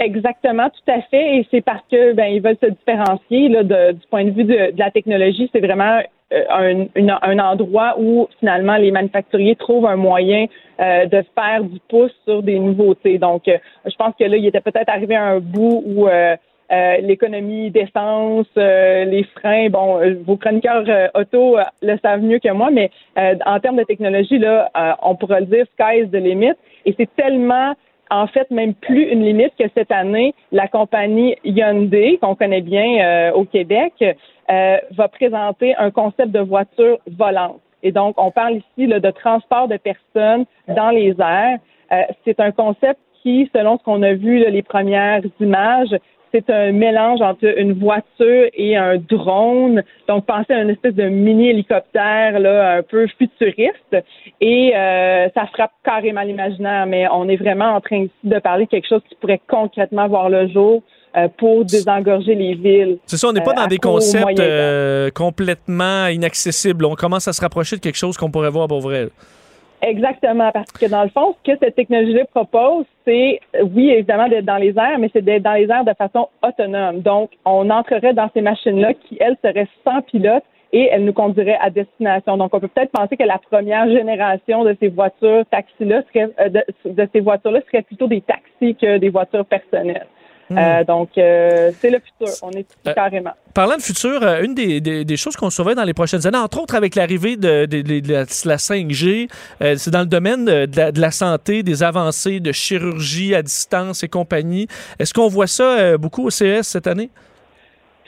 Exactement, tout à fait. Et c'est parce que ben ils veulent se différencier là, de- du point de vue de, de la technologie. C'est vraiment un, une- un endroit où finalement les manufacturiers trouvent un moyen euh, de faire du pouce sur des nouveautés. Donc, euh, je pense que là, il était peut-être arrivé à un bout où euh, euh, l'économie d'essence, euh, les freins, bon, euh, vos chroniqueurs euh, auto euh, le savent mieux que moi, mais euh, en termes de technologie, là, euh, on pourrait le dire, sky is the limit. Et c'est tellement en fait, même plus une limite que cette année, la compagnie Hyundai, qu'on connaît bien euh, au Québec, euh, va présenter un concept de voiture volante. Et donc, on parle ici là, de transport de personnes dans les airs. Euh, c'est un concept qui, selon ce qu'on a vu, là, les premières images, c'est un mélange entre une voiture et un drone. Donc, pensez à une espèce de mini-hélicoptère là, un peu futuriste. Et euh, ça frappe carrément l'imaginaire, mais on est vraiment en train ici de parler de quelque chose qui pourrait concrètement voir le jour euh, pour désengorger les villes. C'est ça, on n'est pas euh, dans des concepts euh, complètement inaccessibles. On commence à se rapprocher de quelque chose qu'on pourrait voir pour vrai. Exactement, parce que dans le fond, ce que cette technologie propose, c'est, oui, évidemment, d'être dans les airs, mais c'est d'être dans les airs de façon autonome. Donc, on entrerait dans ces machines-là qui, elles, seraient sans pilote et elles nous conduiraient à destination. Donc, on peut peut-être penser que la première génération de ces voitures taxis-là serait, euh, de ces voitures-là serait plutôt des taxis que des voitures personnelles. Hmm. Euh, donc, euh, c'est le futur. On est Euh, carrément. Parlant de futur, euh, une des, des- des choses qu'on surveille dans les prochaines années, entre autres avec l'arrivée de, de- de- de la, de la 5G, euh, c'est dans le domaine de, la, de la santé, des avancées de chirurgie à distance et compagnie. Est-ce qu'on voit ça beaucoup au CES cette année?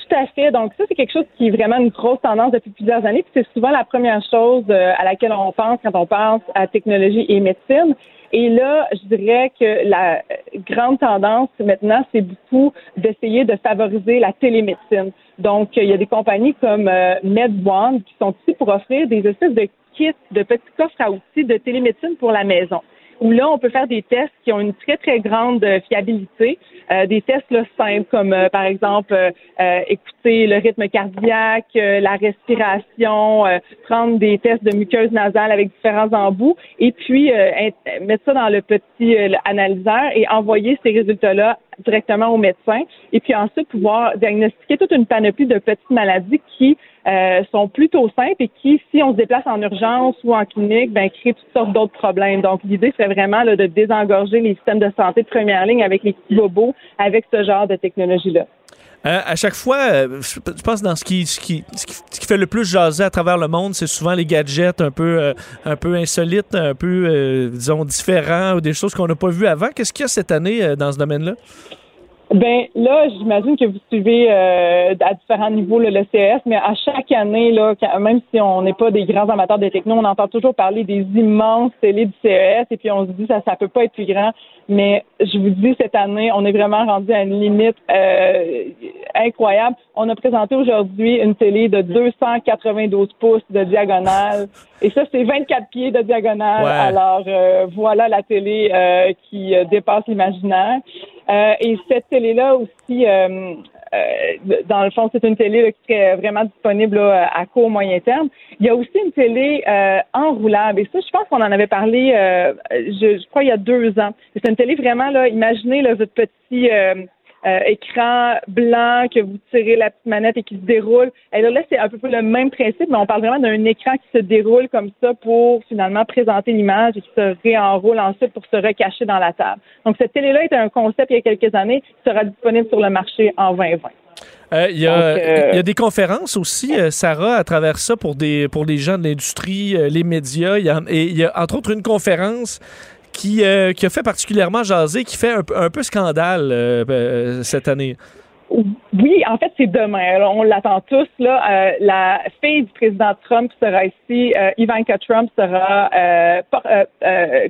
Tout à fait. Donc ça, c'est quelque chose qui est vraiment une grosse tendance depuis plusieurs années. Puis c'est souvent la première chose à laquelle on pense quand on pense à technologie et médecine. Et là, je dirais que la grande tendance maintenant, c'est beaucoup d'essayer de favoriser la télémédecine. Donc, il y a des compagnies comme euh, MedOne qui sont ici pour offrir des espèces de kits, de petits coffres à outils de télémédecine pour la maison où là, on peut faire des tests qui ont une très, très grande euh, fiabilité. Euh, des tests là, simples comme, euh, par exemple, écouter le rythme cardiaque, la respiration, prendre des tests de muqueuse nasale avec différents embouts et puis mettre ça dans le petit analyseur et envoyer ces résultats-là directement au médecin et puis ensuite pouvoir diagnostiquer toute une panoplie de petites maladies qui euh, sont plutôt simples et qui, si on se déplace en urgence ou en clinique, ben, créent toutes sortes d'autres problèmes. Donc, l'idée, c'est vraiment de désengorger les systèmes de santé de première ligne avec les petits avec ce genre de technologie-là. Euh, à chaque fois, euh, je pense dans ce qui, fait le plus jaser à travers le monde, c'est souvent les gadgets un peu insolites, un peu, disons, différents ou des choses qu'on n'a pas vues avant. Qu'est-ce qu'il y a cette année dans ce domaine-là? Ben là, j'imagine que vous suivez euh, à différents niveaux le CES, mais à chaque année, là, même si on n'est pas des grands amateurs de techno, on entend toujours parler des immenses télés du CES et puis on se dit ça, ça peut pas être plus grand. Mais je vous dis, cette année, on est vraiment rendu à une limite euh, incroyable. On a présenté aujourd'hui une télé de 292 pouces de diagonale. Et ça, c'est 24 pieds de diagonale. Alors, euh, voilà la télé euh, qui dépasse l'imaginaire. Et cette télé-là aussi, dans le fond, c'est une télé qui serait vraiment disponible à court moyen terme. Il y a aussi une télé enroulable. Et ça, je pense qu'on en avait parlé, je, je, crois, il y a deux ans. C'est une télé vraiment, là, imaginez là, votre petit euh, écran blanc que vous tirez la petite manette et qui se déroule. Et là, c'est un peu le même principe, mais on parle vraiment d'un écran qui se déroule comme ça pour finalement présenter l'image et qui se réenroule ensuite pour se recacher dans la table. Donc, cette télé-là était un concept il y a quelques années, qui sera disponible sur le marché en 2020. Euh, il, y a, y, a, des conférences aussi, euh, Sarah, à travers ça pour des pour les gens de l'industrie, les médias. Il y, a, et il y a entre autres une conférence qui, euh, qui a fait particulièrement jaser, qui fait un, peu scandale euh, euh, cette année. Oui, en fait, c'est demain. on l'attend tous. Là, la fille du président Trump sera ici. Ivanka Trump sera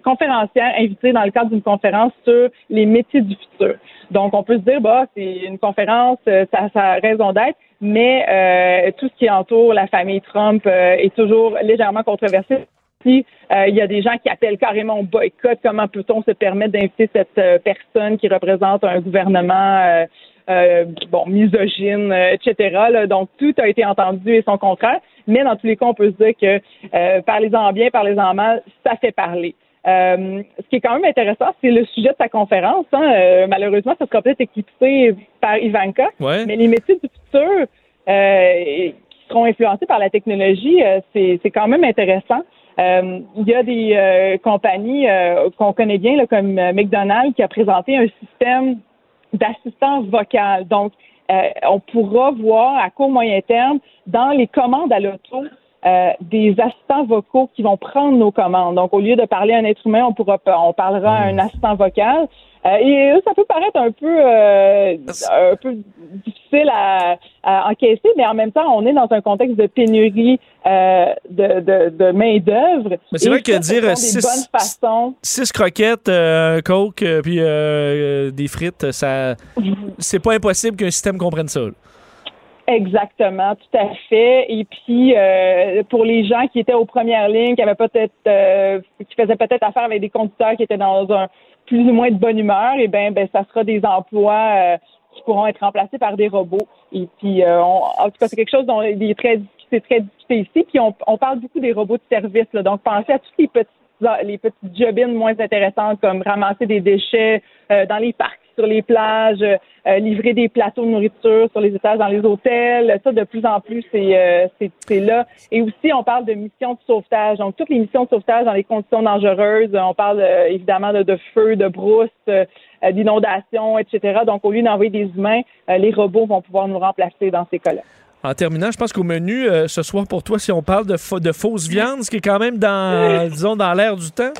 conférencière invitée dans le cadre d'une conférence sur les métiers du futur. Donc, on peut se dire, bah, c'est une conférence, ça, ça a raison d'être, mais tout ce qui entoure la famille Trump est toujours légèrement controversé. Euh, il y a des gens qui appellent carrément au boycott. Comment peut-on se permettre d'inviter cette euh, personne qui représente un gouvernement euh, bon misogyne, etc. Donc tout a été entendu et son contraire. Mais dans tous les cas, on peut se dire que parlez-en bien, parlez-en mal, ça fait parler. ce qui est quand même intéressant, c'est le sujet de sa conférence. Hein. malheureusement, ça sera peut-être éclipsé par Ivanka. Mais les métiers du futur qui seront influencés par la technologie, c'est quand même intéressant. Euh, il y a des euh, compagnies euh, qu'on connaît bien, là, comme McDonald's, qui a présenté un système d'assistance vocale. Donc, on pourra voir à court moyen terme dans les commandes à l'auto des assistants vocaux qui vont prendre nos commandes. Donc, au lieu de parler à un être humain, on pourra on parlera à un assistant vocal. Euh, et ça peut paraître un peu, euh, un peu difficile à, encaisser, mais en même temps, on est dans un contexte de pénurie euh, de, de, de main d'œuvre. Mais c'est vrai que dire six, six, croquettes, un coke, puis des frites, ça, c'est pas impossible qu'un système comprenne ça. Exactement, tout à fait. Et puis pour les gens qui étaient aux premières lignes, qui avaient peut-être, qui faisaient peut-être affaire avec des conducteurs qui étaient dans un plus ou moins de bonne humeur, et ben, ben ça sera des emplois euh, qui pourront être remplacés par des robots. Et puis, euh, en tout cas, c'est quelque chose dont il est très, c'est très discuté ici. Puis, on, on, parle beaucoup des robots de service. Là, donc, pensez à tous les petits les petites jobines moins intéressantes comme ramasser des déchets euh, dans les parcs sur les plages, euh, livrer des plateaux de nourriture sur les étages dans les hôtels. Ça, de plus en plus, c'est euh, c'est là. Et aussi, on parle de missions de sauvetage. Donc, toutes les missions de sauvetage dans les conditions dangereuses. On parle euh, évidemment de, de, feu, de brousse, d'inondation, etc. Donc, au lieu d'envoyer des humains, les robots vont pouvoir nous remplacer dans ces cas-là. En terminant, je pense qu'au menu ce soir pour toi, si on parle de, de fausses viandes, ce qui est quand même dans, disons, dans l'air du temps.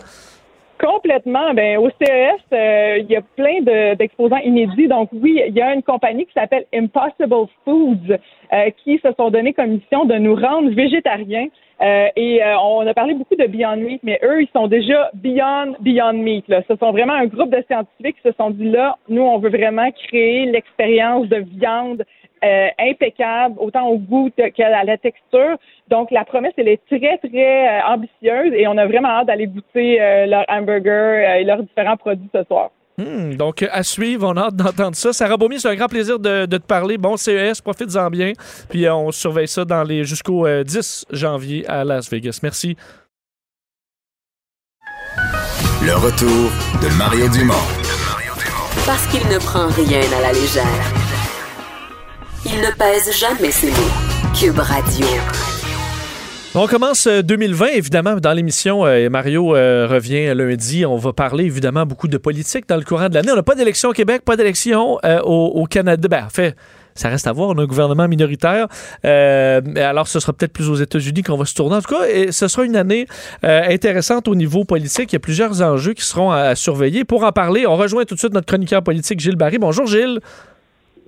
Complètement. Ben, au CES, euh, il y a plein d'exposants inédits. Donc oui, il y a une compagnie qui s'appelle Impossible Foods euh, qui se sont donné comme mission de nous rendre végétariens. Euh, et euh, on a parlé beaucoup de Beyond Meat, mais eux, ils sont déjà Beyond Beyond Meat. Là. Ce sont vraiment un groupe de scientifiques qui se sont dit là, nous, on veut vraiment créer l'expérience de viande euh, impeccable, autant au goût qu'à la texture. Donc, la promesse, elle est très, très euh, ambitieuse et on a vraiment hâte d'aller goûter euh, leurs hamburgers et leurs différents produits ce soir. Hmm, donc, à suivre, on a hâte d'entendre ça. Sarah Beaumier, c'est un grand plaisir de, de te parler. Bon CES, profites-en bien. Puis, on surveille ça dans les jusqu'au euh, 10 janvier à Las Vegas. Merci. Le retour de Mario Dumont. Parce qu'il ne prend rien à la légère. Il ne pèse jamais ses mots. Cube Radio. On commence euh, 2020, évidemment, dans l'émission. euh, Mario euh, revient lundi. On va parler, évidemment, beaucoup de politique dans le courant de l'année. On n'a pas d'élection au Québec, pas d'élection euh, au, Canada. Ben, en fait, ça reste à voir. On a un gouvernement minoritaire. Euh, alors, ce sera peut-être plus aux États-Unis qu'on va se tourner. En tout cas, ce sera une année euh, intéressante au niveau politique. Il y a plusieurs enjeux qui seront à, à surveiller. Pour en parler, on rejoint tout de suite notre chroniqueur politique, Gilles Barry. Bonjour, Gilles.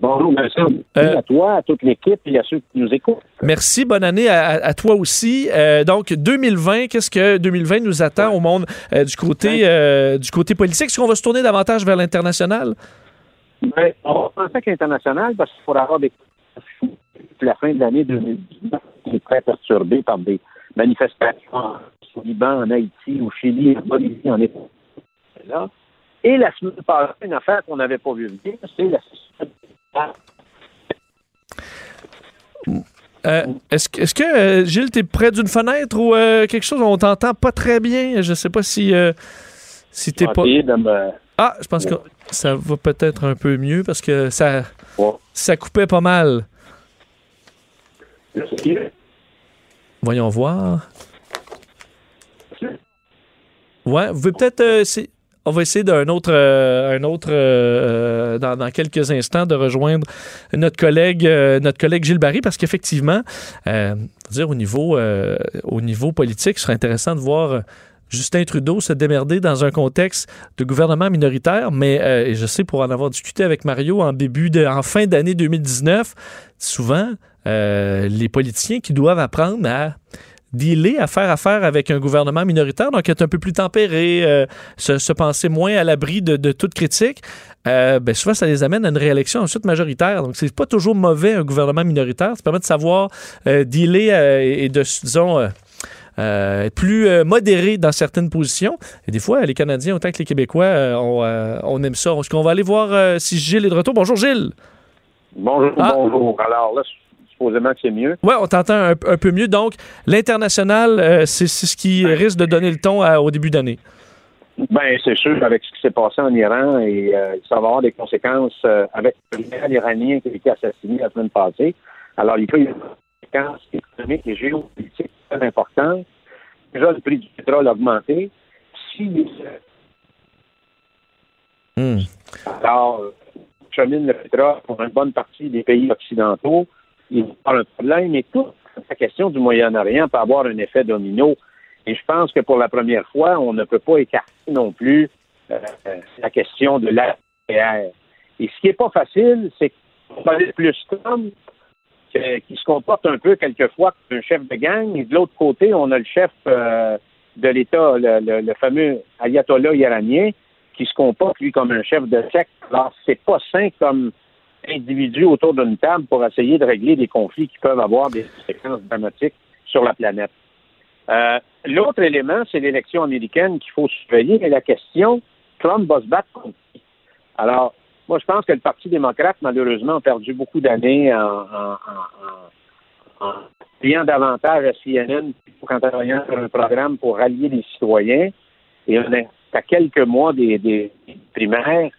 Bonjour, merci. Euh, à toi, à toute l'équipe et à ceux qui nous écoutent. Merci, bonne année à, toi aussi. Euh, donc 2020, qu'est-ce que 2020 nous attend au monde euh, du côté du côté politique? Est-ce qu'on va se tourner davantage vers l'international? Ben, on va penser avec l'international parce qu'il faudra avoir des la fin de l'année 2019 qui est très perturbée par des manifestations au Liban, en Haïti, au Chili, en Bolivie, en. Là. Et la semaine passée, une affaire qu'on n'avait pas vue venir, c'est la Euh, Est-ce que, est-ce que euh, Gilles, t'es près d'une fenêtre ou euh, quelque chose? On t'entend pas très bien. Je sais pas si euh, si t'es pas. de me- Ah, je pense que ça va peut-être un peu mieux parce que ça ça coupait pas mal. Voyons voir. Ouais, vous pouvez peut-être. euh, essayer- on va essayer d'un autre, euh, un autre euh, dans, quelques instants de rejoindre notre collègue, euh, notre collègue Gilles Barry, parce qu'effectivement, euh, au niveau, au niveau politique, ce serait intéressant de voir. Justin Trudeau se démerder dans un contexte de gouvernement minoritaire, mais je sais pour en avoir discuté avec Mario en début de, en fin d'année 2019, souvent les politiciens qui doivent apprendre à dealer, à faire affaire avec un gouvernement minoritaire, donc être un peu plus tempéré, euh, se, se penser moins à l'abri de, de toute critique, euh, ben souvent ça les amène à une réélection ensuite majoritaire. Donc c'est pas toujours mauvais un gouvernement minoritaire, ça permet de savoir euh, dealer euh, et de, disons, euh, euh, être plus euh, modéré dans certaines positions. Et des fois, les Canadiens, autant que les Québécois, euh, on, on aime ça. Qu'on va aller voir si Gilles est de retour? Bonjour Gilles! Bonjour, Ah. bonjour. Alors là, supposément c'est mieux. Ouais, on t'entend un, un peu mieux. Donc, l'international, euh, c'est ce qui risque de donner le ton à- au début d'année. Ben, c'est sûr, avec ce qui s'est passé en Iran, et euh, ça va avoir des conséquences euh, avec le général iranien qui a été assassiné la semaine passée. Alors, il peut y avoir des conséquences économiques et géopolitiques très importantes. Déjà, le prix du pétrole a augmenté. Si alors, euh, chemine le pétrole pour une bonne partie des pays occidentaux, il va avoir un problème. Et toute la question du Moyen-Orient peut avoir un effet domino. Et je pense que pour la première fois, on ne peut pas écarter non plus euh, euh, la question de l'APR. Et ce qui n'est pas facile, c'est qu'on aller plus Trump qui se comporte un peu quelquefois comme un chef de gang. Et de l'autre côté, on a le chef euh, de l'État, le fameux ayatollah iranien, qui se comporte, lui, comme un chef de secte. Alors, c'est pas sain comme individu autour d'une table pour essayer de régler des conflits qui peuvent avoir des conséquences dramatiques sur la planète. Euh, L'autre élément, c'est l'élection américaine qu'il faut surveiller, mais la question, Trump va se battre contre qui? Alors, moi, je pense que le Parti démocrate, malheureusement, a perdu beaucoup d'années en, en, davantage à CNN qu'en travaillant sur un programme pour rallier les citoyens. Et on est à quelques mois des primaires.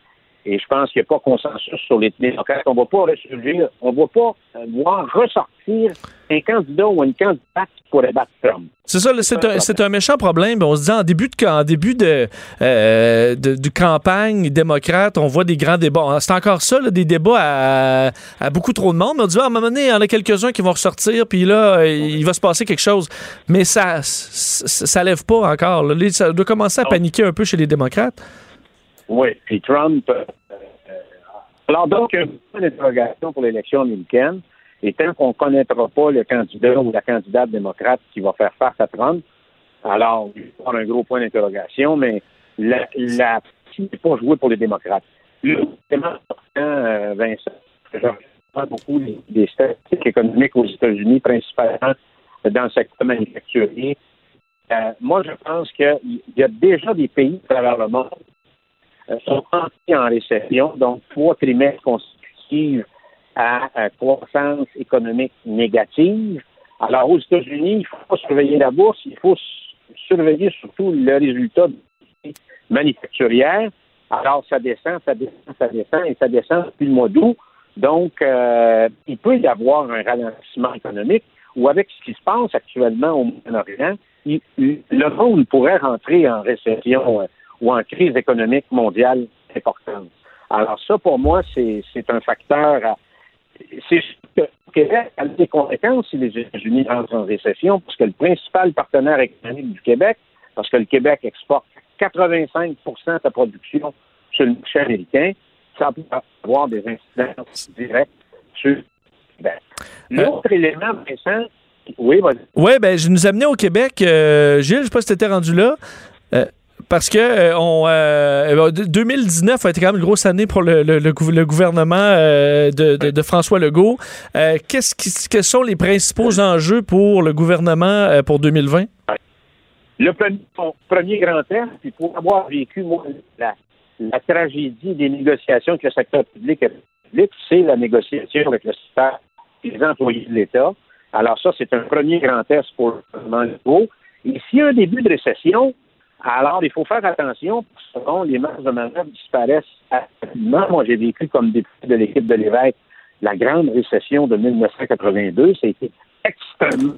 Et je pense qu'il n'y a pas consensus sur les démocrates. On ne va pas ressurgir, on ne va pas euh, voir ressortir un candidat ou une candidate qui pourrait battre Trump. C'est ça, c'est un, méchant problème. On se dit en début de, en début de, euh, de, de campagne démocrate, on voit des grands débats. C'est encore ça, là, des débats à, à beaucoup trop de monde. Mais on dit, ah, à un moment donné, il y en a quelques-uns qui vont ressortir, puis là, il va se passer quelque chose. Mais ça ça lève pas encore. là. Ça doit commencer à paniquer un peu chez les démocrates. Oui, puis Trump. euh, euh, alors donc, un point d'interrogation pour l'élection américaine. Et tant qu'on ne connaîtra pas le candidat ou la candidate démocrate qui va faire face à Trump, alors, il y un gros point d'interrogation, mais la, la n'est pas jouée pour les démocrates? Vraiment important, euh, Vincent, je beaucoup les statistiques économiques aux États-Unis, principalement dans le secteur manufacturier. Euh, moi, je pense qu'il y a déjà des pays à travers le monde euh, sont entrés en récession, donc trois trimestres consécutifs à, croissance économique négative. Alors, aux États-Unis, il faut surveiller la bourse, il faut surveiller surtout le résultat manufacturière. Alors, ça descend, ça descend, ça descend, et ça descend depuis le mois d'août. Donc, euh, il peut y avoir un ralentissement économique, ou avec ce qui se passe actuellement au Moyen-Orient, le monde pourrait rentrer en récession euh, ou en crise économique mondiale importante. Alors ça, pour moi, c'est un facteur. à- C'est sûr que le Québec a des conséquences si les États-Unis rentrent en récession, parce que le principal partenaire économique du Québec, parce que le Québec exporte 85% de sa production sur le marché américain, ça peut avoir des incidences directes sur le Québec. L'autre élément, Vincent, oui, vas-y. Oui, ben, je nous amenais au Québec. euh, Gilles, je sais pas si tu étais rendu là. euh, parce que euh, on, euh, euh, 2019 a été quand même une grosse année pour le, le- le gouv- le gouvernement euh, de, François Legault. Euh, qui, quels sont les principaux enjeux pour le gouvernement euh, pour 2020? Le premier, premier grand test, puis pour avoir vécu, la, tragédie des négociations avec le secteur public public, c'est la négociation avec le secteur des employés de l'État. Alors ça, c'est un premier grand test pour le gouvernement Legault. Et s'il y a un début de récession, alors il faut faire attention, parce que les marges de manœuvre disparaissent rapidement. Moi, j'ai vécu comme député de l'équipe de l'évêque la grande récession de 1982. Ça a été extrêmement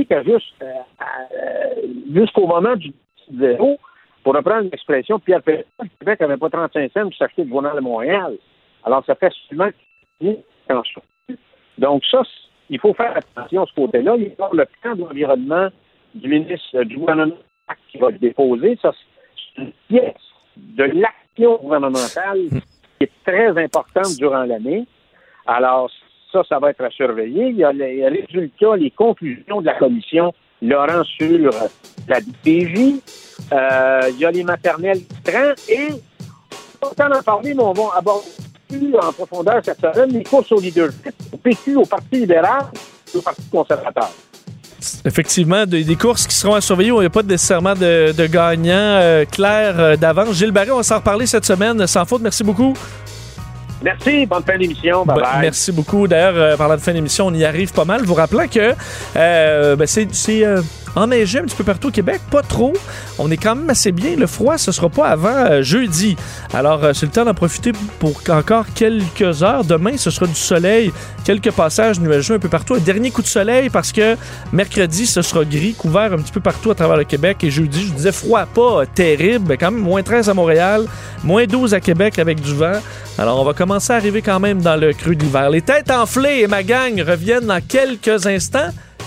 euh, euh, jusqu'au moment du zéro, pour reprendre l'expression Pierre Perrin, le Québec n'avait pas 35 cents pour s'acheter le journal de Montréal. Alors, ça fait seulement je- Donc, ça, il faut faire attention à ce côté-là. Il y a le plan de l'environnement du ministre du gouvernement qui va le déposer. Ça, c'est une pièce de l'action gouvernementale qui est très importante durant l'année. Alors, ça, ça va être à surveiller. Il y a les résultats, les conclusions de la commission Laurent sur la DPJ. Euh, il y a les maternelles trans et, temps d'en parler, mais on va aborder plus en profondeur cette semaine les courses au leadership, au PQ, au Parti libéral et au Parti conservateur. Effectivement, des, des courses qui seront à surveiller où il n'y a pas nécessairement de, de gagnant euh, clair euh, d'avance. Gilles Barré, on va s'en reparler cette semaine. Sans faute, merci beaucoup. Merci, bonne fin d'émission. Bye Ben, bye. merci beaucoup. D'ailleurs, euh, parlant de fin d'émission, on y arrive pas mal. Vous rappelant que euh, ben, c'est enneigé un petit peu partout au Québec, pas trop. On est quand même assez bien. Le froid, ce sera pas avant euh, jeudi. Alors, euh, c'est le temps d'en profiter pour encore quelques heures. Demain, ce sera du soleil, quelques passages nuageux un peu partout. Un dernier coup de soleil parce que mercredi, ce sera gris, couvert un petit peu partout à travers le Québec. Et jeudi, je vous disais froid, pas terrible, mais quand même moins 13 à Montréal, moins 12 à Québec avec du vent. Alors, on va commencer à arriver quand même dans le creux de l'hiver. Les têtes enflées et ma gang reviennent dans quelques instants.